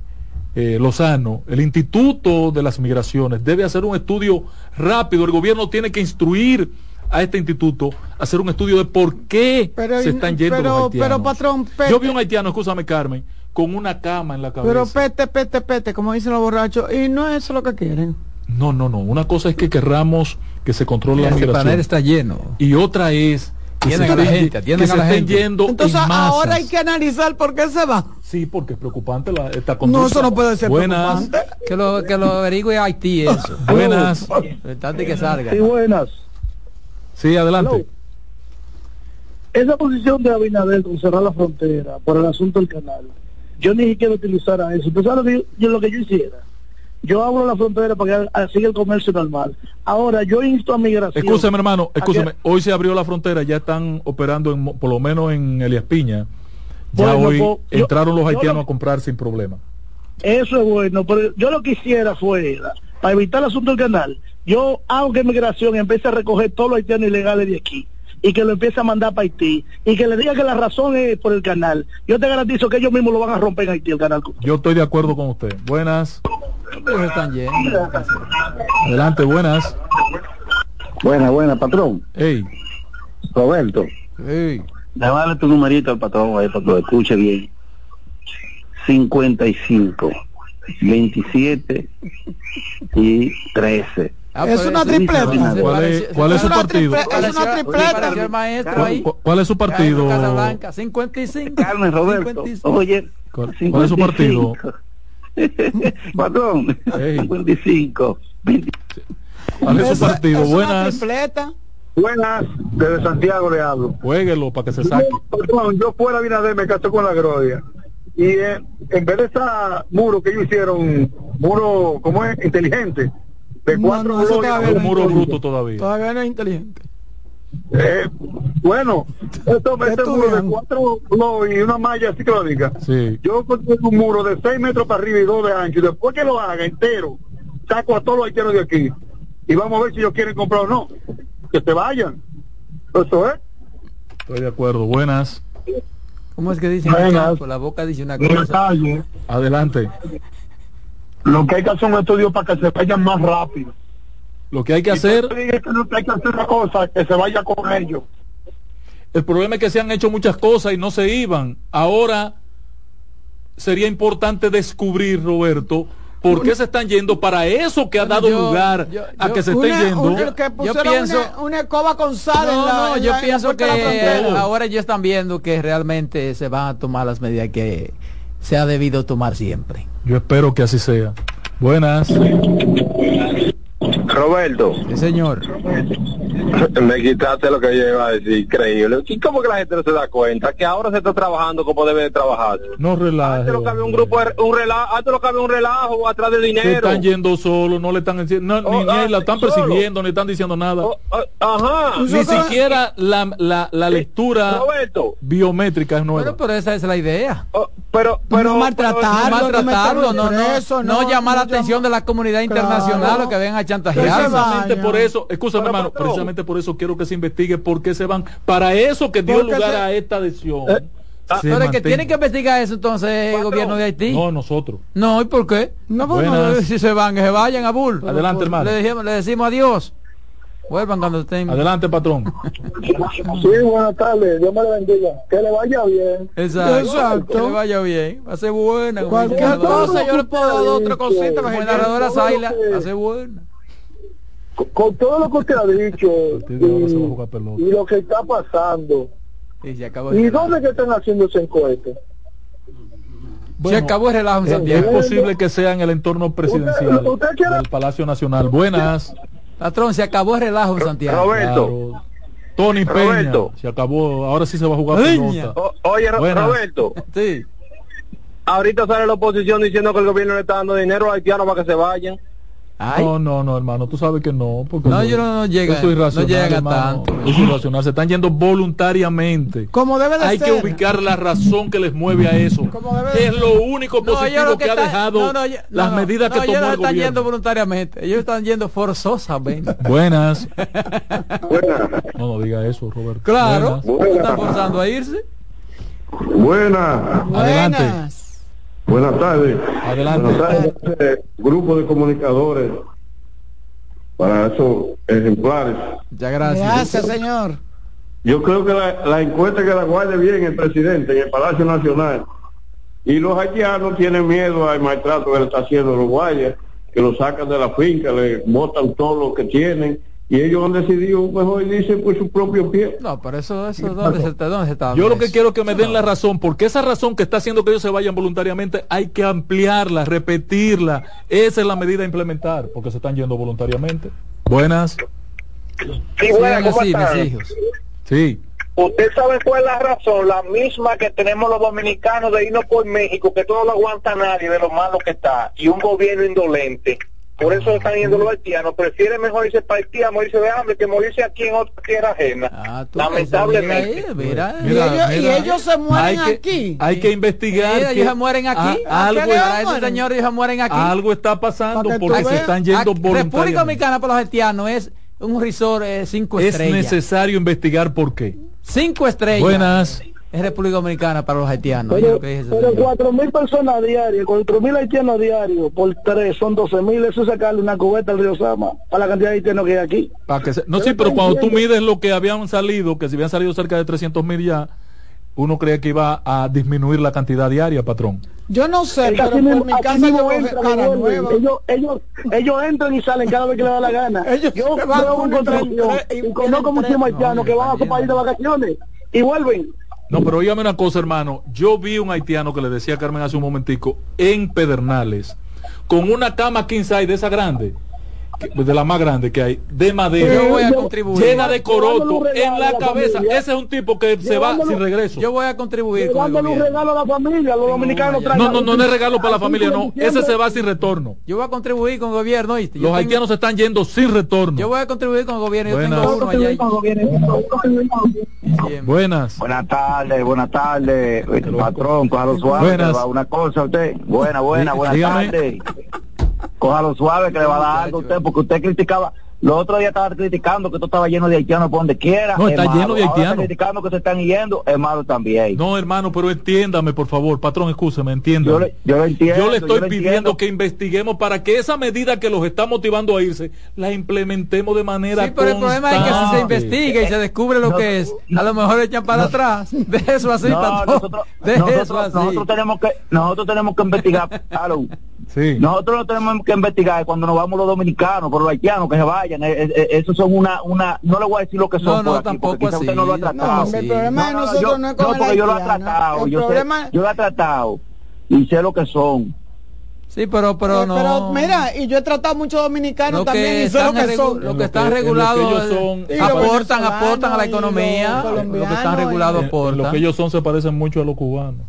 eh, Lozano, el Instituto de las Migraciones, debe hacer un estudio rápido. El gobierno tiene que instruir a este instituto a hacer un estudio de por qué se están yendo los haitianos. Pero, patrón, Yo vi un haitiano, escúchame Carmen, con una cama en la cabeza. Pero pete, pete, pete, como dicen los borrachos, y no es eso lo que quieren. No, no, no. Una cosa es que querramos que se controle la migración. El está lleno. Y otra es tienen a la gente, que se estén yendo Entonces ahora hay que analizar por qué se va. Sí, porque es preocupante la, esta No, eso no puede ser buenas. preocupante. Que lo, que lo averigüe Haití eso. buenas. Importante que salga. Sí, buenas. Sí, adelante. Hello. Esa posición de Abinader con cerrar la frontera por el asunto del canal, yo ni siquiera utilizara eso. ¿Tú sabes lo que yo, lo que yo hiciera? Yo abro la frontera para que siga el comercio normal. Ahora, yo insto a migración. Escúcheme, hermano, escúcheme. Hoy se abrió la frontera, ya están operando, en, por lo menos en Elias Piña. Ya Bueno, hoy pues, yo- entraron los haitianos lo- a comprar sin problema. Eso es bueno, pero yo lo que hiciera fuera, para evitar el asunto del canal, yo hago que migración empiece a recoger todos los haitianos ilegales de aquí. y que lo empiece a mandar para Haití y que le diga que la razón es por el canal. Yo te garantizo que ellos mismos lo van a romper en Haití el canal. Yo estoy de acuerdo con usted. Buenas. Pero están yendo. Adelante, buenas. Buena, buena, patrón. Hey. Roberto. Hey. Déjame tu numerito al patrón ahí para que lo escuche bien. 55, 27 y 13. Ah, es una tripleta. ¿Cuál es, cuál es su partido? Es una tripleta. ¿Cuál, cuál es su partido? Casablanca, 55. Carmen Roberto. 55. Oye, ¿Cuál, cuál es su partido? patrón, Hey. 55. 20. ¿Cuál es su Esa- partido? es una Buenas. tripleta. Buenas, desde Santiago le hablo. Jueguelo para que se saque. Patrón, yo fuera Binader me casé con la Gloria. Y eh, en vez de esa muro que ellos hicieron, muro, ¿cómo es? Inteligente. De No, cuatro no, bloques. todavía Un muro bruto todavía. Todavía no es inteligente. Eh, bueno, esto, este muro de cuatro bloques y una malla ciclónica. Sí. Yo construyo un muro de 6 metros para arriba y 2 de ancho. Y después que lo haga entero, saco a todos los haitianos de aquí. Y vamos a ver si ellos quieren comprar o no. Que se vayan. Eso es. Estoy de acuerdo. Buenas. ¿Cómo es que dicen? Buenas. Por la boca dice una cosa. Adelante. Lo que hay que hacer es un estudio para que se vayan más rápido. Lo que hay que Y hacer, que no hay que hacer una cosa, que se vaya con ellos. el problema es que se han hecho muchas cosas y no se iban. Ahora sería importante descubrir, Roberto, por qué se están yendo para eso que ha dado yo- lugar yo- a yo- que se estén Una- yendo. una- que pusieron pienso- una, una escoba con sal en No, la- no, en yo la- pienso la que frontera. ahora ya están viendo que realmente se van a tomar las medidas que se ha debido tomar siempre. Yo espero que así sea. Buenas. Roberto, Sí, señor. me quitaste lo que yo iba a decir, increíble. ¿Y cómo que la gente no se da cuenta? Que ahora se está trabajando como debe de trabajar. No relaje. Antes lo que había un grupo, un relajo, antes lo que había un relajo atrás de Se dinero. están yendo solos, no le están diciendo, no, Oh, ni, ah, ni la están solo. persiguiendo, ni están diciendo nada. Oh, ah, ajá. Ni siquiera la, la, la lectura Roberto, biométrica es nueva. Bueno, pero esa es la idea. oh, pero, pero, no maltratarlo, no maltratarlo, no, no, preso, no, llamar la no atención de la comunidad Claro. internacional o que vengan a se chantajear. Precisamente por eso, escúchame hermano, patrón. precisamente por eso quiero que se investigue por qué se van. Para eso que dio lugar se- a esta adhesión. Eh, ah, Pero que mantenga. tiene que investigar eso entonces es el gobierno de Haití. No, nosotros. No, ¿y por qué? No, pues. Si se van, que se vayan a Bull. Adelante, hermano. Le, dijimos- le decimos adiós. Vuelvan cuando estén. Adelante, patrón. Sí, buenas tardes. Dios me le bendiga. Que le vaya bien. Exacto. Exacto. Que le vaya bien. Va a ser buena. Cualquier cosa, yo le puedo dar otra cosita. Como narradora lo Zaila, que- va a ser buena. Con, con todo lo que usted ha dicho y, lo que está pasando. Y se acabó ¿Y el relajo. dónde que están haciendo ese encueste? Bueno, se acabó el relajo en es Santiago. posible que sea en el entorno presidencial Usted- usted quiere- del Palacio Nacional. Buenas. Patrón, se acabó el relajo en Santiago. Roberto, Claro. Tony Peña. Roberto. Se acabó. Ahora sí se va a jugar pelota. o- oye, Buenas. Roberto, Sí. ahorita sale la oposición diciendo que el gobierno le está dando dinero a haitianos para que se vayan. Ay. No, no, no, hermano, tú sabes que no. Porque No, yo no- no llega- eso es irracional, no llega hermano. tanto. Es irracional. Se están yendo voluntariamente. Como debe de Hay ser. que ubicar la razón que les mueve a eso. Como debe de Es lo único No, positivo ellos lo que, ha están- dejado no, no, yo- las no, no, medidas no, que ellos tomó no el están yendo gobierno. voluntariamente. Ellos están yendo forzosamente. Buenas. Buenas. No, no diga eso, Roberto. Claro. Buenas. Están forzando a irse. Buenas, Adelante. Buenas. Buenas tardes. Adelante. Buenas tardes, eh, grupo de comunicadores para esos ejemplares. Muchas gracias. Gracias, señor. Yo creo que la, la encuesta que la guarde bien el presidente en el Palacio Nacional. Y los haitianos tienen miedo al maltrato que le está haciendo los guardias, que lo sacan de la finca, le botan todo lo que tienen. Y ellos han decidido mejor irse por su propio pie. No, pero eso, eso, ¿dónde se está? ¿Dónde se está? Yo lo que eso? quiero es que me den no. la razón, porque esa razón que está haciendo que ellos se vayan voluntariamente hay que ampliarla, repetirla. Esa es la medida a implementar, porque se están yendo voluntariamente. Buenas. Sí, Sigan así, mis hijos. Sí. Usted sabe cuál es la razón, la misma que tenemos los dominicanos de irnos por México, que todo lo aguanta nadie de lo malo que está, y un gobierno indolente. Por eso están yendo los haitianos. Prefieren mejor irse para Haití a morirse de hambre que morirse aquí en otra tierra ajena. Ah, Lamentablemente. Y Mira, ellos, y ellos se mueren Hay que, aquí. hay que investigar. mira, que ellos se mueren aquí. a- algo, ¿A qué le Para ese mueren? señor ellos se mueren aquí. algo está pasando porque se están yendo República voluntariamente. Dominicana para los haitianos es un resort eh, cinco Es estrellas. necesario investigar por qué. Cinco estrellas. Buenas. Es República Dominicana para los haitianos. Pero, pero señor. cuatro mil personas diarias, cuatro mil haitianos diarios por tres son doce mil, eso es sacarle una cubeta al río Sama para la cantidad de haitianos que hay aquí. Para que se- No, sí, pero cuando tú mides lo que habían salido, que si habían salido cerca de 300 mil ya, uno creía que iba a disminuir la cantidad diaria, patrón. Yo no sé, pero por mismo- mi casa yo entran, cara vuelven. nueva. Ellos, ellos, ellos entran y salen cada vez que les da la gana. Ellos yo veo un y conozco muchísimos haitianos que van a su país de vacaciones y vuelven. No, pero oígame una cosa, hermano. Yo vi un haitiano que le decía a Carmen hace un momentico en Pedernales, con una cama king size de esa grande, de la más grande que hay, de madera, Yo voy a contribuir. llena de coroto en la la cabeza. familia. Ese es un tipo que se va sin regreso. Yo voy a contribuir con el un regalo a la familia, los dominicanos traen- No, no, no, no es regalo para la familia, no. 5 de Ese se va sin retorno. Yo voy a contribuir con el gobierno, ¿oíste? Yo Los tengo- haitianos se están yendo sin retorno. Yo voy a contribuir con el gobierno. Yo Buenas. tengo uno allá. Buenas. Buenas tardes, buenas tardes, patrón, cójalo suave, Buenas. una cosa a usted. Buena, buena, buenas tardes. Cójalo suave, que le va a dar algo a usted, porque usted criticaba, los otros días estaba criticando que esto estaba lleno de haitianos por donde quiera. No, es está malo. lleno de está haitianos. criticando que se están yendo, es malo también. No, hermano, pero entiéndame, por favor. Patrón, escúcheme, entiéndame. Yo le- yo lo entiendo, Yo le estoy yo pidiendo entiendo. que investiguemos para que esa medida que los está motivando a irse, la implementemos de manera Sí, pero el problema es que si se constante. investiga y se descubre lo No, que es, a lo mejor echan para atrás. De eso así, No, patrón. nosotros, De nosotros, eso así. nosotros tenemos que nosotros tenemos que investigar. Sí. nosotros no tenemos que investigar cuando nos vamos los dominicanos pero los haitianos que se vayan eh, eh, eh, esos son una una no le voy a decir lo que son No, no, por aquí, tampoco así. usted no lo ha No, tratado el problema de nosotros yo, no es con el porque yo lo he tratado El yo, sé- yo lo he tratado y sé lo que son Sí, pero, pero Eh, no. Pero mira, y yo he tratado muchos dominicanos Lo también que y sé lo que son. lo que lo están lo regulados aportan, aportan a la economía. Lo que están regulados aportan. lo que ellos son se parecen mucho a los cubanos.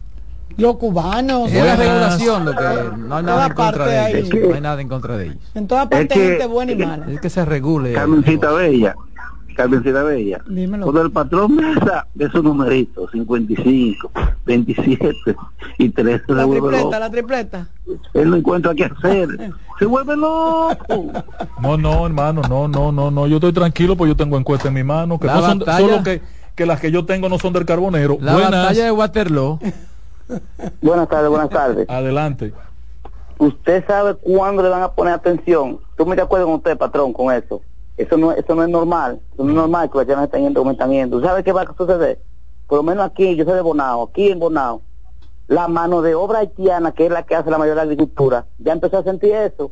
Los cubanos. Es la regulación lo que no hay nada Toda en contra parte de ellos. No hay nada en contra de ellos. En todas partes que- hay gente buena y mala. Es que se regule. Carmencita Bella Carmencita Bella Dímelo. cuando el patrón me da de esos numeritos 55 27 y 13 se La tripleta, loco la tripleta. él no encuentra qué hacer se vuelve loco No, no, hermano, no, no, no, no. Yo estoy tranquilo porque yo tengo encuesta en mi mano. Que La no son, batalla- solo que, que las que yo tengo no son del carbonero. La Buenas. batalla de Waterloo. Buenas tardes buenas tardes Adelante. usted sabe cuándo le van a poner atención. Tú me de acuerdo con usted, patrón, con eso. Eso no, eso no es normal. Eso no es normal que los haitianos estén yendo yendo. ¿Sabe qué va a suceder? Por lo menos aquí, yo soy de Bonao, aquí en Bonao, la mano de obra haitiana, que es la que hace la mayor agricultura, ya empezó a sentir eso.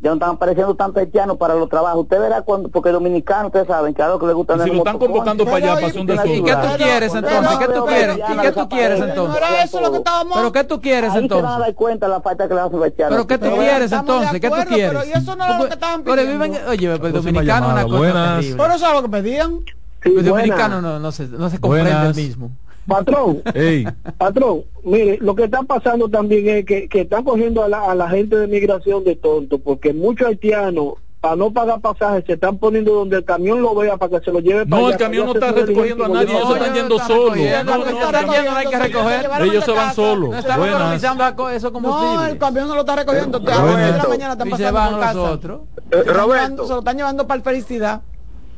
Ya no están apareciendo tantos haitianos para los trabajos. Usted verá cuando, porque dominicanos, ustedes saben que a lo que les gusta Y si lo están convocando para allá, para hacer un ¿Y qué desorden. tú quieres entonces? ¿Qué tú quieres? ¿Y qué tú quieres entonces? era eso lo que estábamos. ¿Pero qué tú quieres Ahí se van a entonces? dar cuenta la falta que le hacen los haitianos. ¿Pero qué tú Pero quieres entonces? ¿Qué tú quieres? pero eso no era lo que estaban Pero pidiendo. viven, oye, pero el Próxima dominicano es una cosa Buenas. terrible. Pero eso es lo que pedían. Sí, El buena. dominicano no, no, se, no se comprende Buenas. el mismo. Patrón, Ey, patrón, mire, lo que está pasando también es que, que están cogiendo a la, a la gente de migración de tonto, porque muchos haitianos, para no pagar pasajes, se están poniendo donde el camión lo vea para que se lo lleve para no, allá, el camión no está recogiendo a nadie, ellos se diligencia, están no, yendo ellos están solos. recogiendo, No, no, recogiendo hay que recoger. Ellos se van solos. No economizando a No, el camión no lo está recogiendo. A las seis de la mañana están pasando van por los casa. otros. Se lo están Roberto. llevando- Se lo están llevando para el felicidad.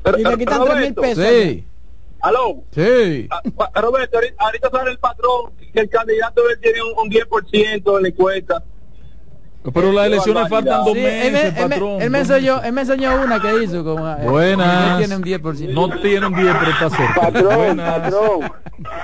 Pero- Y le quitan Roberto. tres mil pesos. Sí, Aló. sí. Ah, Roberto, ahorita, ahorita sale el patrón que el candidato él tiene un, un 10% en la encuesta. pero las elecciones faltan dos Sí, él, me- meses, él me- patrón. él me enseñó, él me enseñó una que hizo como eh, Buenas. él tiene un 10%. No tiene un 10, pero está cerca. Patrón, Buenas. patrón,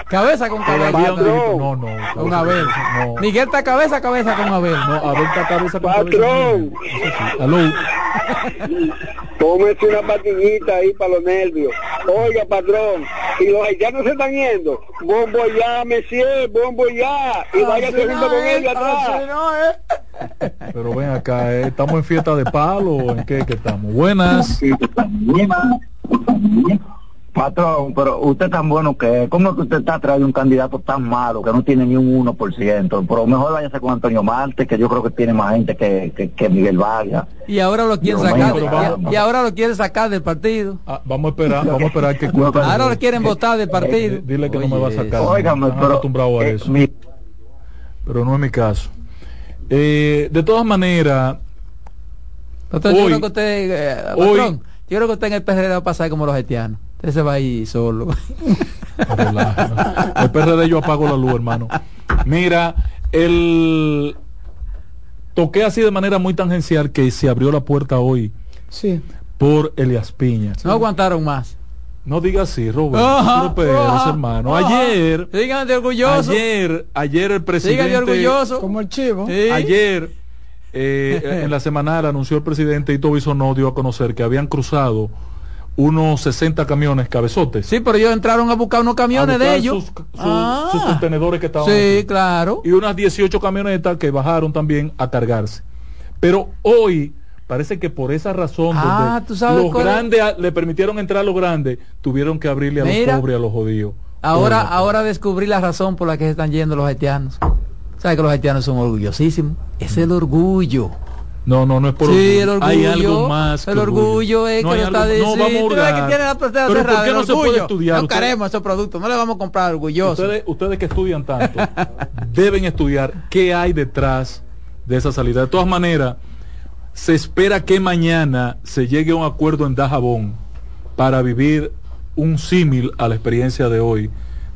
Cabeza con cabeza. Patrón. No, no. Con Abel. No, Miguel está cabeza a cabeza con Abel. no, Abel está cabeza con Patrón. cabeza. Sí. Aló. tómese una patillita ahí para los nervios. Oiga, patrón, y los haitianos se están yendo. Bombo ya, Messier, bombo ya. Y váyase junto no con ellos atrás. no. Pero ven acá, ¿eh? ¿estamos en fiesta de palo o en qué que estamos? Buenas. Patrón, pero usted tan bueno que es. ¿Cómo es que usted está trayendo un candidato tan malo que no tiene ni un 1%? Pero mejor váyase con Antonio Marte, que yo creo que tiene más gente que, que, que Miguel Vargas. Y ahora lo quieren sacar. de- y, y ahora lo quieren sacar del partido. Ah, vamos a esperar, vamos a esperar que cuente. Ahora lo quieren votar del partido. Dile que no me va a sacar. Óigame, pero... acostumbrados a eh, eso. mi- Pero no es mi caso. Eh, de todas maneras, Patrón, yo creo que usted, eh, hoy- patrón, Yo creo que usted en el PRD va a pasar como los haitianos. Usted se va ahí solo. el PRD yo apago la luz, hermano. Mira, el toqué así de manera muy tangencial que se abrió la puerta hoy sí. por Elias Piña. No aguantaron más. No diga así, Robert. Ajá, ajá, hermano. Ajá. Ayer. Sigan de orgulloso. Ayer, ayer el presidente. Sigan de orgulloso. Como el chivo. Sí. Ayer, eh, en la semanal, anunció el presidente Ito Bisonó dio a conocer que habían cruzado unos 60 camiones cabezotes. Sí, pero ellos entraron a buscar unos camiones buscar de ellos. Sus, sus, ah. sus, contenedores que estaban. Sí, aquí. claro. Y unas 18 camionetas que bajaron también a cargarse. Pero hoy parece que por esa razón ah, los grandes es? le permitieron entrar a los grandes, tuvieron que abrirle a Mira, los pobres, a los jodidos. Ahora, ahora descubrí la razón por la que se están yendo los haitianos. ¿Sabes que los haitianos son orgullosísimos? Es el orgullo. No, no, no es por sí, el orgullo. Hay algo más. el orgullo, es no que lo está diciendo. No, vamos a hurgar. que tiene la Pero ¿por qué no se puede estudiar? No queremos esos productos, no le vamos a comprar orgullosos. Ustedes, ustedes que estudian tanto, deben estudiar qué hay detrás de esa salida. De todas maneras, se espera que mañana se llegue a un acuerdo en Dajabón para vivir un símil a la experiencia de hoy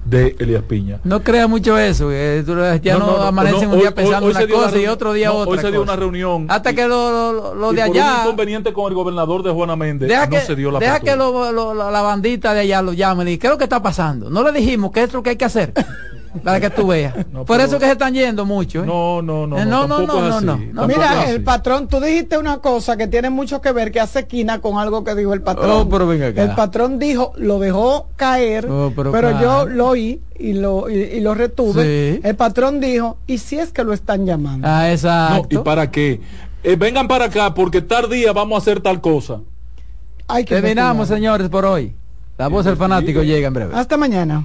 de Elías Piña. No crea mucho eso, que ya no, no, no amanecen un día pensando hoy, hoy una cosa y otro día otra. Hoy se dio cosa. una reunión. Hasta que lo, lo, lo y de allá. un inconveniente con el gobernador de Juana Méndez deja no que, se dio la Deja apertura. que lo, la bandita de allá lo llamen y ¿qué es lo que está pasando? No le dijimos que es lo que hay que hacer. para que tú veas. No, Por pero- eso que se están yendo mucho. ¿eh? No, no, no. Eh, no, no, no, no, no, Mira, el patrón, tú dijiste una cosa que tiene mucho que ver, que hace esquina con algo que dijo el patrón. Oh, pero venga acá. El patrón dijo, lo dejó caer, Oh, pero pero, claro. yo lo oí y lo, y, y lo retuve. Sí. El patrón dijo, ¿y si es que lo están llamando? Ah, No, exacto. ¿y para qué? Eh, vengan para acá porque tal día vamos a hacer tal cosa. Hay que Terminamos, señores, por hoy. La voz del fanático llega en breve. Hasta mañana.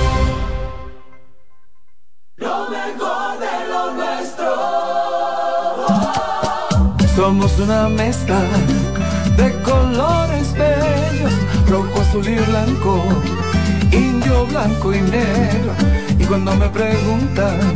Somos una mezcla de colores bellos, rojo, azul y blanco, indio, blanco y negro. Y cuando me preguntan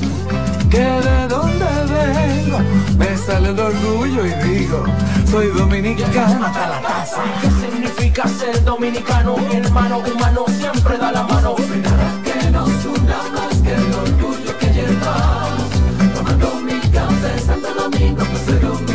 que de dónde vengo, me sale el orgullo y digo, soy dominicano hasta la. ¿Qué significa ser dominicano? Hermano humano siempre da la mano. Que nos una más que el orgullo que llevamos. Tomando mi café Santo Domingo, pues soy dominicano.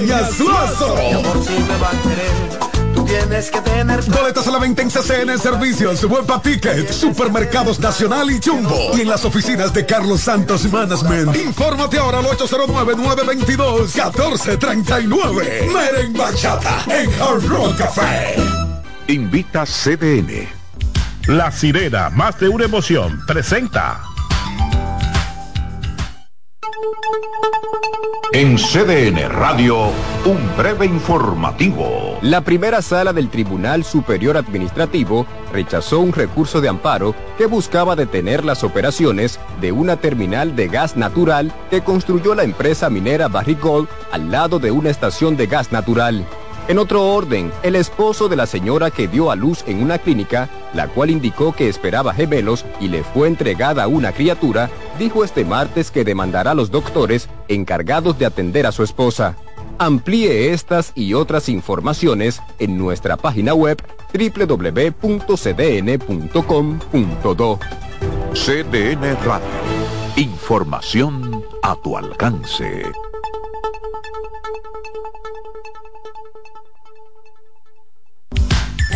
Ruego. Peña Suazo. Mi amor, si me va a querer, tú tienes que tener Boletas a la venta en CCN Servicios, Huepa Ticket, Supermercados Nacional y Jumbo. Y en las oficinas de Carlos Santos Management. Infórmate ahora al 809-922-1439. Meren Bachata en Hard Rock Café. Invita CDN. La sirena, más de una emoción, presenta. En CDN Radio, un breve informativo. La primera sala del Tribunal Superior Administrativo rechazó un recurso de amparo que buscaba detener las operaciones de una terminal de gas natural que construyó la empresa minera Barrick al lado de una estación de gas natural. En otro orden, el esposo de la señora que dio a luz en una clínica, la cual indicó que esperaba gemelos y le fue entregada una criatura, dijo este martes que demandará a los doctores encargados de atender a su esposa. Amplíe estas y otras informaciones en nuestra página web www.cdn.com.do. CDN Radio. Información a tu alcance.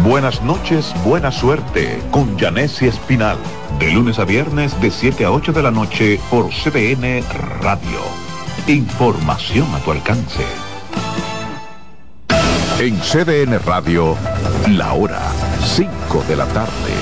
Buenas noches, buena suerte con Janessi Espinal. De lunes a viernes de 7 a 8 de la noche por CDN Radio. Información a tu alcance. En CDN Radio, la hora 5 de la tarde.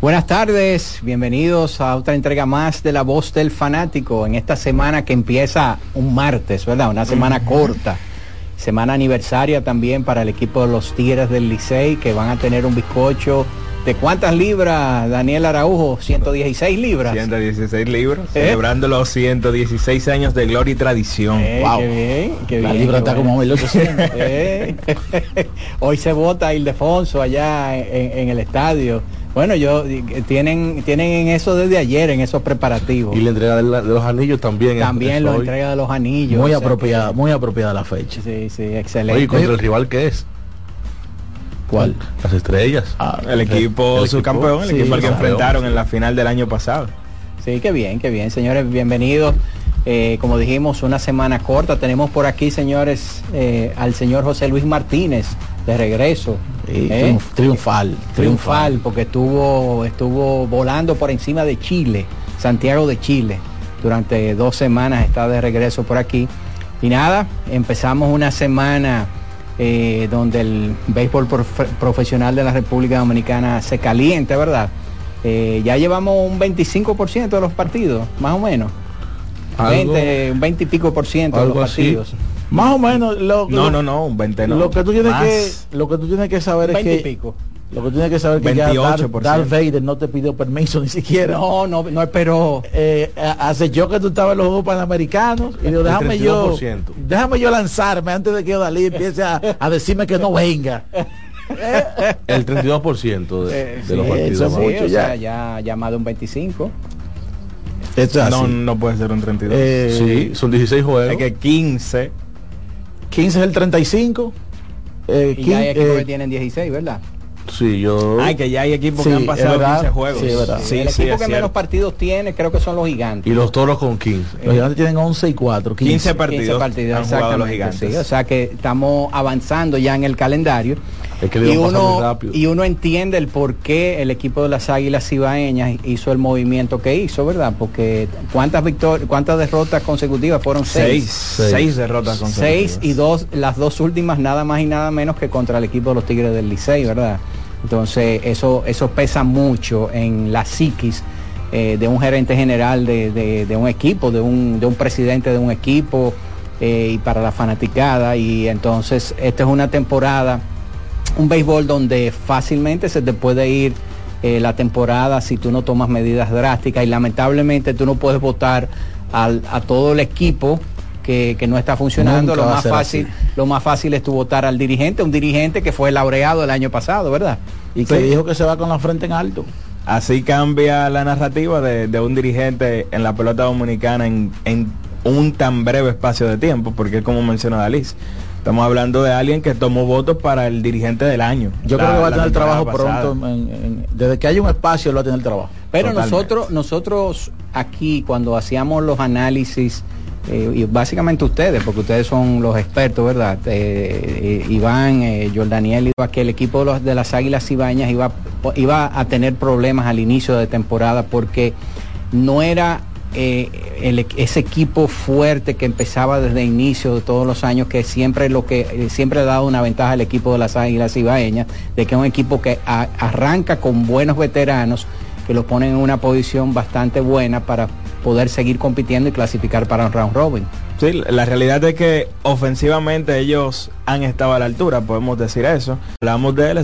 Buenas tardes, bienvenidos a otra entrega más de La Voz del Fanático en esta semana que empieza un martes, ¿verdad? Una semana corta, semana aniversaria también para el equipo de los Tigres del Licey que van a tener un bizcocho de cuántas libras, Daniel Araujo, 116 libras. 116 libras, ¿Eh? celebrando los 116 años de gloria y tradición. Eh, Wow. Qué bien, qué La bien, libra qué está como 1800. Eh. Hoy se vota Ildefonso allá en, en el estadio. Bueno, yo tienen tienen en eso desde ayer, en esos preparativos. Y la entrega de, la- de los anillos también. es- También la entrega de los anillos. Muy o sea apropiada, que- muy apropiada la fecha. Sí, sí, excelente. Oye, contra el rival que es. ¿Cuál? Las estrellas. el equipo subcampeón, el sí, equipo al que enfrentaron en la final del año pasado. Sí, qué bien, qué bien, señores, bienvenidos. Eh, como dijimos, una semana corta. Tenemos por aquí, señores, eh, al señor José Luis Martínez de regreso. ¿eh? triunf- triunfal, Triunfal, porque estuvo, estuvo volando por encima de Chile, Santiago de Chile. Durante dos semanas está de regreso por aquí. Y nada, empezamos una semana donde el béisbol profe- profesional de la República Dominicana se caliente, ¿verdad? Ya llevamos un 25% de los partidos, más o menos. Algo- 20, un 20 y pico por ciento de los así. partidos. Más o menos lo, No, lo- no, no, un 20 no. Lo que tú tienes Más. que lo que tú tienes que saber es 20 y que pico. lo que tú tienes que saber es que ya Darth, 28%. Darth Vader no te pidió permiso ni siquiera. No, no, no esperó. Eh, a- acechó que tú estabas en los Juegos Panamericanos y dijo, déjame yo, 32%. déjame yo lanzarme antes de que Dalí empiece a, a decirme que no venga. El 32% de, de los partidos. eso es Sí, mucho o ya. sea, ya, ya más de un 25. Esto es No, así. no puede ser un 32. Eh, Sí, son 16 juegos. es que 15. 15 es el 35. Eh, Y ya hay equipos eh, que tienen 16, ¿verdad? Sí, yo. Ay, que ya hay equipos Sí, que han pasado verdad. 15 juegos. Sí, es verdad. Sí, el sí, equipo es que menos cierto. partidos tiene creo que son los gigantes. Y los toros con 15. los gigantes tienen 11 y 4. 15. 15 partidos, 15 partidos, han jugado los exactamente, gigantes. sí, o sea que estamos avanzando ya en el calendario. Es que y uno, rápido. y uno entiende el por qué el equipo de las Águilas Ibaeñas hizo el movimiento que hizo, ¿verdad? Porque cuántas victorias, cuántas derrotas consecutivas fueron Seis. seis. Seis, derrotas consecutivas. Seis y dos, las dos últimas nada más y nada menos que contra el equipo de los Tigres del Licey, ¿verdad? Entonces eso, eso pesa mucho en la psiquis eh, de un gerente general de, de- de un equipo, de un, de un presidente de un equipo eh, y para la fanaticada. Y entonces esta es una temporada, un béisbol donde fácilmente se te puede ir eh, la temporada si tú no tomas medidas drásticas y lamentablemente tú no puedes votar al- a todo el equipo que, que no está funcionando. Nunca Lo más fácil, así. lo más fácil es tu votar al dirigente, un dirigente que fue laureado el año pasado, ¿verdad? Y que Sí. dijo que se va con la frente en alto. Así cambia la narrativa de, de un dirigente en la pelota dominicana en, en un tan breve espacio de tiempo, porque como menciona Dalis, estamos hablando de alguien que tomó votos para el dirigente del año. Yo La- creo que va a tener trabajo pasada. pronto. en- en- desde que haya un espacio, él va a tener trabajo. Pero Totalmente. nosotros, nosotros aquí cuando hacíamos los análisis, eh, y básicamente ustedes, porque ustedes son los expertos, ¿verdad? Eh, eh, Iván, eh, Jordaniel, iba que el equipo de, los- de las Águilas Ibañas iba, iba a tener problemas al inicio de temporada porque no era eh, ese equipo fuerte que empezaba desde el inicio de todos los años, que siempre lo que eh, siempre ha dado una ventaja al equipo de las Águilas Ibaeñas, de que es un equipo que arranca con buenos veteranos que lo ponen en una posición bastante buena para poder seguir compitiendo y clasificar para un round robin. Sí, la realidad es que ofensivamente ellos han estado a la altura, podemos decir eso. Hablamos de él,